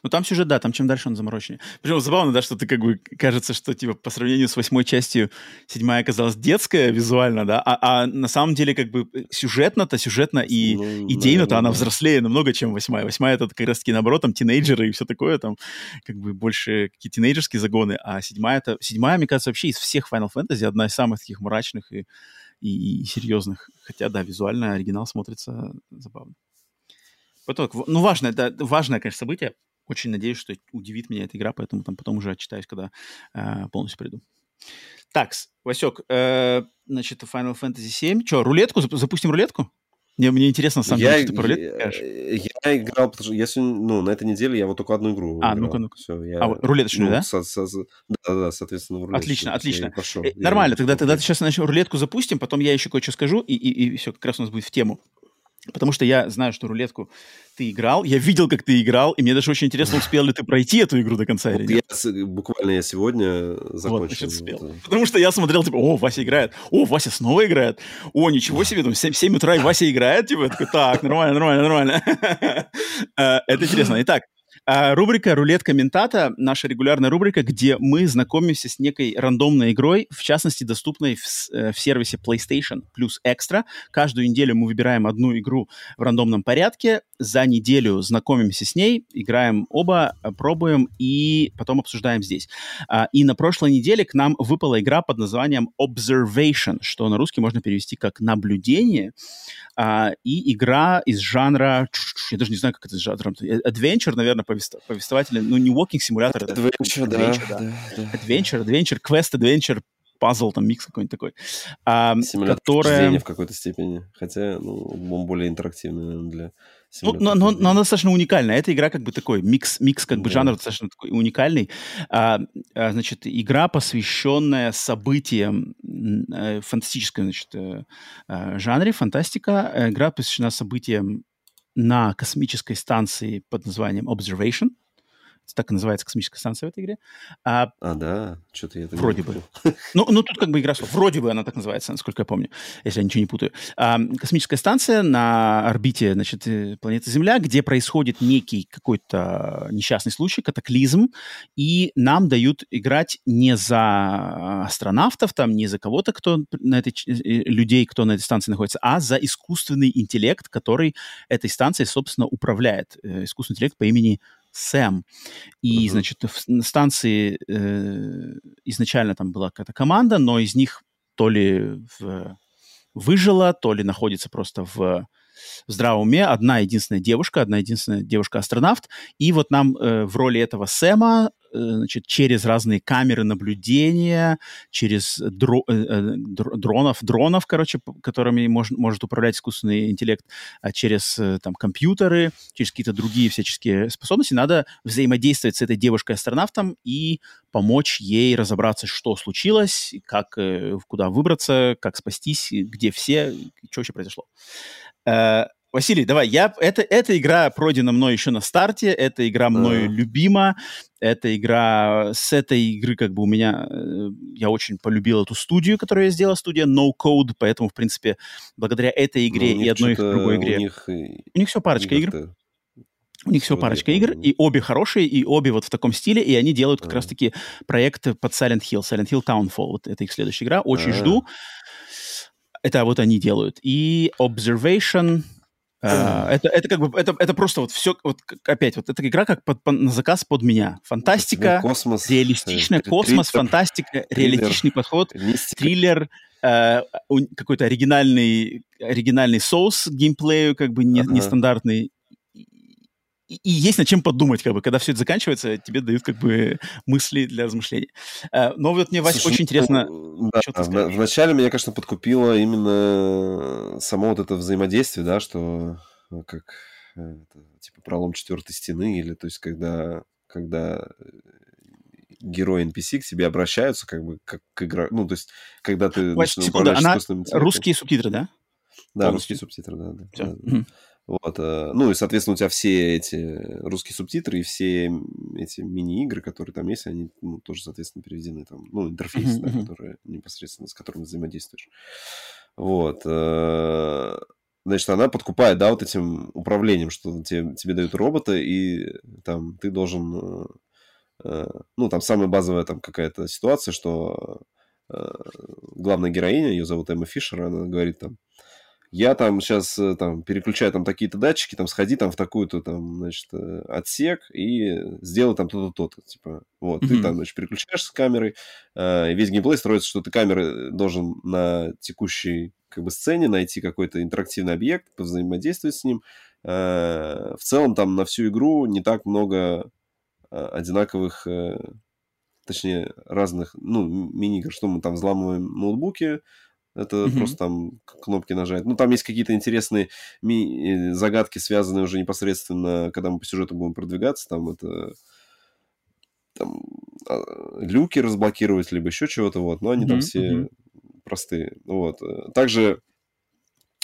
Ну, там сюжет, да, там чем дальше он замороченнее. Причем забавно, да, что ты как бы кажется, что типа по сравнению с восьмой частью седьмая оказалась детская визуально, да, а, а на самом деле как бы сюжетно-то, сюжетно и ну, идейно-то она взрослее намного, чем восьмая. Восьмая это как раз-таки наоборот, там тинейджеры и все такое, там как бы больше какие тинейджерские загоны, а седьмая это... Седьмая, мне кажется, вообще из всех Final Fantasy одна из самых таких мрачных и, и, и серьезных. Хотя, да, визуально оригинал смотрится забавно. Потом, ну, важное, это важное, конечно, событие. Очень надеюсь, что удивит меня эта игра, поэтому там потом уже отчитаюсь, когда э, полностью приду. Так, Васек, э, значит, Final Fantasy 7. Что, рулетку? Запустим рулетку? Мне, мне интересно, на самом Я, деле, что ты про рулетку я, скажешь. я играл, потому что сегодня, ну, на этой неделе я вот только одну игру А, ну-ка, ну-ка. Все, А, я, вот рулеточную, ну, да? со- со- со- да, да, соответственно, в Отлично, рулеточную. То есть я отлично. пошел. Э, Нормально, тогда, тогда ты сейчас начнем рулетку запустим, потом я еще кое-что скажу, и, и, и все, как раз у нас будет в тему. Потому что я знаю, что рулетку ты играл, я видел, как ты играл, и мне даже очень интересно, успел ли ты пройти эту игру до конца или нет. я буквально я сегодня Вот, закончил. значит, успел. вот, Потому что я смотрел, типа, о, Вася играет, о, Вася снова играет, о, ничего себе, там, в 7, 7 утра и Вася играет, типа, я такой, так, нормально, нормально, нормально. Э, Это интересно. Итак, рубрика «Рулет комментата» — наша регулярная рубрика, где мы знакомимся с некой рандомной игрой, в частности, доступной в, э, в сервисе PlayStation плюс Extra. Каждую неделю мы выбираем одну игру в рандомном порядке, за неделю знакомимся с ней, играем оба, пробуем и потом обсуждаем здесь. А, И на прошлой неделе к нам выпала игра под названием Observation, что на русский можно перевести как «наблюдение». А, И игра из жанра... Я даже не знаю, как это жанром. Adventure, наверное, повест- повествовательный. Ну, не walking симулятор. это Adventure, да, adventure, да. да, да. Adventure, Adventure, Quest, Adventure, пазл, там, микс какой-нибудь такой. а, Симулятор которая... в какой-то степени. Хотя, ну, он более интерактивный, наверное, для Ну, но, но- но она достаточно уникальная. Эта игра как бы такой микс, микс как бы Да. жанр достаточно такой уникальный. А, а, значит, игра, посвященная событиям э, фантастической, значит, э, э, жанре, фантастика. Игра посвящена событиям на космической станции под названием Observation. Так и называется космическая станция в этой игре. А, А, да? Что-то я Вроде бы. ну, ну, тут как бы игра слов. Вроде бы она так называется, насколько я помню, если я ничего не путаю. А, космическая станция на орбите, значит, э, планеты Земля, где происходит некий какой-то несчастный случай, катаклизм, и нам дают играть не за астронавтов, там, не за кого-то, кто на этой, э, людей, кто на этой станции находится, а за искусственный интеллект, который этой станцией, собственно, управляет. Э, Искусственный интеллект по имени Сэм. И, Мгм. значит, в- на станции э, изначально там была какая-то команда, но из них то ли в- выжила, то ли находится просто в, в здравом уме. Одна единственная девушка, одна единственная девушка-астронавт. И вот нам э, в роли этого Сэма, значит, через разные камеры наблюдения, через дро- э, э, др- дронов, дронов, короче, которыми мож- может управлять искусственный интеллект, а через э, там компьютеры, через какие-то другие всяческие способности, надо взаимодействовать с этой девушкой-астронавтом и помочь ей разобраться, что случилось, как, э, куда выбраться, как спастись, где все, что вообще произошло. Василий, давай, я, это, эта игра пройдена мной еще на старте, эта игра мною А. любима, эта игра, с этой игры как бы у меня, э, я очень полюбил эту студию, которую я сделал, студия No Code, поэтому, в принципе, благодаря этой игре Ну, и одной и что-то- другой игре, У них, у них все парочка игр, у них все парочка игр, и обе хорошие, и обе вот в таком стиле, и они делают как раз-таки проект под Silent Hill, Silent Hill Townfall, вот это их следующая игра, очень А. жду. Это вот они делают. И Observation, э, это, это как бы, это, это просто вот все, вот опять, вот эта игра как под- по- на заказ под меня. Фантастика, космос, реалистичная, э, космос, триллер, фантастика, реалистичный подход, мистика. триллер, э, какой-то оригинальный, оригинальный соус геймплею, как бы не- Ага. нестандартный. И, и есть над чем подумать, как бы, когда все это заканчивается, тебе дают как бы мысли для размышлений. Э, но вот мне, Вася, Слушай, очень ну, интересно, да, что ты скажешь? Вначале меня, конечно, подкупило именно само вот это взаимодействие, да, что ну, как э, это, типа пролом четвертой стены, или то есть когда, когда э, герои NPC к тебе обращаются, как бы как к игра... Ну, то есть, когда ты начинаешь секунду, она русские субтитры, да? Да, полностью? русские субтитры, да. да, Все. да, да. Вот, э, ну и, соответственно, у тебя все эти русские субтитры и все эти мини-игры, которые там есть, они ну, тоже, соответственно, переведены там, ну, интерфейс, да, который непосредственно с которым взаимодействуешь. Вот. э, Значит, она подкупает, да, вот этим управлением, что тебе, тебе дают робота, и там ты должен... э, Ну, там самая базовая там какая-то ситуация, что главная героиня, ее зовут Эмма Фишер, она говорит там, я там сейчас там переключаю там такие-то датчики, там сходи там в такую-то там, значит, э, отсек и сделай там то-то, то-то, типа, вот, ты Мгм. там, значит, переключаешься камерой, э, весь геймплей строится, что ты камеры должен на текущей как бы сцене найти какой-то интерактивный объект, взаимодействовать с ним. Э, В целом там на всю игру не так много э, одинаковых, э, точнее, разных, ну, мини-игр, что мы там взламываем ноутбуки, Это mm-hmm. просто там кнопки нажать. Ну, там есть какие-то интересные ми- э, загадки, связанные уже непосредственно, когда мы по сюжету будем продвигаться. Там это там, а, люки разблокировать, либо еще чего-то. Вот. Но они mm-hmm. там все mm-hmm. простые. Вот. Также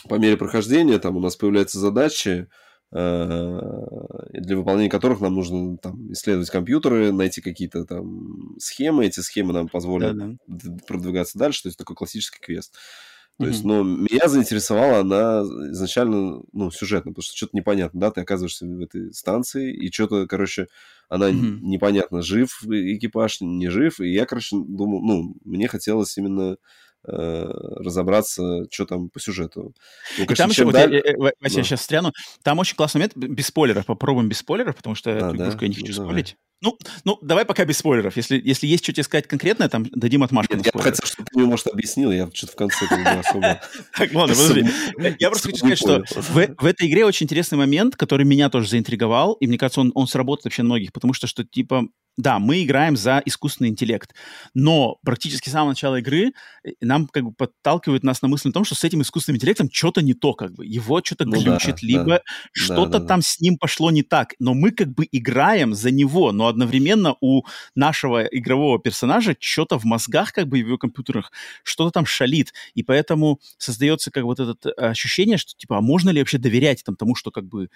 по мере прохождения там у нас появляются задачи, для выполнения которых нам нужно там, исследовать компьютеры, найти какие-то там схемы. Эти схемы нам позволят Да-да. продвигаться дальше. То есть такой классический квест. То mm-hmm. есть, но меня заинтересовала она изначально, ну, сюжетно, потому что что-то непонятно, да, ты оказываешься в этой станции, и что-то, короче, она mm-hmm. непонятно, жив экипаж, не жив, и я, короче, думал, ну, мне хотелось именно Э, разобраться, что там по сюжету. Ну, конечно, там еще, вот даль... я, я, Вася, да. я сейчас стряну, там очень классный момент, без спойлеров, попробуем без спойлеров, потому что а, эту да? игрушку я не хочу ну, спойлить. Ну, ну, давай пока без спойлеров. Если, если есть что тебе сказать конкретное, там дадим отмашку Нет, на Я хотел, чтобы ты мне, может, объяснил, я что-то в конце не особо... Так, ладно, подожди. Я просто хочу сказать, что в этой игре очень интересный момент, который меня тоже заинтриговал, и мне кажется, он сработает вообще на многих, потому что, что типа, да, мы играем за искусственный интеллект, но практически с самого начала игры э, нам как бы подталкивают нас на мысль о том, что с этим искусственным интеллектом что-то не то, как бы, его что-то ну, глючит, да, либо да, что-то да, да, там да. с ним пошло не так, но мы как бы играем за него, но одновременно у нашего игрового персонажа что-то в мозгах, как бы, в его компьютерах, что-то там шалит, и поэтому создается как вот это э, ощущение, что, типа, а можно ли вообще доверять там тому, что как бы,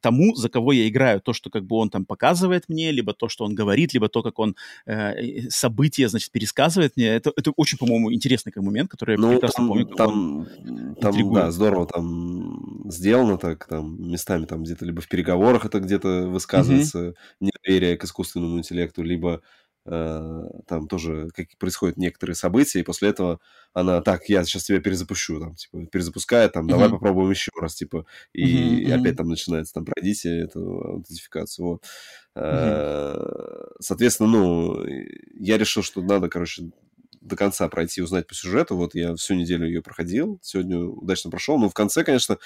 тому, за кого я играю, то, что как бы он там показывает мне, либо то, что он говорит, говорит, либо то, как он э, события, значит, пересказывает мне. Это, это очень, по-моему, интересный как момент, который я ну, прекрасно там, помню. Там, там да, здорово там сделано так, там местами там где-то либо в переговорах это где-то высказывается mm-hmm. недоверие к искусственному интеллекту, либо там тоже как происходят некоторые события, и после этого она, так, я сейчас тебя перезапущу, там, типа, перезапускает, там, давай mm-hmm. попробуем еще раз, типа, и mm-hmm. опять там начинается, там, пройдите эту аутентификацию, вот. Mm-hmm. Соответственно, ну, я решил, что надо, короче, до конца пройти, узнать по сюжету. Вот я всю неделю ее проходил, сегодня удачно прошел. Но в конце, конечно,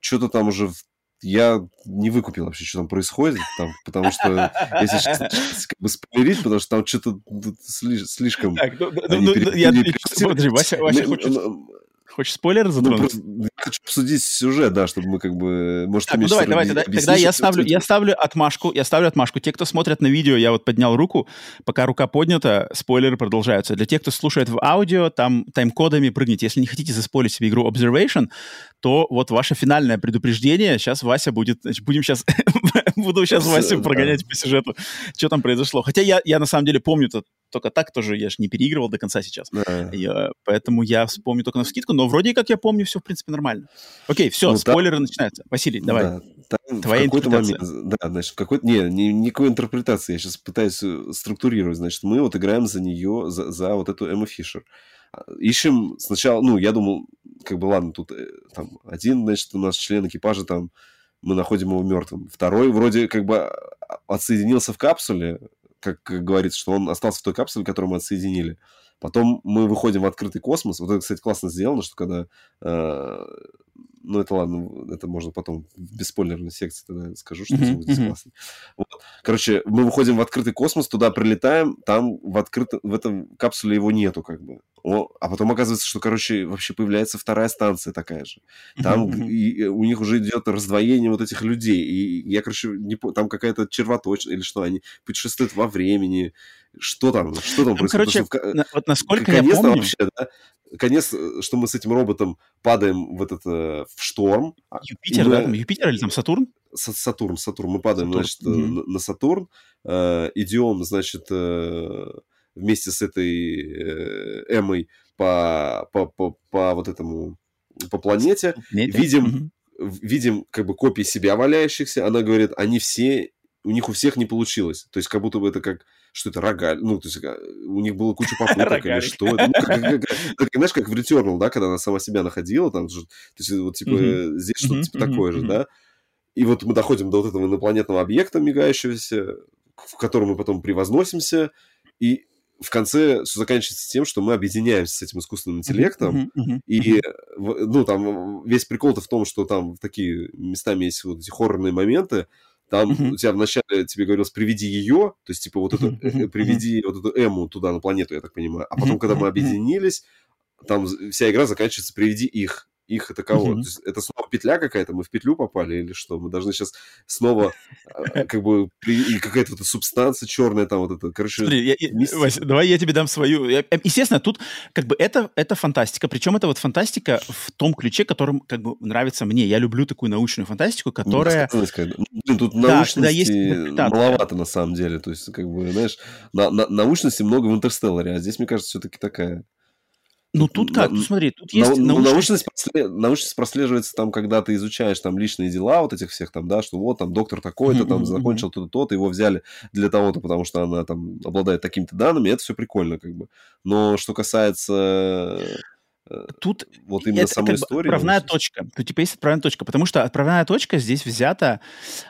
что-то там уже в я не выкупил вообще, что там происходит, там, потому что, если сейчас как бы спойлерить, потому что там что-то слишком... Так, ну, ну, ну, я, подожди, Вася, Вася хочет... Хочешь спойлер ну, затронуть? Ну, хочу обсудить сюжет, да, чтобы мы как бы... Может, так, ну давай, давай, тогда, тогда я, ставлю, я ставлю отмашку, я ставлю отмашку. Те, кто смотрят на видео, я вот поднял руку, пока рука поднята, спойлеры продолжаются. Для тех, кто слушает в аудио, там тайм-кодами прыгните. Если не хотите заспойлить себе игру Observation, то вот ваше финальное предупреждение, сейчас Вася будет... Значит, будем сейчас... Буду сейчас Васю прогонять по сюжету, что там произошло. Хотя я, я на самом деле помню только так тоже, я же не переигрывал до конца сейчас. Да. Я, поэтому я вспомню только на скидку, но вроде как я помню, все, в принципе, нормально. Окей, все, ну, спойлеры там... начинаются. Василий, давай. Да, там Твоя в какой-то момент, да, значит, в какой-то, не, не, никакой интерпретации, я сейчас пытаюсь э, структурировать, значит, мы вот играем за нее, за, за вот эту Эмму Фишер. А, ищем сначала, ну, я думал, как бы, ладно, тут э, там один, значит, у нас член экипажа там, мы находим его мертвым. Второй вроде как бы а, отсоединился в капсуле, как, говорится, что он остался в той капсуле, которую мы отсоединили. Потом мы выходим в открытый космос. Вот это, кстати, классно сделано, что когда... Э, ну, это ладно, это можно потом в бесспойлерной секции тогда скажу, что mm-hmm. здесь классно. Вот. Короче, мы выходим в открытый космос, туда прилетаем, там в, открытом, в этом капсуле его нету как бы. О, а потом оказывается, что, короче, вообще появляется вторая станция такая же. Там и, у них уже идет раздвоение вот этих людей. И я, короче, не там какая-то червоточина или что, они путешествуют во времени. Что там? Что там, там происходит? Короче, на, вот насколько я помню... вообще, да? Конец, э, что мы с этим роботом падаем в этот э, в шторм. А, Юпитер, мы... да? Там Юпитер или там Сатурн? Сатурн, Сатурн. Мы падаем, Сатурн. значит, mm-hmm. на, на Сатурн, э, идем, значит, э, вместе с этой э, Эмой по, по, по, по вот этому, по планете, Планете? видим, mm-hmm. видим как бы копии себя валяющихся, она говорит, они все, у них у всех не получилось, то есть как будто бы это как что это рогаль, ну, то есть а, у них было куча попыток или что. Ну, как, как, как, знаешь, как в Returnal, да, когда она сама себя находила, там же, то есть вот типа mm-hmm. здесь что-то типа такое же, да. И вот мы доходим до вот этого инопланетного объекта мигающегося, в котором мы потом превозносимся, и в конце все заканчивается тем, что мы объединяемся с этим искусственным интеллектом, uh-huh, uh-huh, и, ну, там, весь прикол-то в том, что там такие местами есть вот эти хоррорные моменты, там uh-huh. у тебя вначале тебе говорилось «приведи ее», то есть, типа, вот эту, uh-huh. приведи вот эту Эму туда, на планету, я так понимаю, а потом, когда мы объединились, там вся игра заканчивается «приведи их» их это кого? Mm-hmm. это снова петля какая-то? Мы в петлю попали или что? Мы должны сейчас снова а, как бы и какая-то вот субстанция черная там вот это, короче. Смотри, я, Вась, давай я тебе дам свою. Я, э, естественно, тут как бы это это фантастика, причем это вот фантастика в том ключе, которым как бы нравится мне. Я люблю такую научную фантастику, которая. Ну, блин, тут да, научности да, есть маловато на самом деле, то есть как бы знаешь, на, на, научности много в Интерстелларе, а здесь мне кажется все-таки такая. Ну, тут как? Ну, смотри, тут есть на, научность... Научность, прослеживается, научность прослеживается там, когда ты изучаешь там личные дела вот этих всех там, да, что вот там доктор такой-то там закончил то-то, то-то, его взяли для того-то, потому что она там обладает такими-то данными, это все прикольно как бы. Но что касается э, Тут вот именно это самой истории. Отправная точка. Тут типа есть отправная точка, потому что отправная точка здесь взята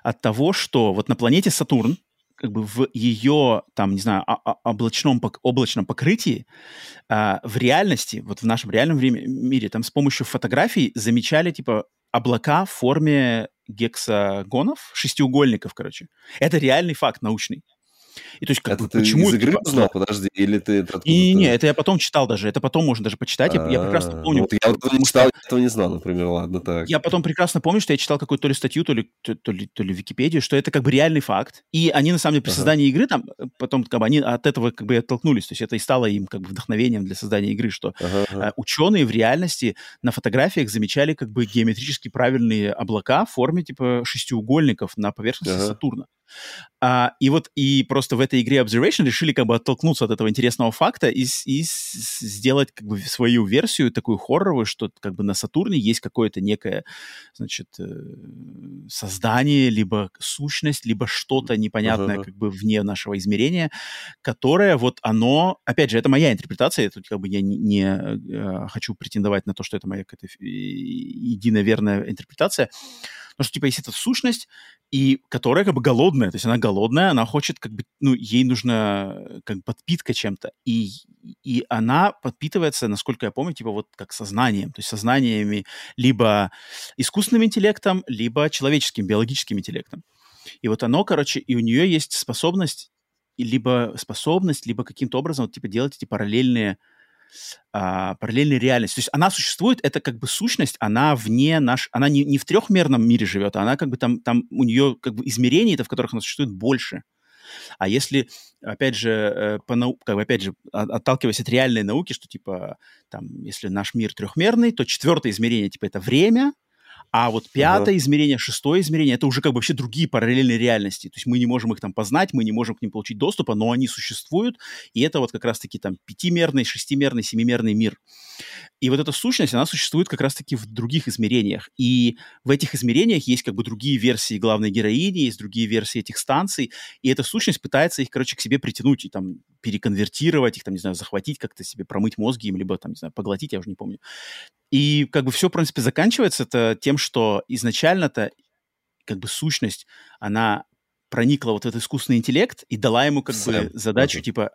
от того, что вот на планете Сатурн, как бы в ее, там, не знаю, облачном, облачном покрытии а, в реальности, вот в нашем реальном время, мире, там с помощью фотографий замечали, типа, облака в форме гексагонов, шестиугольников, короче. Это реальный факт научный. И то есть, как это бы, ты почему из игры узнал, подожди, или ты... И не, это я потом читал даже, это потом можно даже почитать, я, я прекрасно а, помню. Вот я вот не читал, я этого не знал, например, ладно, так. Я потом прекрасно помню, что я читал какую-то то ли статью, то ли, то, ли, то ли Википедию, что это как бы реальный факт, и они, на самом деле, при создании игры там, потом как бы они от этого как бы оттолкнулись, то есть это и стало им как бы вдохновением для создания игры, что. Э, ученые в реальности на фотографиях замечали как бы геометрически правильные облака в форме типа шестиугольников на поверхности. Сатурна. А, и вот и просто в этой игре Observation решили как бы оттолкнуться от этого интересного факта и, и сделать как бы свою версию такую хорроровую, что как бы на Сатурне есть какое-то некое, значит, э, создание, либо сущность, либо что-то непонятное uh-huh. как бы вне нашего измерения, которое вот оно, опять же, это моя интерпретация, тут как бы я не, не э, хочу претендовать на то, что это моя какая-то единая верная интерпретация, но что типа есть эта сущность, и которая как бы голодная, то есть она голодная, она хочет как бы, ну, ей нужна э, как бы подпитка чем-то, и, и она подпитывается, насколько я помню, типа вот как сознанием, то есть сознаниями либо искусственным интеллектом, либо человеческим, биологическим интеллектом. И вот оно, короче, и у нее есть способность, либо способность, либо каким-то образом вот, типа делать эти параллельные а, параллельной реальности. То есть она существует, это как бы сущность, она вне наш, она не, не в трехмерном мире живет, она как бы там, там у нее как бы измерений, в которых она существует больше. А если, опять же, э, по нау... как бы, опять же, отталкиваясь от реальной науки, что типа там, если наш мир трехмерный, то четвертое измерение типа это время, а вот пятое uh-huh. измерение, шестое измерение, это уже как бы вообще другие параллельные реальности. То есть мы не можем их там познать, мы не можем к ним получить доступа, но они существуют, и это вот как раз-таки там пятимерный, шестимерный, семимерный мир. И вот эта сущность, она существует как раз-таки в других измерениях. И в этих измерениях есть как бы другие версии главной героини, есть другие версии этих станций, и эта сущность пытается их, короче, к себе притянуть и там переконвертировать, их там, не знаю, захватить, как-то себе промыть мозги им, либо там, не знаю, поглотить, я уже не помню. И как бы все, в принципе, заканчивается это тем, что изначально-то как бы сущность, она проникла вот в этот искусственный интеллект и дала ему как Сэм. бы задачу, типа, а,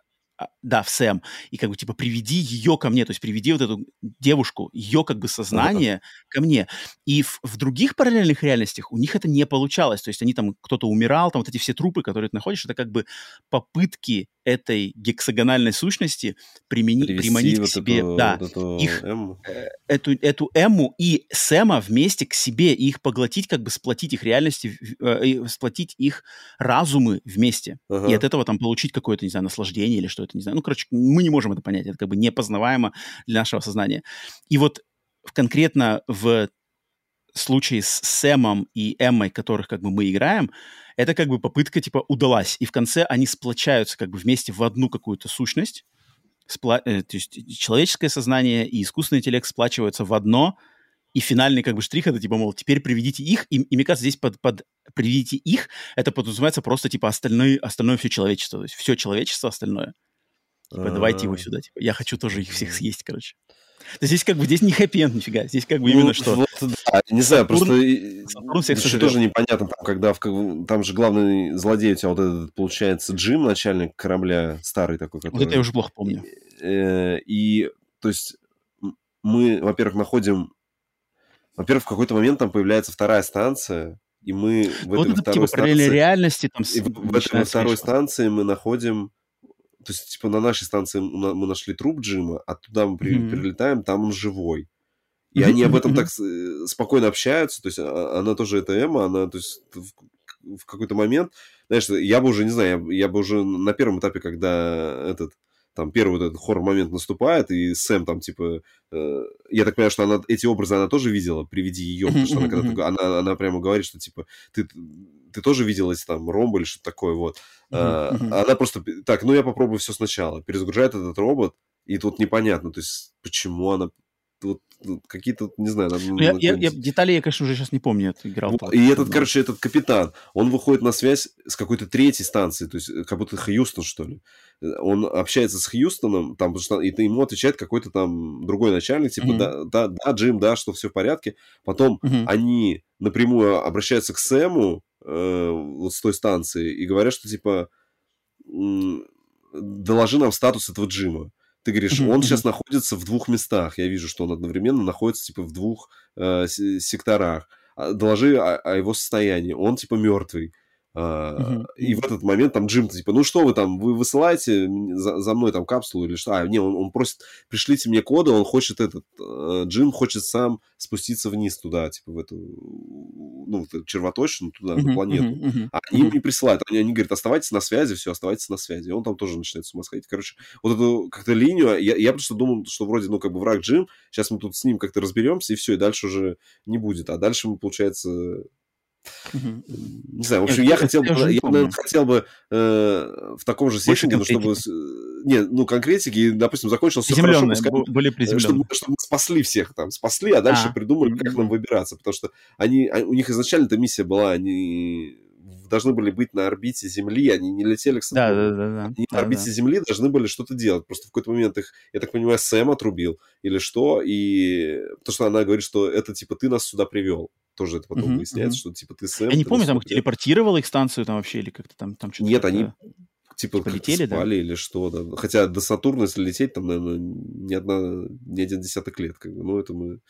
да, в Сэм, и как бы типа приведи ее ко мне, то есть приведи вот эту девушку, ее как бы сознание uh-huh. ко мне. И в, в других параллельных реальностях у них это не получалось, то есть они там, кто-то умирал, там вот эти все трупы, которые ты находишь, это как бы попытки этой гексагональной сущности примени, приманить вот к себе эту, да, вот эту их, эмму. Э, эту, эту эмму и Сэма вместе к себе, и их поглотить, как бы сплотить их реальности, э, сплотить их разумы вместе. Ага. И от этого там получить какое-то, не знаю, наслаждение или что это, не знаю. Ну, короче, мы не можем это понять, это как бы непознаваемо для нашего сознания. И вот конкретно в случае с Сэмом и Эммой, которых как бы мы играем, это как бы попытка типа удалась. И в конце они сплочаются как бы вместе в одну какую-то сущность. Спла... Э, то есть человеческое сознание и искусственный интеллект сплачиваются в одно, и финальный как бы штрих это типа, мол, теперь приведите их, и, и мне кажется, здесь под, под приведите их, это подразумевается просто типа остальное, остальное все человечество, то есть все человечество остальное. Типа, давайте его а. сюда, типа, я хочу тоже их всех съесть, короче. То здесь как бы здесь не хэппи нифига, здесь как бы именно ну, что. Вот, да, не знаю, Сатурн, просто Сатурн всех еще тоже непонятно, там, когда в, там же главный злодей у тебя вот этот, получается, Джим, начальник корабля, старый такой, который... Вот это я уже плохо помню. Э, и, то есть, мы, во-первых, находим... Во-первых, в какой-то момент там появляется вторая станция, и мы в вот этой это, второй типа, станции... реальности там... И в, в этой второй станции мы находим то есть, типа, на нашей станции мы нашли труп Джима, а туда мы при, mm-hmm. прилетаем, там он живой. И они об этом так э, спокойно общаются, то есть а, она тоже, это Эмма, она, то есть в, в какой-то момент, знаешь, я бы уже, не знаю, я, я бы уже на первом этапе, когда этот там первый вот этот хоррор-момент наступает, и Сэм там, типа, э, я так понимаю, что она эти образы она тоже видела, приведи ее, потому что она когда-то, она, она прямо говорит, что, типа, ты, ты тоже видела эти там ромбы или что-то такое, вот. Uh-huh. Она просто, так, ну я попробую все сначала, перезагружает этот робот, и тут непонятно, то есть, почему она вот какие-то, не знаю... Надо, ну, я, я, я, детали я, конечно, уже сейчас не помню, это играл. Вот, и этот, короче, этот капитан, он выходит на связь с какой-то третьей станции, то есть э, как будто Хьюстон, что ли. Э, он общается с Хьюстоном, там, потому что и ему отвечает какой-то там другой начальник, типа, mm-hmm. да, да, да, Джим, да, что все в порядке. Потом mm-hmm. они напрямую обращаются к Сэму, э, вот с той станции, и говорят, что, типа, доложи нам статус этого Джима. Ты говоришь, он сейчас находится в двух местах. Я вижу, что он одновременно находится типа в двух э, секторах. А, доложи о, о его состоянии. Он типа мертвый. Uh, И в этот момент там Джим типа, ну что вы там, вы высылаете за, за мной там капсулу или что? А, не, он, он просит, пришлите мне коды, он хочет этот, uh, Джим хочет сам спуститься вниз туда, типа в эту, ну, в червоточину туда, uh-huh, на планету. Uh-huh, uh-huh, а они uh-huh. не присылают, они, они говорят, оставайтесь на связи, все, оставайтесь на связи. И он там тоже начинает с ума сходить. Короче, вот эту как-то линию, я, я просто думал, что вроде, ну, как бы враг Джим, сейчас мы тут с ним как-то разберемся, и все, и дальше уже не будет. А дальше мы, получается, не знаю, в общем, я, хотел бы, я, наверное, хотел бы э, в таком же сеттинге, ну, чтобы... Не, ну, конкретики, допустим, закончилось все хорошо, пускай, были чтобы, чтобы мы спасли всех там, спасли, а дальше а, придумали, как нам выбираться, потому что они, а, у них изначально эта миссия была, они должны были быть на орбите Земли, они не летели к да, да, да, да. Они да, на орбите да. Земли должны были что-то делать. Просто в какой-то момент их, я так понимаю, Сэм отрубил или что, и то, что она говорит, что это типа ты нас сюда привел. Тоже это потом выясняется, что типа ты Сэм. Я не помню, там их телепортировал их станцию там вообще или как-то там, там что-то. Нет, они типа полетели, спали да? или что, да. Хотя до Сатурна, если лететь, там, наверное, ни одна, ни один десяток лет, как бы. Ну, это мы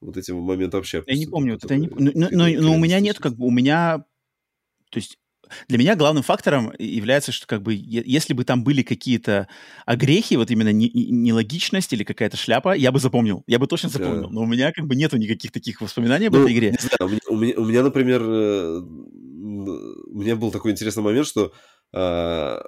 вот эти моменты вообще... Я не помню, это, не... Но, но, но, но у меня нет, как бы, у меня то есть для меня главным фактором является, что как бы если бы там были какие-то огрехи, вот именно нелогичность или какая-то шляпа, я бы запомнил, я бы точно запомнил. Да. Но у меня как бы нету никаких таких воспоминаний об ну, этой игре. Не знаю, у, меня, у, меня, например, э, у меня был такой интересный момент, что э,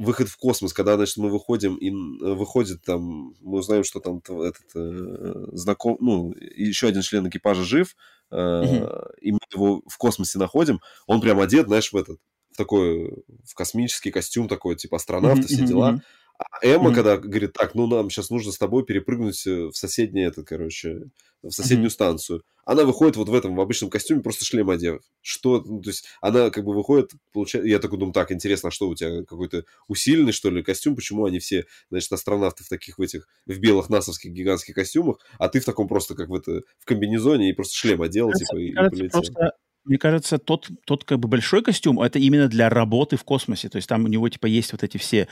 выход в космос, когда, значит, мы выходим, и выходит там, мы узнаем, что там этот э, знаком, ну, еще один член экипажа жив, Uh-huh. и мы его в космосе находим, он прям одет, знаешь, в этот, в такой, в космический костюм такой, типа астронавта, все дела. А Эмма, mm-hmm. когда говорит, так, ну нам сейчас нужно с тобой перепрыгнуть э, в соседнее, это, короче, в соседнюю mm-hmm. станцию. Она выходит вот в этом, в обычном костюме, просто шлем одев. Что, ну, то есть она как бы выходит, получает, я такой думаю, так, интересно, а что у тебя, какой-то усиленный, что ли, костюм, почему они все, значит, астронавты в таких, в этих, в белых насовских гигантских косюмах, а ты в таком просто, как в это, в комбинезоне и просто шлем одел, кажется, типа, и, кажется, и полетел. Просто мне кажется, тот, тот как бы большой костюм, это именно для работы в космосе. То есть там у него, типа, есть вот эти все,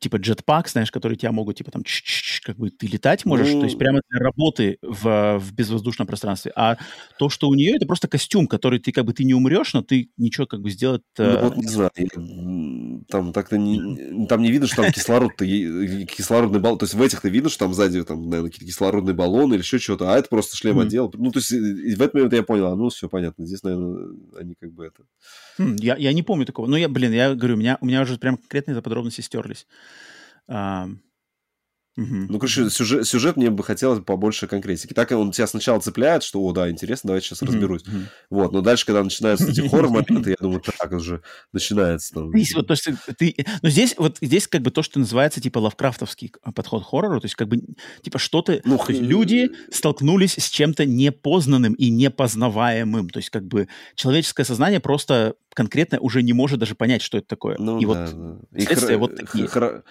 типа, джетпак, знаешь, которые тебя могут, типа, там, как бы ты летать можешь. Ну... То есть прямо для работы в, в безвоздушном пространстве. А то, что у нее, это просто костюм, который ты, как бы, ты не умрешь, но ты ничего, как бы, сделать... Ну, э... вот, не знаю, там так-то не, там не видно, что там кислород-то, кислородный баллон. То есть в этих-то видно, что там сзади, там, наверное, какие-то кислородные баллоны или еще что-то, а это просто шлем отдел. Ну, то есть в этот момент я понял, а, ну, все понятно, здесь, наверное, они как бы это... Хм, я, я не помню такого. Ну, я, блин, я говорю, у меня, у меня уже прям конкретные подробности стерлись. Угу. Ну, короче, сюжет, сюжет мне бы хотелось побольше конкретики. Так он тебя сначала цепляет, что, о, да, интересно, давайте сейчас разберусь. Угу. Вот, но дальше, когда начинаются эти хоррор-моменты, я думаю, так уже начинается. Там... Вот, то есть, ты, но здесь, вот здесь как бы то, что называется, типа, лавкрафтовский подход к хоррору, то есть, как бы, типа, что-то... Ну, то есть, люди столкнулись с чем-то непознанным и непознаваемым. То есть, как бы, человеческое сознание просто конкретно уже не может даже понять, что это такое. Ну, и да, вот да. следствия хра- вот такие. Хра-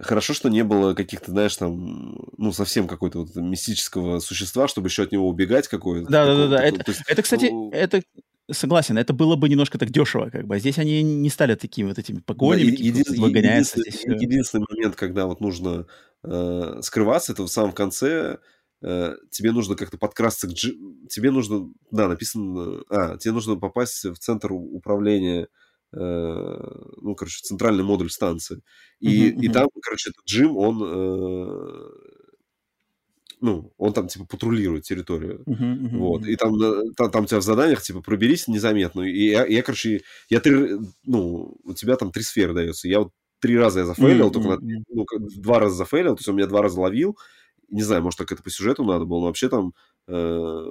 Хорошо, что не было каких-то, знаешь, там, ну, совсем какого-то вот мистического существа, чтобы еще от него убегать какое-то. Да-да-да. Это, есть, это, кстати, ну... это согласен, это было бы немножко так дешево, как бы. А здесь они не стали такими вот этими погонями, да, еди- выгоняются единственный, здесь. Единственный момент, когда вот нужно э, скрываться, это в самом конце э, тебе нужно как-то подкрасться к... Джи... Тебе нужно, да, написано... А, тебе нужно попасть в центр управления ну, короче, центральный модуль станции. И, uh-huh, и там, короче, этот Джим, он ну, он там, типа, патрулирует территорию. Uh-huh, uh-huh, вот. И там, там, там у тебя в заданиях, типа, проберись незаметно. И я, я короче, я три, ну, у тебя там три сферы дается. Я вот три раза я зафейлил, uh-huh, только ну, два раза зафейлил, то есть он меня два раза ловил. Не знаю, может, так это по сюжету надо было, но вообще там э,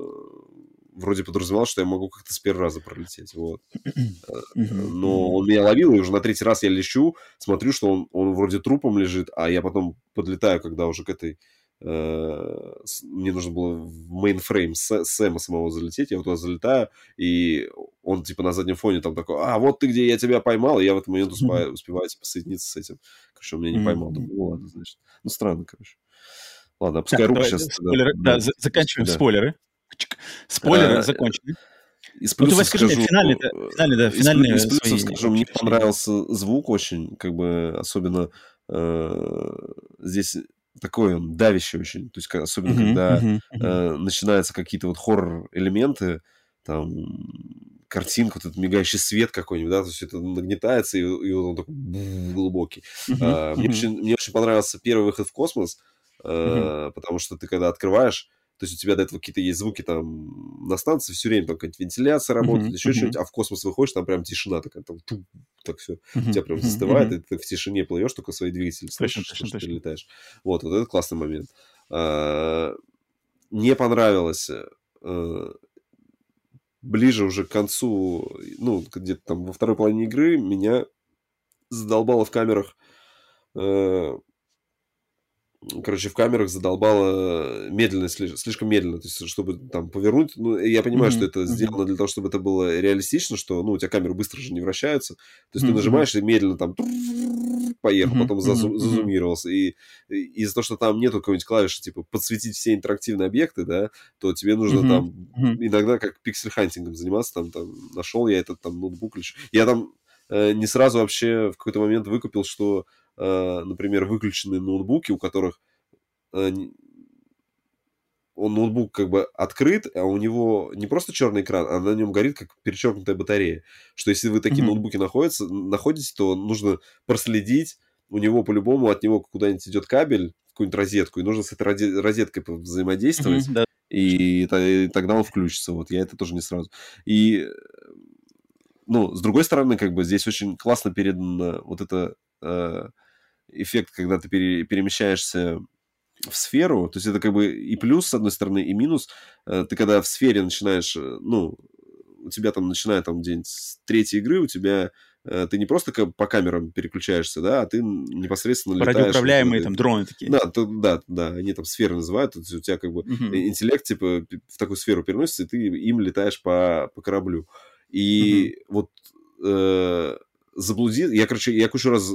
вроде подразумевал, что я могу как-то с первого раза пролететь, вот. Но он меня ловил, и уже на третий раз я лечу, смотрю, что он, он вроде трупом лежит, а я потом подлетаю, когда уже к этой Э, мне нужно было в мейнфрейм Сэма самого залететь, я вот туда залетаю, и он, типа, на заднем фоне там такой, а, вот ты где, я тебя поймал, и я в этот момент успеваю, успеваю типа, соединиться с этим. Короче, он меня не поймал. Думаю, ну, ладно, значит. Ну, странно, короче. Ладно, пускай руку сейчас... Спойлеры, да, да, заканчиваем да. спойлеры. Спойлеры а, закончены. Из плюсов ну, ты скажи, скажу, финальный, финальный, да, финальные из, из плюсов скажу, мне понравился звук очень, как бы, особенно э, здесь такой он давящий очень. То есть, особенно uh-huh, когда uh-huh, uh-huh. Э, начинаются какие-то вот хоррор-элементы, там картинка, вот этот мигающий свет какой-нибудь, да, то есть это нагнетается, и, и он такой глубокий. Uh-huh, uh-huh. Мне, очень, мне очень понравился первый выход в космос, uh-huh. потому что ты когда открываешь, то есть у тебя до этого какие-то есть звуки там на станции, все время там какая-то вентиляция работает, mm-hmm. еще mm-hmm. что-нибудь, а в космос выходишь, там прям тишина такая, там ту, так все, mm-hmm. тебя прям застывает, mm-hmm. и ты в тишине плывешь, только свои двигатели слышишь, точно, что, точно. ты летаешь. Вот, вот это классный момент. А, не понравилось а, ближе уже к концу, ну, где-то там во второй половине игры меня задолбало в камерах а, короче, в камерах задолбало медленно, слишком медленно, то есть, чтобы там повернуть, ну, я понимаю, mm-hmm. что это сделано для того, чтобы это было реалистично, что, ну, у тебя камеры быстро же не вращаются, то есть mm-hmm. ты нажимаешь и медленно там поехал, mm-hmm. потом зазу- mm-hmm. зазумировался, и, и из-за того, что там нету какой-нибудь клавиши, типа, подсветить все интерактивные объекты, да, то тебе нужно mm-hmm. там mm-hmm. иногда как pixel-hunting ом заниматься, там, там, нашел я этот там ноутбук, или я там э, не сразу вообще в какой-то момент выкупил, что например, выключенные ноутбуки, у которых э, он ноутбук как бы открыт, а у него не просто черный экран, а на нем горит как перечеркнутая батарея. Что если вы такие mm-hmm. ноутбуки находятся, находите, то нужно проследить, у него по-любому от него куда-нибудь идет кабель, какую-нибудь розетку, и нужно с этой розеткой взаимодействовать, mm-hmm, да. и, и, и тогда он включится. Вот я это тоже не сразу. И ну, с другой стороны, как бы здесь очень классно передано вот это э, эффект, когда ты пере, перемещаешься в сферу, то есть это как бы и плюс, с одной стороны, и минус. Э, ты когда в сфере начинаешь, э, ну, у тебя там, начиная там где-нибудь с третьей игры, у тебя э, ты не просто как по камерам переключаешься, да, а ты непосредственно летаешь. Радиоуправляемые там дроны такие. Да, то, да, да, они там сферы называют, то есть у тебя как бы uh-huh. интеллект типа в такую сферу переносится, и ты им летаешь по, по кораблю. И uh-huh. вот э, заблудил, я, короче, я кучу раз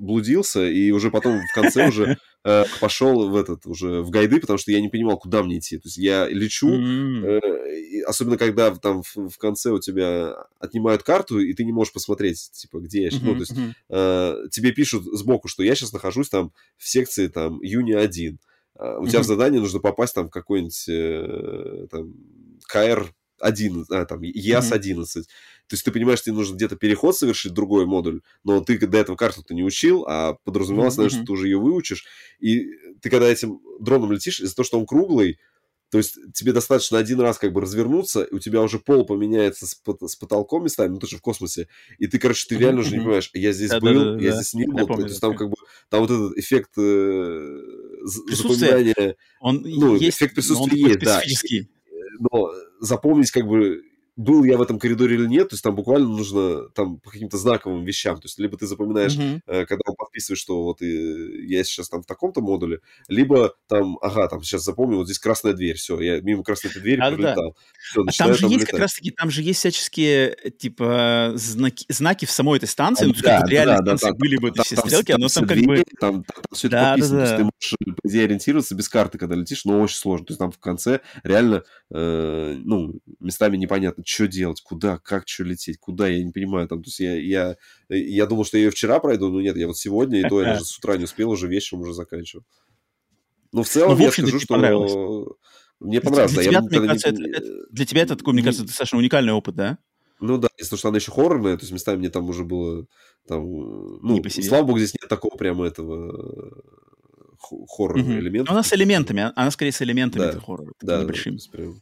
блудился, и уже потом в конце уже э, пошел в этот, уже в гайды, потому что я не понимал, куда мне идти. То есть я лечу, э, особенно когда там в, в конце у тебя отнимают карту, и ты не можешь посмотреть, типа, где я сейчас. Ну, то есть э, тебе пишут сбоку, что я сейчас нахожусь там в секции там Юни-1. Uh, у тебя в задании нужно попасть там в какой-нибудь э, там КР 11, а, там, ЕАС-11. Mm-hmm. То есть ты понимаешь, тебе нужно где-то переход совершить, другой модуль, но ты до этого карту ты не учил, а подразумевалось, mm-hmm. наверное, что ты уже ее выучишь. И ты когда этим дроном летишь, из-за того, что он круглый, то есть тебе достаточно один раз как бы развернуться, и у тебя уже пол поменяется с, с потолком местами, ну, ты же в космосе, и ты, короче, ты реально уже не понимаешь, я здесь да, был, да, да, я здесь не был, помню, то есть там как бы, там вот этот эффект э, запоминания, он ну, есть, эффект присутствия есть, да. Но запомнить как бы был я в этом коридоре или нет, то есть там буквально нужно там по каким-то знаковым вещам, то есть либо ты запоминаешь, mm-hmm. э, когда он подписывает, что вот и, я сейчас там в таком-то модуле, либо там, ага, там сейчас запомнил, вот здесь красная дверь, все, я мимо красной двери а, пролетал. Да. Все, а там же там есть летать. как раз-таки, там же есть всяческие, типа, знаки, знаки в самой этой станции, ну, да, как реально да, станции да, были бы эти все там, стрелки, но там как бы... Там, там, там все это да, подписано, да, да. то есть ты можешь, по идее, ориентироваться без карты, когда летишь, но очень сложно, то есть там в конце реально, э, ну, местами непонятно, что делать, куда как что лететь, куда, я не понимаю. Там, то есть я, я, я думал, что я ее вчера пройду, но нет, я вот сегодня, и то я даже с утра не успел, уже вечером уже заканчивал. Но в целом ну, в я скажу, что... Мне понравилось. Для, да, тебя, я, мне кажется, это, это, для тебя это такой, мне кажется, достаточно уникальный опыт, да? Ну да, если что она еще хоррорная, то есть местами мне там уже было там, э, ну, Не слава богу, здесь нет такого прямо этого э, хо- хоррорного Мгм. элемента. Ну, Она с элементами, а- она скорее с элементами Да, этого хоррора, такими Да, да, то небольшими. есть прям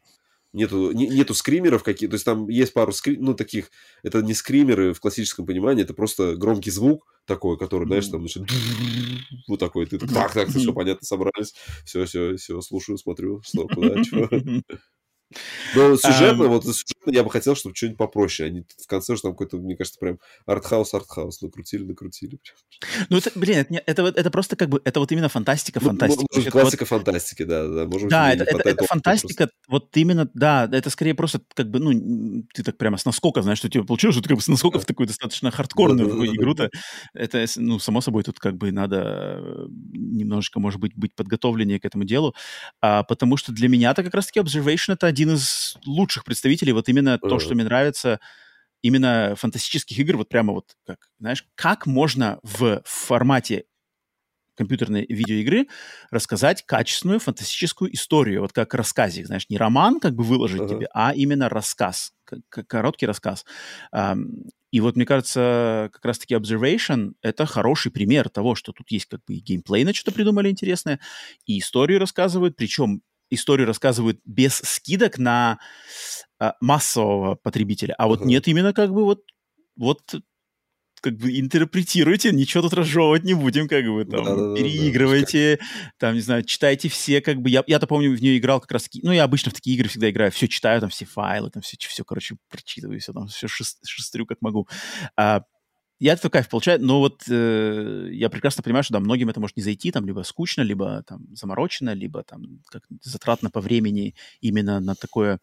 Нету, не- нету скримеров каких то есть там есть пару скри... ну, таких, это не скримеры в классическом понимании, это просто громкий звук такой, который, знаешь, там, значит, вот такой, ты так, так, так, все понятно, собрались, все, все, все, слушаю, смотрю, что, куда, чё. Но сюжетно, Ам. вот сюжетно я бы хотел, чтобы что-нибудь попроще. Они в конце же там какой-то, мне кажется, прям артхаус, артхаус. Накрутили, накрутили. Ну, это, блин, это, это, это просто как бы, это вот именно фантастика, Ну, фантастика. может, Это вот- классика фантастики, да, да. Может Да, это, это, это фантастика, вот именно, да, это скорее просто как бы, ну, ты так прямо с наскока, знаешь, что тебе получилось, что ты как бы с наскоков Да. такую достаточно хардкорную Да-да-да-да-да. игру-то. Это, с- ну, само собой, тут как бы надо э, немножечко, может быть, быть подготовленнее к этому делу, а, потому что для меня-то как раз-таки Observation это один из лучших представителей, вот именно то, Ага. что мне нравится, именно фантастических игр, вот прямо вот как, знаешь, как можно в формате компьютерной видеоигры рассказать качественную фантастическую историю, вот как рассказик, знаешь, не роман как бы выложить Ага. тебе, а именно рассказ, короткий рассказ. И вот, мне кажется, как раз-таки Observation — это хороший пример того, что тут есть как бы и геймплей на что-то придумали интересное, и историю рассказывают, причем историю рассказывают без скидок на а, массового потребителя, а вот Ага. нет именно как бы вот, вот как бы интерпретируйте, ничего тут разжевывать не будем, как бы там, Да-да-да-да. переигрывайте, там, не знаю, читайте все, как бы, я, я-то помню, в нее играл как раз ну, я обычно в такие игры всегда играю, все читаю, там, все файлы, там, все, все короче, прочитываю, все там, все шестрю, как могу. А, я этот кайф получаю, но вот э, я прекрасно понимаю, что да, многим это может не зайти, там, либо скучно, либо там заморочено, либо там как затратно по времени именно на такое,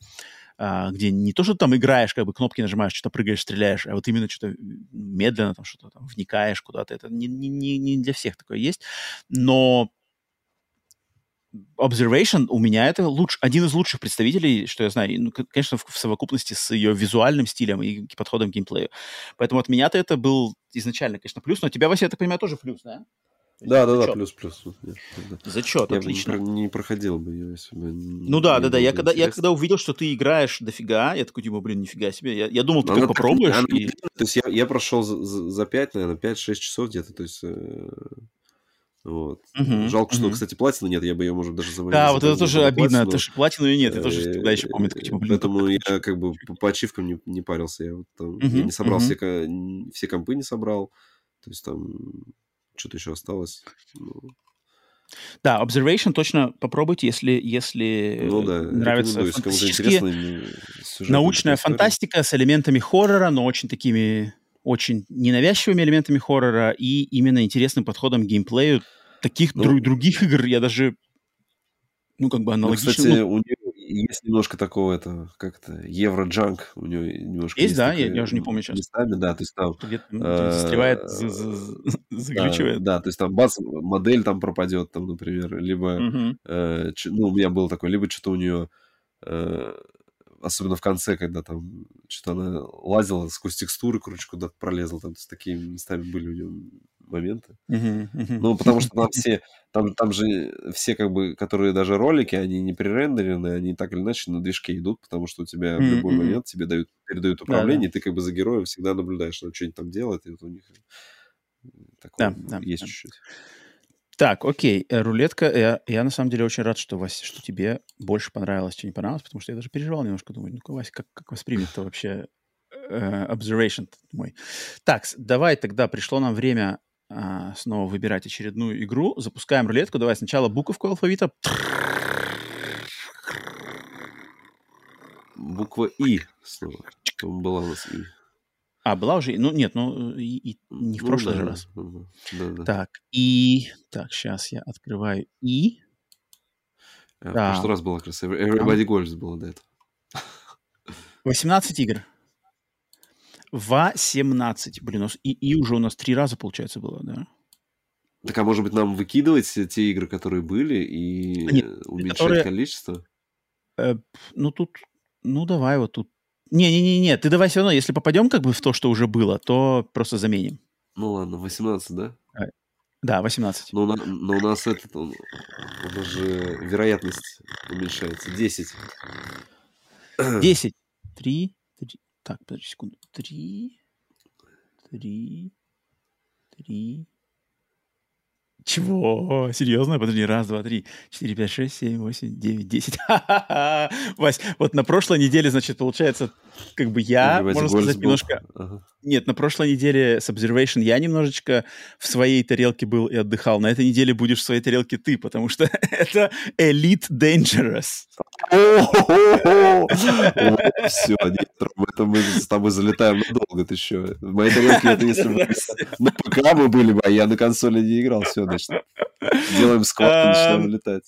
а, где не то, что там играешь, как бы кнопки нажимаешь, что-то прыгаешь, стреляешь, а вот именно что-то медленно там что-то там вникаешь куда-то. Это не, не, не для всех такое есть. Но Observation у меня это луч, один из лучших представителей, что я знаю, ну, конечно, в, в совокупности с ее визуальным стилем и подходом к геймплею. Поэтому от меня-то это был изначально, конечно, плюс, но от тебя, Вася, я так понимаю, тоже плюс, да? Да, да, да, плюс, плюс. Зачет, Я бы отлично. про- не проходил бы ее, если бы Ну да, да, да. Я бы когда, я когда увидел, что ты играешь дофига, я такой, типа, блин, нифига себе. Я, я думал, ты как попробуешь. и- То есть я, я прошел за, за, за 5, наверное, 5-6 часов где-то. То есть, э, вот. Мгм, Жалко, что, мгм. кстати, платины нет. Я бы ее, может, даже за Да, вот это тоже обидно, платину. это же платину и нет. Я тоже тогда еще помню, типа, блин, Поэтому я как бы по, ачивкам не, не парился. Я, вот там, я Мгм, не собрал мгм. все, все компы, не собрал. То есть там что-то еще осталось. Ну, Да, Observation точно попробуйте, если, если ну э, да, нравится если кому-то фантастические, научная история. фантастика с элементами хоррора, но очень такими, очень ненавязчивыми элементами хоррора и именно интересным подходом к геймплею. Таких Ну, дру- других игр я даже, ну, как бы Ну, аналогично... кстати, ну, у нее есть немножко такого, это, как-то, евроджанк у нее немножко есть, да? Я, такая, я уже не помню сейчас. местами, да, то есть там, Где-то где-то застревает, э, за- за- за- да, то есть там бац, модель там пропадет, там, например, либо, э, ну, у меня было такое, либо что-то у нее, э, особенно в конце, когда там что-то она лазила сквозь текстуры, короче, куда-то пролезла, там, есть такие местами были у нее моменты. Мгм. Ну, потому что там все, там, там же все, как бы, которые даже ролики, они не пререндерены, они так или иначе на движке идут, потому что у тебя в любой момент тебе дают, передают Да, управление, и ты как бы за героем всегда наблюдаешь, что он что-нибудь там делает, и вот у них такое Да, да, есть да. чуть-чуть. Так, окей, э, рулетка. Я, я на самом деле очень рад, что, Вася, что тебе больше понравилось, чем не понравилось, потому что я даже переживал немножко, думаю, ну-ка, Вася, как, как воспримет-то вообще э, observation мой. Так, давай тогда пришло нам время а, снова выбирать очередную игру. Запускаем рулетку. Давай сначала буковку алфавита. Буква И снова. Там была у нас И. А, была уже? Ну, нет, ну, и, и не в Ну прошлый да, же раз. да. Так, и... Так, сейчас я открываю И. В Да. прошлый раз была как раз Everybody Golf было до этого. 18 игр. 18. Блин, у нас и, и уже у нас три раза, получается, было, да? Так, а может быть, нам выкидывать те игры, которые были, и Нет, э, уменьшать которые- количество? Э, ну, тут... Ну, давай вот тут... Не-не-не, ты давай все равно, если попадем как бы в то, что уже было, то просто заменим. Ну ладно, 18, да? Да, 18. Но но у нас этот, он, у нас же вероятность уменьшается. 10. 10. 3, Так, подожди секунду. Три, три, три. Чего? Серьезно? Подожди, раз, два, три, четыре, пять, шесть, семь, восемь, девять, десять. Ха-ха-ха! Вась, вот на прошлой неделе, значит, получается, как бы я, можно сказать, был. немножко... Ага. Нет, на прошлой неделе с Observation я немножечко в своей тарелке был и отдыхал. На этой неделе будешь в своей тарелке ты, потому что это Elite Dangerous. Все, это мы с тобой залетаем надолго, ты что? В моей тарелке это если бы на ПК мы были бы, а я на консоли не играл. Все, значит, делаем сквад и начинаем летать.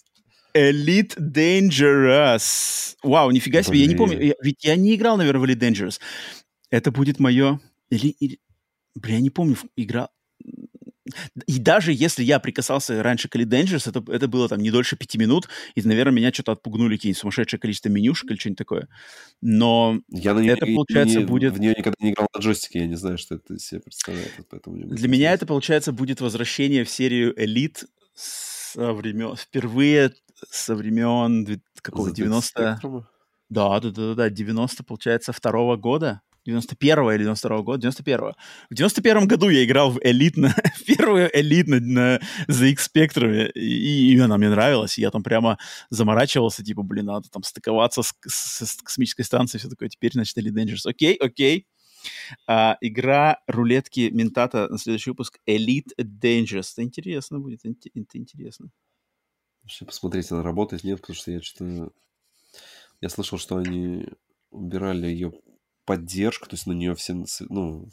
Elite Dangerous. Вау, нифига себе, я не помню. Блин. я- ведь я не играл, наверное, в Elite Dangerous. Это будет мое... Или, или... Бля, я не помню, игра... И даже если я прикасался раньше к Elite Dangerous, это, это было там не дольше пяти минут, и, наверное, меня что-то отпугнули какие-нибудь сумасшедшее количество менюшек или что-нибудь такое. Но Я на нее, Это, получается, не- будет- в нее никогда не играл на джойстике, я не знаю, что это из себя представляет, поэтому будет Для меня это, получается, будет возвращение в серию Элит со времен... Впервые со времен две- какого, ZX 90... Spectrum? Да, да, да, да, да, 90, получается, второго года. 91-го или 92-го года? 91-го. В 91-м году я играл в элит на... в первую элит на, ZX Spectrum, и, и она мне нравилась, и я там прямо заморачивался, типа, блин, надо там стыковаться с, с- с космической станцией, все такое. Теперь, значит, Elite Dangerous. Окей, окей. А, игра рулетки Ментата на следующий выпуск Elite Dangerous. Это интересно будет, это интересно. Вообще посмотреть, она работает, нет, потому что я что-то... Я слышал, что они убирали ее поддержку, то есть на нее все, ну,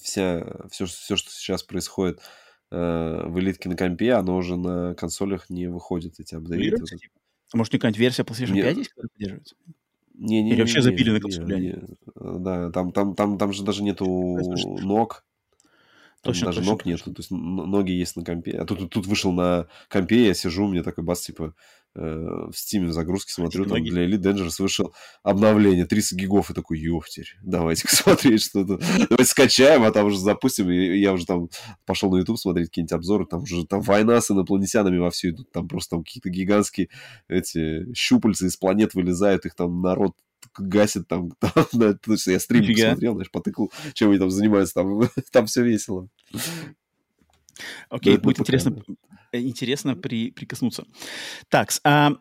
вся, все, все, что сейчас происходит э, в элитке на компе, оно уже на консолях не выходит, эти апдейты. Дублируется, типа? А может, у какая-нибудь версия PlayStation Не- 5 есть, которая поддерживается? Не, не, Или вообще забили на не, консоли они? не. Да, там, там, там, там же даже нету ног. Там Точно, даже точно, ног точно. нету. То есть ноги есть на компе. А тут, тут, вышел на компе, я сижу, мне такой бас, типа, э, в стиме в загрузке смотрю, там для Elite Dangerous вышел обновление, 30 гигов, и такой, ёптерь, давайте-ка смотреть, что тут. Давайте скачаем, а там уже запустим. И я уже там пошел на YouTube смотреть какие-нибудь обзоры, там уже там война с инопланетянами вовсю идут, там просто там какие-то гигантские эти щупальца из планет вылезают, их там народ гасит там, там да, то есть я стрим Нифига. посмотрел, знаешь, потыкал, чем они там занимаются, там, там все весело. Окей, это будет интересно, э, интересно при, прикоснуться. Так, а,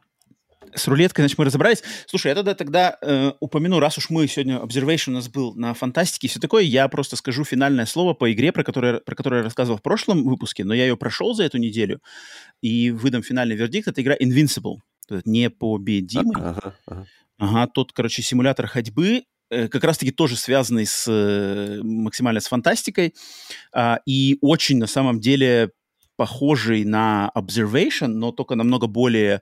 с рулеткой, значит, мы разобрались. Слушай, я тогда, тогда э, упомяну, раз уж мы сегодня, Observation у нас был на фантастике и все такое, я просто скажу финальное слово по игре, про которую, про которую я рассказывал в прошлом выпуске, но я ее прошел за эту неделю, и выдам финальный вердикт. Это игра Invincible. Непобедимый. Ага, ага. Ага, тот, короче, симулятор ходьбы, э, как раз-таки тоже связанный с э, максимально с фантастикой, а, и очень, на самом деле, похожий на Observation, но только намного более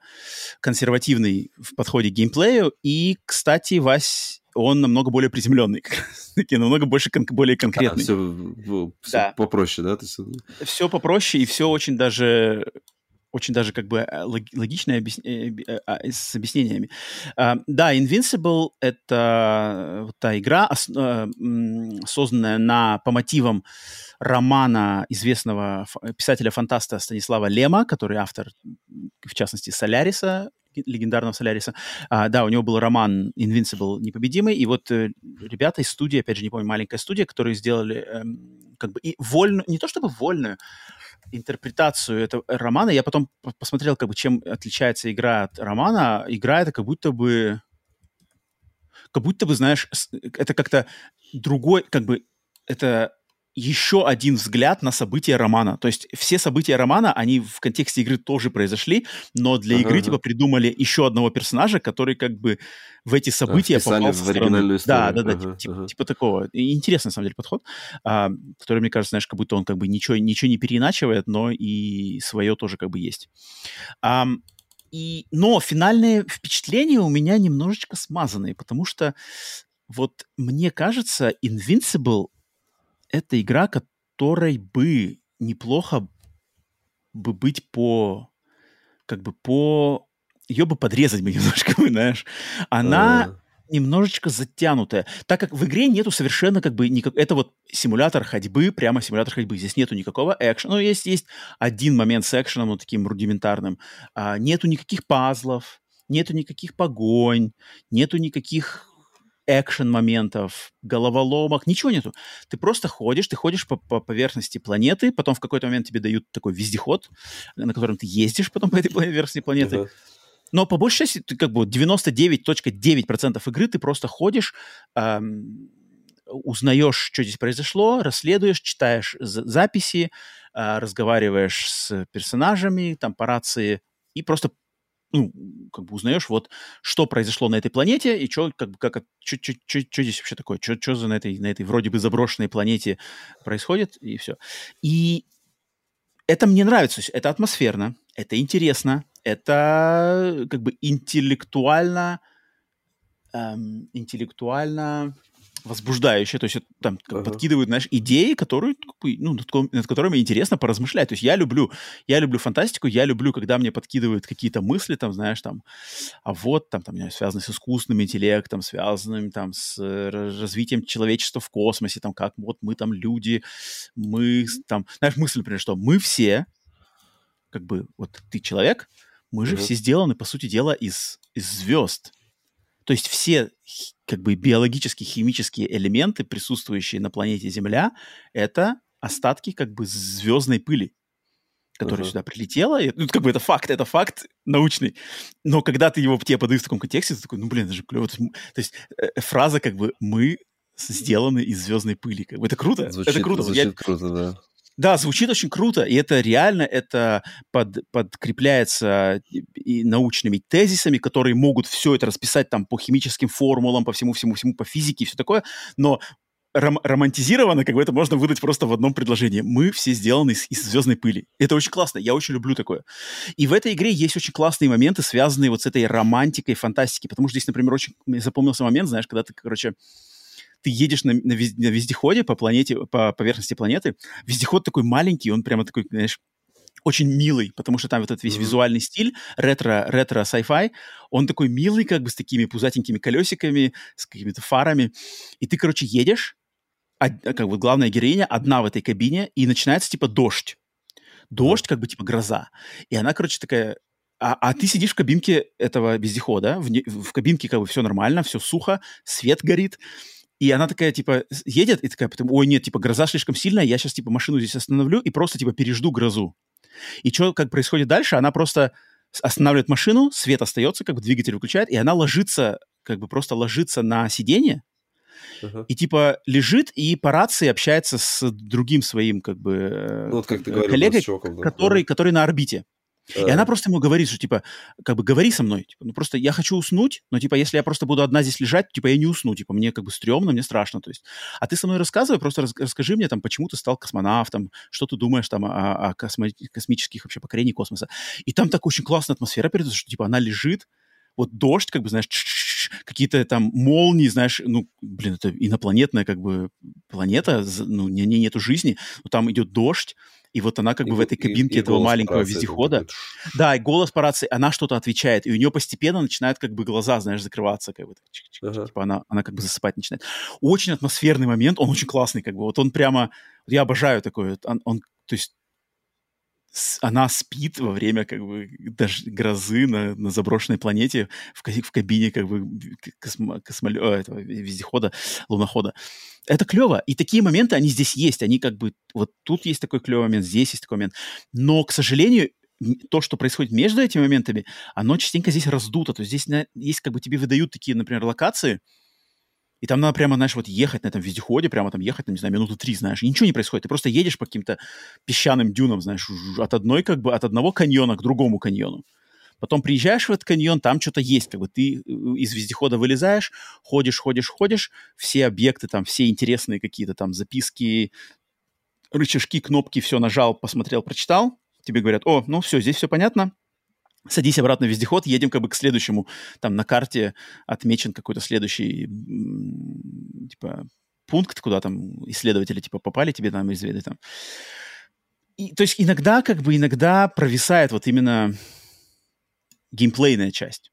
консервативный в подходе к геймплею. И, кстати, Вась, он намного более приземленный, раз-таки, намного больше кон- более конкретный. все, Да. попроще, да? Есть, все попроще и все очень даже очень даже как бы э, лог- логичное объяс- э, э, а, с объяснениями. А, да, Invincible — это та игра, созданная на, по мотивам романа известного писателя-фантаста Станислава Лема, который автор, в частности, «Соляриса», легендарного «Соляриса». А, да, у него был роман Invincible «Непобедимый», и вот э, ребята из студии, опять же, не помню, маленькая студия, которые сделали эм, как бы и вольную, не то чтобы вольную, интерпретацию этого романа. Я потом по- посмотрел, как бы, чем отличается игра от романа. Игра это как будто бы, как будто бы, знаешь, с- это как-то другой, как бы, это еще один взгляд на события романа. То есть все события романа, они в контексте игры тоже произошли, но для Ага, игры ага. типа придумали еще одного персонажа, который как бы в эти события вписали попал в со стороны. оригинальную Да, историю. да, да, Ага, типа, ага. типа такого. Интересный, на самом деле, подход, а, который, мне кажется, знаешь, как будто он как бы ничего, ничего не переиначивает, но и свое тоже как бы есть. Ам, и, но финальные впечатления у меня немножечко смазанные, потому что вот мне кажется, Invincible это игра, которой бы неплохо бы быть по как бы по ее бы подрезать бы немножко, знаешь. Она А, немножечко затянутая, так как в игре нету совершенно как бы никак... Это вот симулятор ходьбы, прямо симулятор ходьбы. Здесь нету никакого экшена. Ну, есть, есть один момент с экшеном, вот таким рудиментарным. А, нету никаких пазлов, нету никаких погонь, нету никаких экшен-моментов, головоломок, ничего нету. Ты просто ходишь, ты ходишь по, по поверхности планеты, потом в какой-то момент тебе дают такой вездеход, на котором ты ездишь потом по этой поверхности планеты. Uh-huh. Но по большей части, ты как бы 99.9% игры ты просто ходишь, эм, узнаешь, что здесь произошло, расследуешь, читаешь записи, э, разговариваешь с персонажами, там по рации, и просто ну, как бы узнаешь, вот, что произошло на этой планете, и что, как бы, как, что, здесь вообще такое, что за на этой, на этой вроде бы заброшенной планете происходит, и все. И это мне нравится, это атмосферно, это интересно, это как бы интеллектуально, эм, интеллектуально возбуждающее, то есть это, там uh-huh. подкидывают, знаешь, идеи, которые, ну, над, над которыми интересно поразмышлять. То есть я люблю, я люблю фантастику, я люблю, когда мне подкидывают какие-то мысли, там, знаешь, там, а вот, там, там, связанные с искусственным интеллектом, связанными там с развитием человечества в космосе, там, как вот мы там люди, мы там, знаешь, мысль, например, что мы все, как бы, вот ты человек, мы же uh-huh. все сделаны, по сути дела, из, из звезд. То есть все как бы биологические, химические элементы, присутствующие на планете Земля, это остатки как бы звездной пыли, которая uh-huh. сюда прилетела. И, ну, как бы это факт, это факт научный. Но когда ты его тебе подают в таком контексте, ты такой, ну, блин, это же клево. То есть, есть э, фраза как бы «мы сделаны из звездной пыли». Как бы, это круто. Звучит, это круто. Звучит Я... круто, да. Да, звучит очень круто, и это реально это под, подкрепляется и научными тезисами, которые могут все это расписать там по химическим формулам, по всему-всему-всему, по физике и все такое, но ром- романтизировано, как бы это можно выдать просто в одном предложении. Мы все сделаны из, из звездной пыли. Это очень классно, я очень люблю такое. И в этой игре есть очень классные моменты, связанные вот с этой романтикой, фантастикой, потому что здесь, например, очень запомнился момент, знаешь, когда ты, короче, ты едешь на, на, вез, на вездеходе по планете, по поверхности планеты, вездеход такой маленький, он прямо такой, знаешь, очень милый, потому что там вот этот весь mm-hmm. визуальный стиль, ретро, ретро sci-fi, он такой милый, как бы с такими пузатенькими колесиками, с какими-то фарами. И ты, короче, едешь, а, как бы главная героиня одна в этой кабине, и начинается типа дождь. Дождь, как бы типа гроза. И она, короче, такая а, а ты сидишь в кабинке этого вездехода, в, не, в кабинке как бы все нормально, все сухо, свет горит, и она такая, типа, едет, и такая, потом, ой, нет, типа, гроза слишком сильная, я сейчас, типа, машину здесь остановлю и просто, типа, пережду грозу. И что, как происходит дальше, она просто останавливает машину, свет остается, как бы двигатель выключает, и она ложится, как бы просто ложится на сиденье, uh-huh. и типа лежит и по рации общается с другим своим как бы э, ну, вот как ты говорил, коллегой, чуваком, да. который, который на орбите. И она просто ему говорит, что, типа, как бы, говори со мной. Типа, ну, просто я хочу уснуть, но, типа, если я просто буду одна здесь лежать, типа, я не усну. Типа, мне, как бы, стрёмно, мне страшно. То есть, а ты со мной рассказывай, просто рас- расскажи мне, там, почему ты стал космонавтом, что ты думаешь, там, о, о космо- космических вообще покорении космоса. И там так очень классная атмосфера передается, что, типа, она лежит, вот дождь, как бы, знаешь, какие-то там молнии, знаешь, ну, блин, это инопланетная, как бы, планета, ну, не, не, нету жизни, но там идет дождь, и вот она как и, бы в этой кабинке и, и этого маленького вездехода, да, и голос по рации, она что-то отвечает, и у нее постепенно начинают как бы глаза, знаешь, закрываться, как бы, ага. типа она, она как бы засыпать начинает. Очень атмосферный момент, он очень классный, как бы, вот он прямо, я обожаю такой, он, он то есть она спит во время как бы даже грозы на, на заброшенной планете в, в кабине как бы космо, космолё, этого вездехода, лунохода. Это клево. И такие моменты, они здесь есть. Они как бы... Вот тут есть такой клевый момент, здесь есть такой момент. Но, к сожалению, то, что происходит между этими моментами, оно частенько здесь раздуто. То есть здесь на, есть как бы тебе выдают такие, например, локации, и там надо прямо, знаешь, вот ехать на этом вездеходе, прямо там ехать, там, не знаю, минуту три, знаешь, и ничего не происходит. Ты просто едешь по каким-то песчаным дюнам, знаешь, от одной, как бы, от одного каньона к другому каньону. Потом приезжаешь в этот каньон, там что-то есть, как бы ты э, из вездехода вылезаешь, ходишь, ходишь, ходишь, все объекты там, все интересные какие-то там записки, рычажки, кнопки, все нажал, посмотрел, прочитал, тебе говорят, о, ну все, здесь все понятно, садись обратно в вездеход, едем как бы к следующему. Там на карте отмечен какой-то следующий, типа, пункт, куда там исследователи, типа, попали тебе там изведать там. И, то есть иногда, как бы, иногда провисает вот именно геймплейная часть.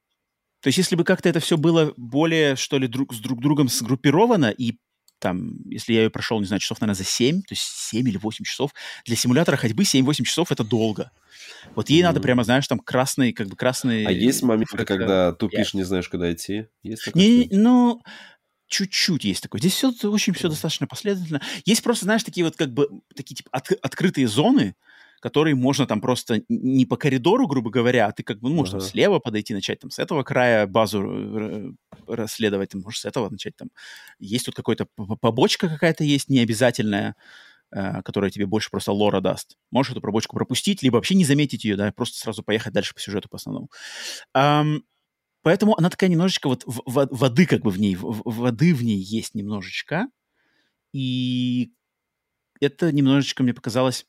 То есть если бы как-то это все было более, что ли, друг с друг другом сгруппировано и там, если я ее прошел, не знаю, часов, наверное, за 7, то есть 7 или 8 часов, для симулятора ходьбы 7-8 часов — это долго. Вот ей mm-hmm. надо прямо, знаешь, там красный, как бы красный... А есть моменты, когда тупишь, не знаешь, куда идти? Есть не, не, ну, чуть-чуть есть такое. Здесь все очень все достаточно последовательно. Есть просто, знаешь, такие вот как бы такие типа от, открытые зоны, которые можно там просто не по коридору, грубо говоря, а ты как бы ну, можешь uh-huh. там слева подойти, начать там с этого края базу расследовать, ты можешь с этого начать там. Есть тут какой-то побочка какая-то есть, необязательная, э, которая тебе больше просто лора даст. Можешь эту побочку пропустить, либо вообще не заметить ее, да, просто сразу поехать дальше по сюжету по основному. Um, поэтому она такая немножечко вот в, в, воды как бы в ней, в, воды в ней есть немножечко, и это немножечко мне показалось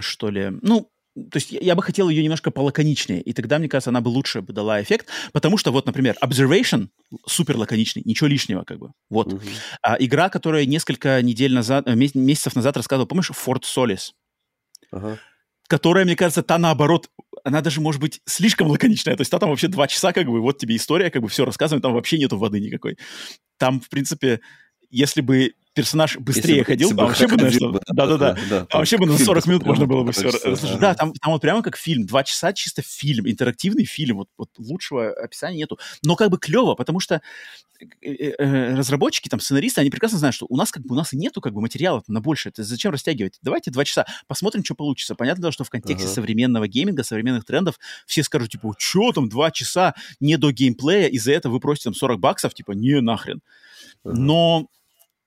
что ли. Ну, то есть я, я бы хотел ее немножко полаконичнее, и тогда, мне кажется, она бы лучше бы дала эффект, потому что вот, например, Observation супер лаконичный, ничего лишнего как бы. Вот. Uh-huh. А, игра, которая несколько недель назад, э, месяцев назад рассказывал, помнишь, Fort Solis? Uh-huh. Которая, мне кажется, та наоборот, она даже может быть слишком лаконичная. То есть та там вообще два часа, как бы, вот тебе история, как бы все рассказываем, там вообще нету воды никакой. Там, в принципе, если бы персонаж быстрее если ходил, бы, вообще бы, на что... Да-да-да. Там вообще бы на 40 минут можно было бы все... Да, там, там вот прямо как фильм. Два часа чисто фильм, интерактивный фильм. Вот, вот лучшего описания нету. Но как бы клево, потому что э, э, э, разработчики, там, сценаристы, они прекрасно знают, что у нас как бы у нас и нету как бы материала на больше. Это зачем растягивать? Давайте два часа, посмотрим, что получится. Понятно, что в контексте uh-huh. современного гейминга, современных трендов все скажут, типа, что там, два часа не до геймплея, из-за этого вы просите там 40 баксов, типа, не нахрен. Uh-huh. Но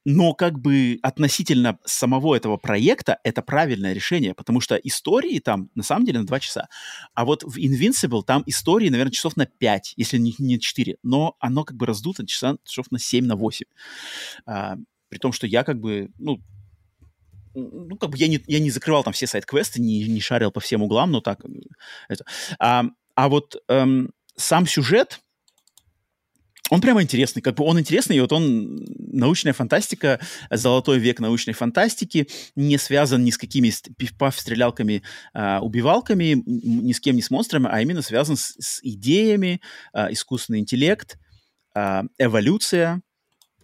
но как бы относительно самого этого проекта это правильное решение, потому что истории там на самом деле на 2 часа. А вот в Invincible там истории, наверное, часов на 5, если не, не 4. Но оно как бы раздуто часа, часов на 7, на 8. А, при том, что я как бы, ну, ну, как бы я не, я не закрывал там все сайт-квесты, не, не шарил по всем углам, но так. Это. А, а вот эм, сам сюжет, он прямо интересный, как бы он интересный, и вот он научная фантастика, золотой век научной фантастики, не связан ни с какими пиф-паф стрелялками, а, убивалками, ни с кем, ни с монстрами, а именно связан с, с идеями, а, искусственный интеллект, а, эволюция,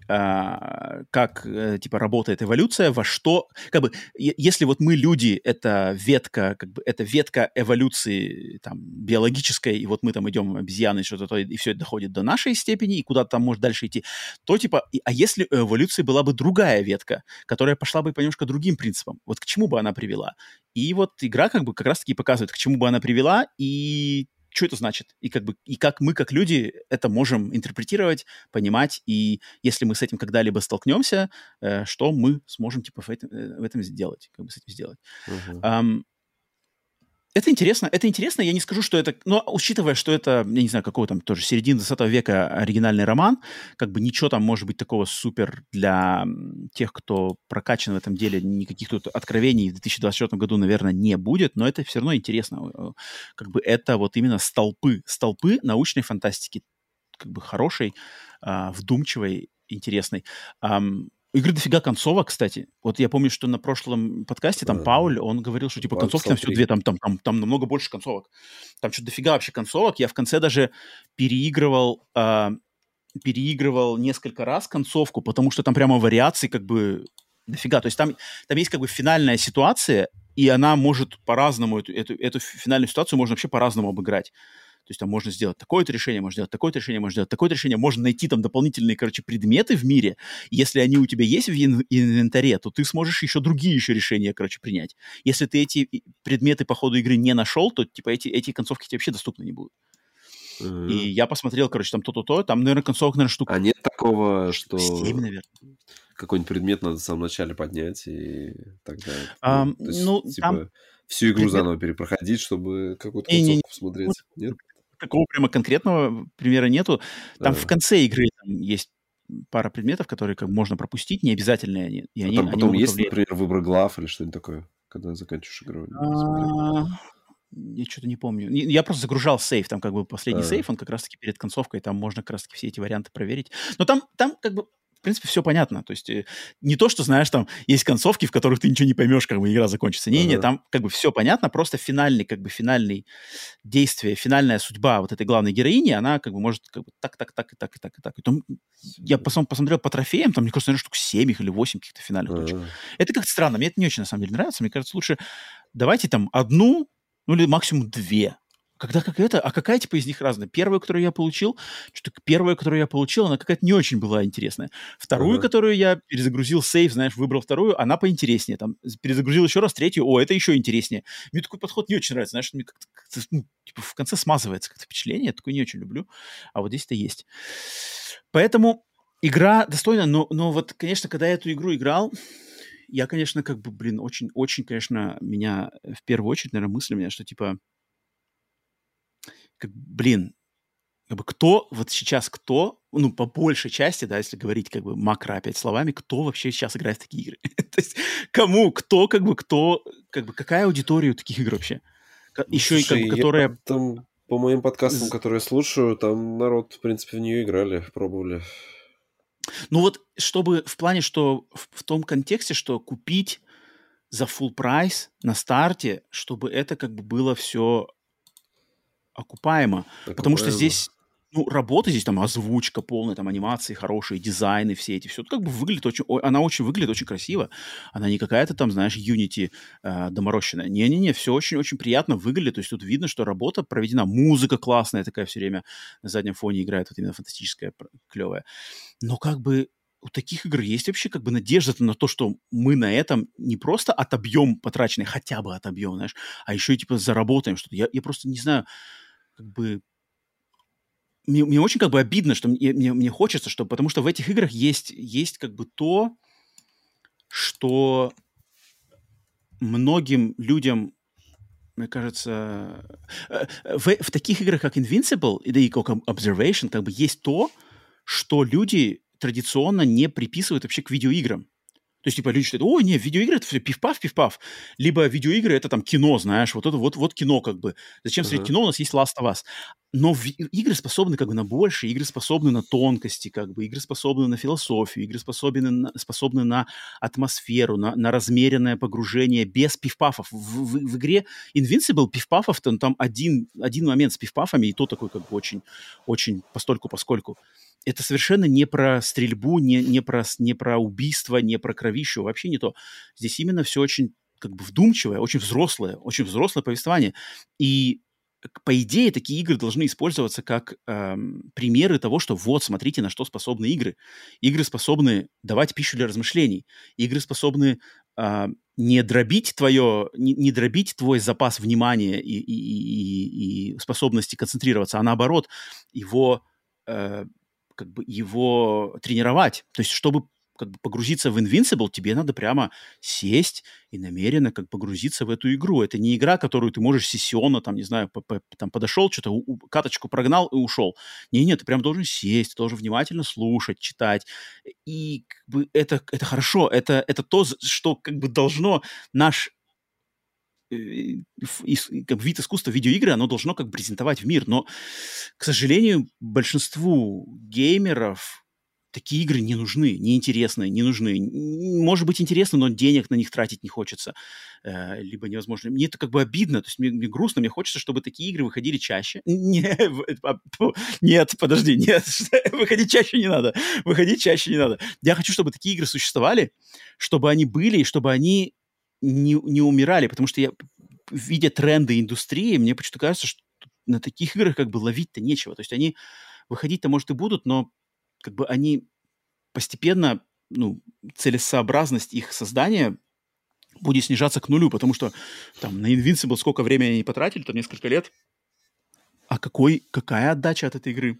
а, как, э, типа, работает эволюция, во что, как бы, если вот мы люди, это ветка, как бы, это ветка эволюции, там, биологической, и вот мы там идем обезьяны, что-то, и все это доходит до нашей степени, и куда-то там может дальше идти, то, типа, а если у эволюции была бы другая ветка, которая пошла бы по немножко другим принципам, вот к чему бы она привела? И вот игра, как бы, как раз-таки показывает, к чему бы она привела, и что это значит, и как бы и как мы как люди это можем интерпретировать, понимать, и если мы с этим когда-либо столкнемся, э, что мы сможем типа в этом, э, в этом сделать, как бы с этим сделать. Uh-huh. Um, это интересно, это интересно, я не скажу, что это, но учитывая, что это, я не знаю, какого там тоже середины 20 века оригинальный роман, как бы ничего там может быть такого супер для тех, кто прокачан в этом деле, никаких тут откровений в 2024 году, наверное, не будет, но это все равно интересно. Э, как бы это вот именно столпы, столпы научной фантастики, как бы хорошей, а, вдумчивой, интересной игры дофига концовок, кстати. Вот я помню, что на прошлом подкасте там Пауль, он говорил, что типа Пауль, концовки там всего две, там, там, там, там намного больше концовок. Там что-то дофига вообще концовок. Я в конце даже переигрывал, э, переигрывал несколько раз концовку, потому что там прямо вариации как бы дофига. То есть там, там есть как бы финальная ситуация, и она может по-разному, эту, эту, эту финальную ситуацию можно вообще по-разному обыграть. То есть там можно сделать такое-то решение, можно сделать такое-то решение, можно сделать такое-то решение, можно найти там дополнительные, короче, предметы в мире. Если они у тебя есть в инвентаре, то ты сможешь еще другие еще решения, короче, принять. Если ты эти предметы по ходу игры не нашел, то типа эти, эти концовки тебе вообще доступны не будут. Mm-hmm. И я посмотрел, короче, там то-то-то, там, наверное, концовок, наверное, штука. А нет такого, что... 7, наверное. Какой-нибудь предмет надо в самом начале поднять и так далее. Um, ну, есть, ну, типа, там... всю игру предмет... заново перепроходить, чтобы какую-то концовку не, не, посмотреть. Нет? Такого прямо конкретного примера нету. Там да. в конце игры там есть пара предметов, которые как можно пропустить, не обязательно они. И а они, там потом они есть, повлиять. например, выбор глав или что-нибудь такое, когда заканчиваешь игру? А, я что-то не помню. Я просто загружал сейф, там как бы последний а. сейф, он как раз-таки перед концовкой, там можно как раз-таки все эти варианты проверить. Но там, там как бы в принципе, все понятно. То есть э, не то, что, знаешь, там есть концовки, в которых ты ничего не поймешь, как бы игра закончится. Не-не, uh-huh. там как бы все понятно, просто финальный, как бы финальный действие, финальная судьба вот этой главной героини, она как бы может как бы так, так, так, и так, и так, и так. И там, я посмотрел по трофеям, там, мне кажется, наверное, штук 7 их или 8 каких-то финальных uh-huh. точек. Это как-то странно, мне это не очень, на самом деле, нравится. Мне кажется, лучше давайте там одну, ну или максимум две Когда как это? А какая типа из них разная? Первая, которую я получил, что-то первая, которую я получил, она какая-то не очень была интересная. Вторую, uh-huh. которую я перезагрузил сейф, знаешь, выбрал вторую, она поинтереснее. Там перезагрузил еще раз третью, о, это еще интереснее. Мне такой подход не очень нравится, знаешь, мне как-то, как ну, типа в конце смазывается как-то впечатление, я такое не очень люблю. А вот здесь это есть. Поэтому игра достойна, но, но вот, конечно, когда я эту игру играл, я, конечно, как бы, блин, очень, очень, конечно, меня в первую очередь, наверное, мысль у меня, что типа как, блин, как бы кто вот сейчас кто, ну, по большей части, да, если говорить как бы макро опять словами, кто вообще сейчас играет в такие игры? То есть кому, кто, как бы, кто, как бы, какая аудитория у таких игр вообще? Еще ну, Слушай, и как бы, которая... Там, по моим подкастам, которые я слушаю, там народ, в принципе, в нее играли, пробовали. Ну вот, чтобы в плане, что в, в том контексте, что купить за full прайс на старте, чтобы это как бы было все окупаемо. окупаемо. Потому что здесь ну, работа здесь, там, озвучка полная, там, анимации хорошие, дизайны все эти, все, как бы выглядит очень, она очень выглядит очень красиво. Она не какая-то там, знаешь, Unity э, доморощенная. Не-не-не, все очень-очень приятно выглядит, то есть тут видно, что работа проведена, музыка классная такая все время на заднем фоне играет, вот именно фантастическая, клевая. Но как бы у таких игр есть вообще как бы надежда на то, что мы на этом не просто отобьем потраченный, хотя бы отобьем, знаешь, а еще и типа заработаем что-то. Я, я просто не знаю, как бы мне, мне очень как бы обидно, что мне, мне, мне хочется, что, потому что в этих играх есть, есть как бы то, что многим людям, мне кажется, э, в, в таких играх, как Invincible и как Observation, как бы есть то, что люди традиционно не приписывают вообще к видеоиграм. То есть, типа, люди считают, о, не, видеоигры это все пиф-паф, пиф-паф. Либо видеоигры это там кино, знаешь, вот это вот, вот кино как бы. Зачем uh-huh. смотреть кино, у нас есть Last of Us. Но в, игры способны как бы на больше, игры способны на тонкости, как бы, игры способны на философию, игры способны на, способны на атмосферу, на, на размеренное погружение без пиф-пафов. В, в, в игре Invincible пиф-пафов, там, там один, один момент с пиф-пафами, и то такой как бы очень, очень постольку-поскольку это совершенно не про стрельбу, не, не, про, не про убийство, не про кровищу, вообще не то. Здесь именно все очень как бы вдумчивое, очень взрослое, очень взрослое повествование. И по идее, такие игры должны использоваться как эм, примеры того, что вот, смотрите, на что способны игры. Игры способны давать пищу для размышлений. Игры способны э, не дробить твое, не, не дробить твой запас внимания и, и, и, и способности концентрироваться, а наоборот, его э, как бы его тренировать. То есть, чтобы как бы погрузиться в Invincible, тебе надо прямо сесть и намеренно как погрузиться в эту игру. Это не игра, которую ты можешь сессионно, там, не знаю, там подошел, что-то каточку прогнал и ушел. Не-не, ты прям должен сесть, ты должен внимательно слушать, читать. И как бы это, это хорошо, это, это то, что как бы должно наш как вид искусства видеоигры, оно должно как презентовать в мир. Но, к сожалению, большинству геймеров такие игры не нужны, неинтересные, не нужны. Может быть, интересно, но денег на них тратить не хочется. Э, либо невозможно. Мне это как бы обидно, то есть мне, мне грустно, мне хочется, чтобы такие игры выходили чаще. Не, а, нет, подожди, нет, выходить чаще не надо. Выходить чаще не надо. Я хочу, чтобы такие игры существовали, чтобы они были, и чтобы они не, не умирали, потому что я, видя тренды индустрии, мне почему-то кажется, что на таких играх как бы ловить-то нечего. То есть они выходить-то, может, и будут, но как бы они постепенно, ну, целесообразность их создания будет снижаться к нулю, потому что там на Invincible сколько времени они потратили, там несколько лет, а какой, какая отдача от этой игры?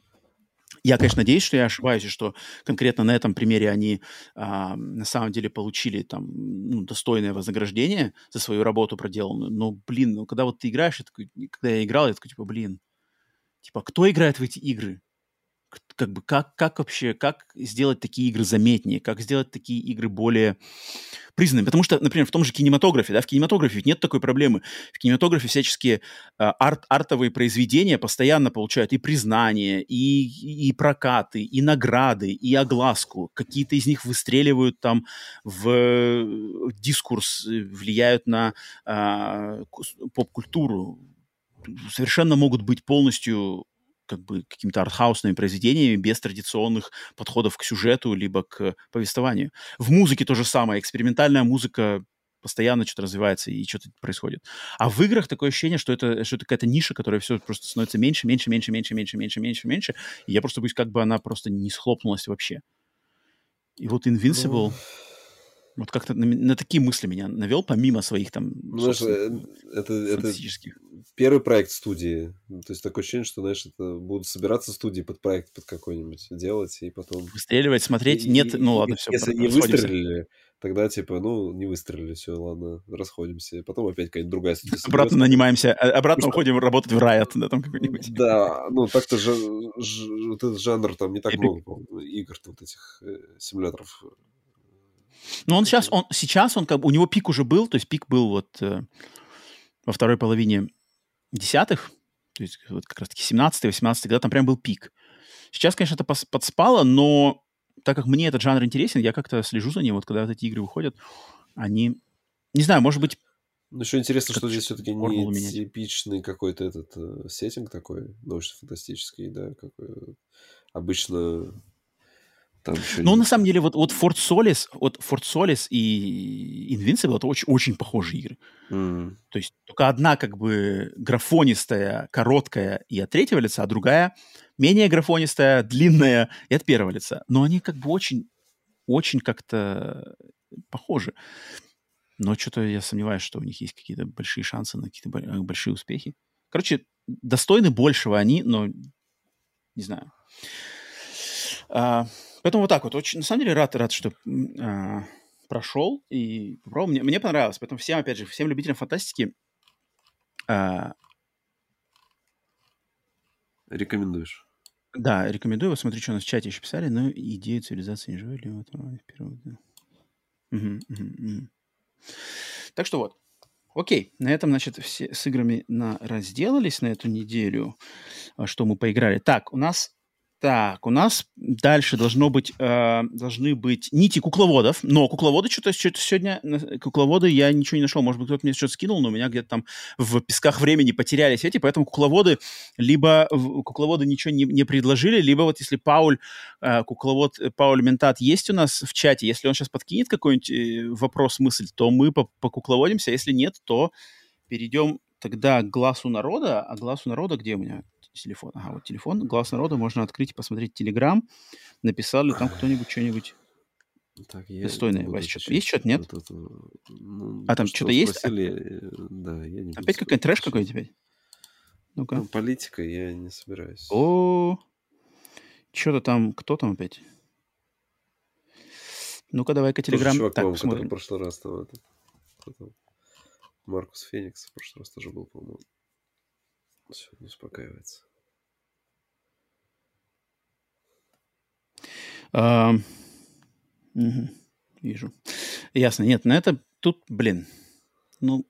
Я, конечно, надеюсь, что я ошибаюсь, и что конкретно на этом примере они а, на самом деле получили там ну, достойное вознаграждение за свою работу проделанную. Но, блин, ну когда вот ты играешь, я такой, когда я играл, я такой, типа, блин, типа, кто играет в эти игры? Как бы как, как вообще, как сделать такие игры заметнее, как сделать такие игры более признанными. Потому что, например, в том же кинематографе, да, в кинематографе нет такой проблемы. В кинематографе всяческие э, арт, артовые произведения постоянно получают и признание, и, и прокаты, и награды, и огласку. Какие-то из них выстреливают там в дискурс, влияют на э, поп-культуру совершенно могут быть полностью как бы какими-то артхаусными произведениями без традиционных подходов к сюжету либо к повествованию. В музыке то же самое. Экспериментальная музыка постоянно что-то развивается и что-то происходит. А в играх такое ощущение, что это, что это какая-то ниша, которая все просто становится меньше, меньше, меньше, меньше, меньше, меньше, меньше, меньше. И я просто боюсь, как бы она просто не схлопнулась вообще. И вот Invincible... Ну... Вот как-то на, на такие мысли меня навел, помимо своих там... Ну, э, это, это первый проект студии. То есть такое ощущение, что, знаешь, это будут собираться студии под проект под какой-нибудь делать, и потом... Выстреливать, смотреть, и, нет, ну ладно, все. Если не выстрелили, тогда типа, ну, не выстрелили, все, ладно, расходимся. Потом опять какая-нибудь другая студия. Обратно нанимаемся, а, обратно уходим работать в Riot, да, там какой-нибудь. Да, ну, так-то же вот этот жанр там не так много, игр вот этих э, симуляторов но он сейчас, он, сейчас он как бы, у него пик уже был, то есть пик был вот э, во второй половине десятых, то есть вот как раз-таки 17-18 когда там прям был пик. Сейчас, конечно, это подспало, но так как мне этот жанр интересен, я как-то слежу за ним, вот когда вот эти игры выходят, они, не знаю, может быть... Ну, еще интересно, что здесь все-таки не менять. типичный какой-то этот э, сеттинг такой, научно-фантастический, да, какой обычно там ну, на самом деле, вот, вот Fort Solis, вот Fort Solis и Invincible это очень, очень похожие игры. Mm. То есть только одна как бы графонистая, короткая и от третьего лица, а другая менее графонистая, длинная и от первого лица. Но они как бы очень, очень как-то похожи. Но что-то я сомневаюсь, что у них есть какие-то большие шансы на какие-то большие успехи. Короче, достойны большего они, но не знаю. А, Поэтому вот так вот. Очень, на самом деле рад, рад, что э, прошел и попробовал. Мне, мне понравилось. Поэтому всем, опять же, всем любителям фантастики э, Рекомендуешь? Да, рекомендую. Вот смотри, что у нас в чате еще писали. Но идею цивилизации не живой ли вот вперед. Да. Угу, угу, угу. Так что вот. Окей, на этом, значит, все с играми на разделались на эту неделю, что мы поиграли. Так, у нас так, у нас дальше должно быть, э, должны быть нити кукловодов, но кукловоды что-то что сегодня, кукловоды я ничего не нашел, может быть, кто-то мне что-то скинул, но у меня где-то там в песках времени потерялись эти, поэтому кукловоды, либо кукловоды ничего не, не предложили, либо вот если Пауль, э, кукловод э, Пауль Ментат есть у нас в чате, если он сейчас подкинет какой-нибудь э, вопрос, мысль, то мы по покукловодимся, если нет, то перейдем тогда к глазу народа, а глазу народа где у меня? Телефон. Ага, вот телефон. Глаз народа можно открыть и посмотреть Телеграм. Написал ли там кто-нибудь что-нибудь так, я достойное? Вася, что-то есть что-то? Нет? Вот это, ну, а там что-то есть? Спросили, э, да, я не Опять какой-то трэш какой-то теперь? Ну-ка. Ну, политика я не собираюсь. О, что-то там, кто там опять? Ну-ка, давай-ка Телеграм. Чувак, так, посмотрим. в прошлый раз там этот, Маркус Феникс в прошлый раз тоже был, по-моему. Все, не успокаивается. А, угу, вижу. Ясно. Нет, на это тут, блин, ну,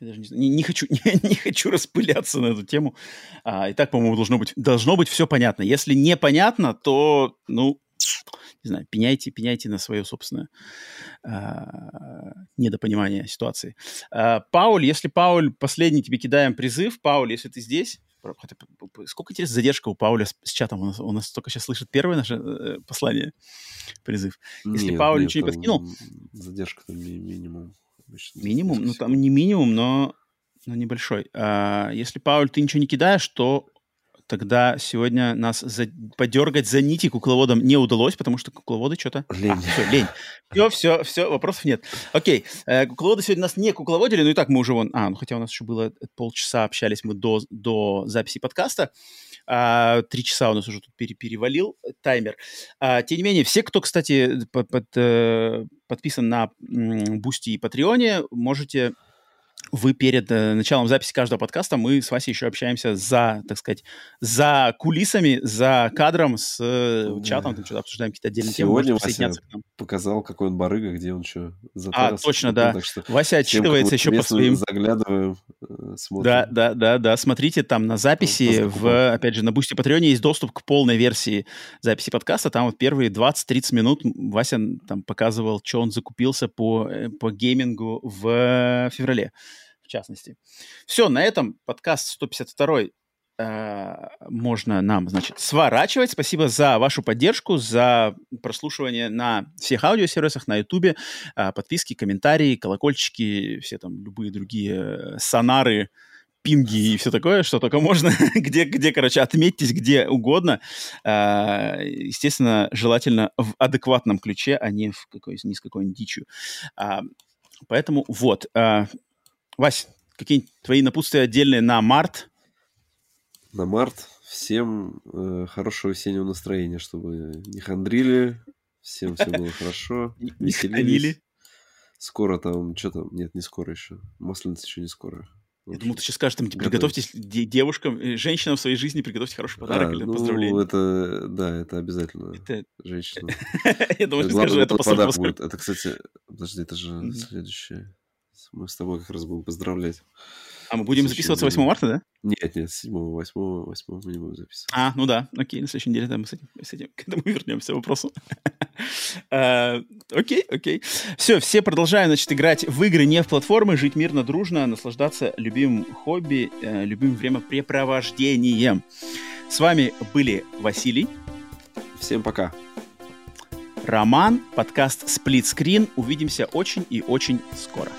я даже не, не, не хочу, не, не хочу распыляться на эту тему. А, и так, по-моему, должно быть, должно быть все понятно. Если непонятно, то, ну, не знаю, пеняйте, пеняйте на свое собственное а, недопонимание ситуации. А, Пауль, если Пауль, последний тебе кидаем призыв. Пауль, если ты здесь, сколько интересно задержка у Пауля с, с чатом? У нас, у нас только сейчас слышит первое наше э, послание, призыв. Если нет, Пауль нет, ничего не подкинул... Задержка ми- минимум. Минимум? Ну, там не минимум, но, но небольшой. А, если, Пауль, ты ничего не кидаешь, то тогда сегодня нас за... подергать за нити кукловодом не удалось, потому что кукловоды что-то... Лень. А, все, лень. Все, все, все, вопросов нет. Окей, э, кукловоды сегодня нас не кукловодили, ну и так мы уже вон... А, ну хотя у нас еще было полчаса, общались мы до, до записи подкаста. А, три часа у нас уже тут пере, перевалил таймер. А, тем не менее, все, кто, кстати, под, под, э, подписан на Boosty и Patreon е, можете вы перед э, началом записи каждого подкаста мы с Васей еще общаемся за, так сказать, за кулисами, за кадром с э, чатом, там что-то обсуждаем какие-то отдельные Сегодня темы. Вася показал, какой он барыга, где он что А, точно, да. Что Вася отчитывается еще по своим... Заглядываем, э, смотрим. Да, да, да, да. Смотрите там на записи, в, опять же, на Boosty Patreon е есть доступ к полной версии записи подкаста. Там вот первые 20-30 минут Вася там показывал, что он закупился по, э, по геймингу в феврале частности. Все, на этом подкаст 152 э, можно нам, значит, сворачивать. Спасибо за вашу поддержку, за прослушивание на всех аудиосервисах, на Ютубе. Э, подписки, комментарии, колокольчики, все там любые другие сонары, пинги и все такое, что только можно, где, где, короче, отметьтесь где угодно. А, естественно, желательно в адекватном ключе, а не в какой, ни с какой-нибудь дичью. А, поэтому вот. А, Вась, какие твои напутствия отдельные на март? На март всем э, хорошего весеннего настроения, чтобы не хандрили, всем все было хорошо, веселились. Скоро там, что там, нет, не скоро еще. Масленица еще не скоро. Я думал, ты сейчас скажешь, там, типа, приготовьтесь девушкам, э, женщинам в своей жизни приготовьте хороший подарок а, или ну, поздравление. это, да, это обязательно. Это... Женщинам. Я думаю, что скажу, это подарок будет. Это, кстати, подожди, это же следующее. Мы с тобой как раз будем поздравлять. А мы будем записываться 8 марта, да? Нет, нет, 7 8 8 мы не будем записывать. А, ну да, окей, на следующей неделе да, мы с этим, с этим к этому вернемся вопросу. uh, окей, окей. Все, все продолжаем, значит, играть в игры не в платформы, жить мирно, дружно, наслаждаться любимым хобби, uh, любимым времяпрепровождением. С вами были Василий. Всем пока. Роман, подкаст Split Screen. Увидимся очень и очень скоро.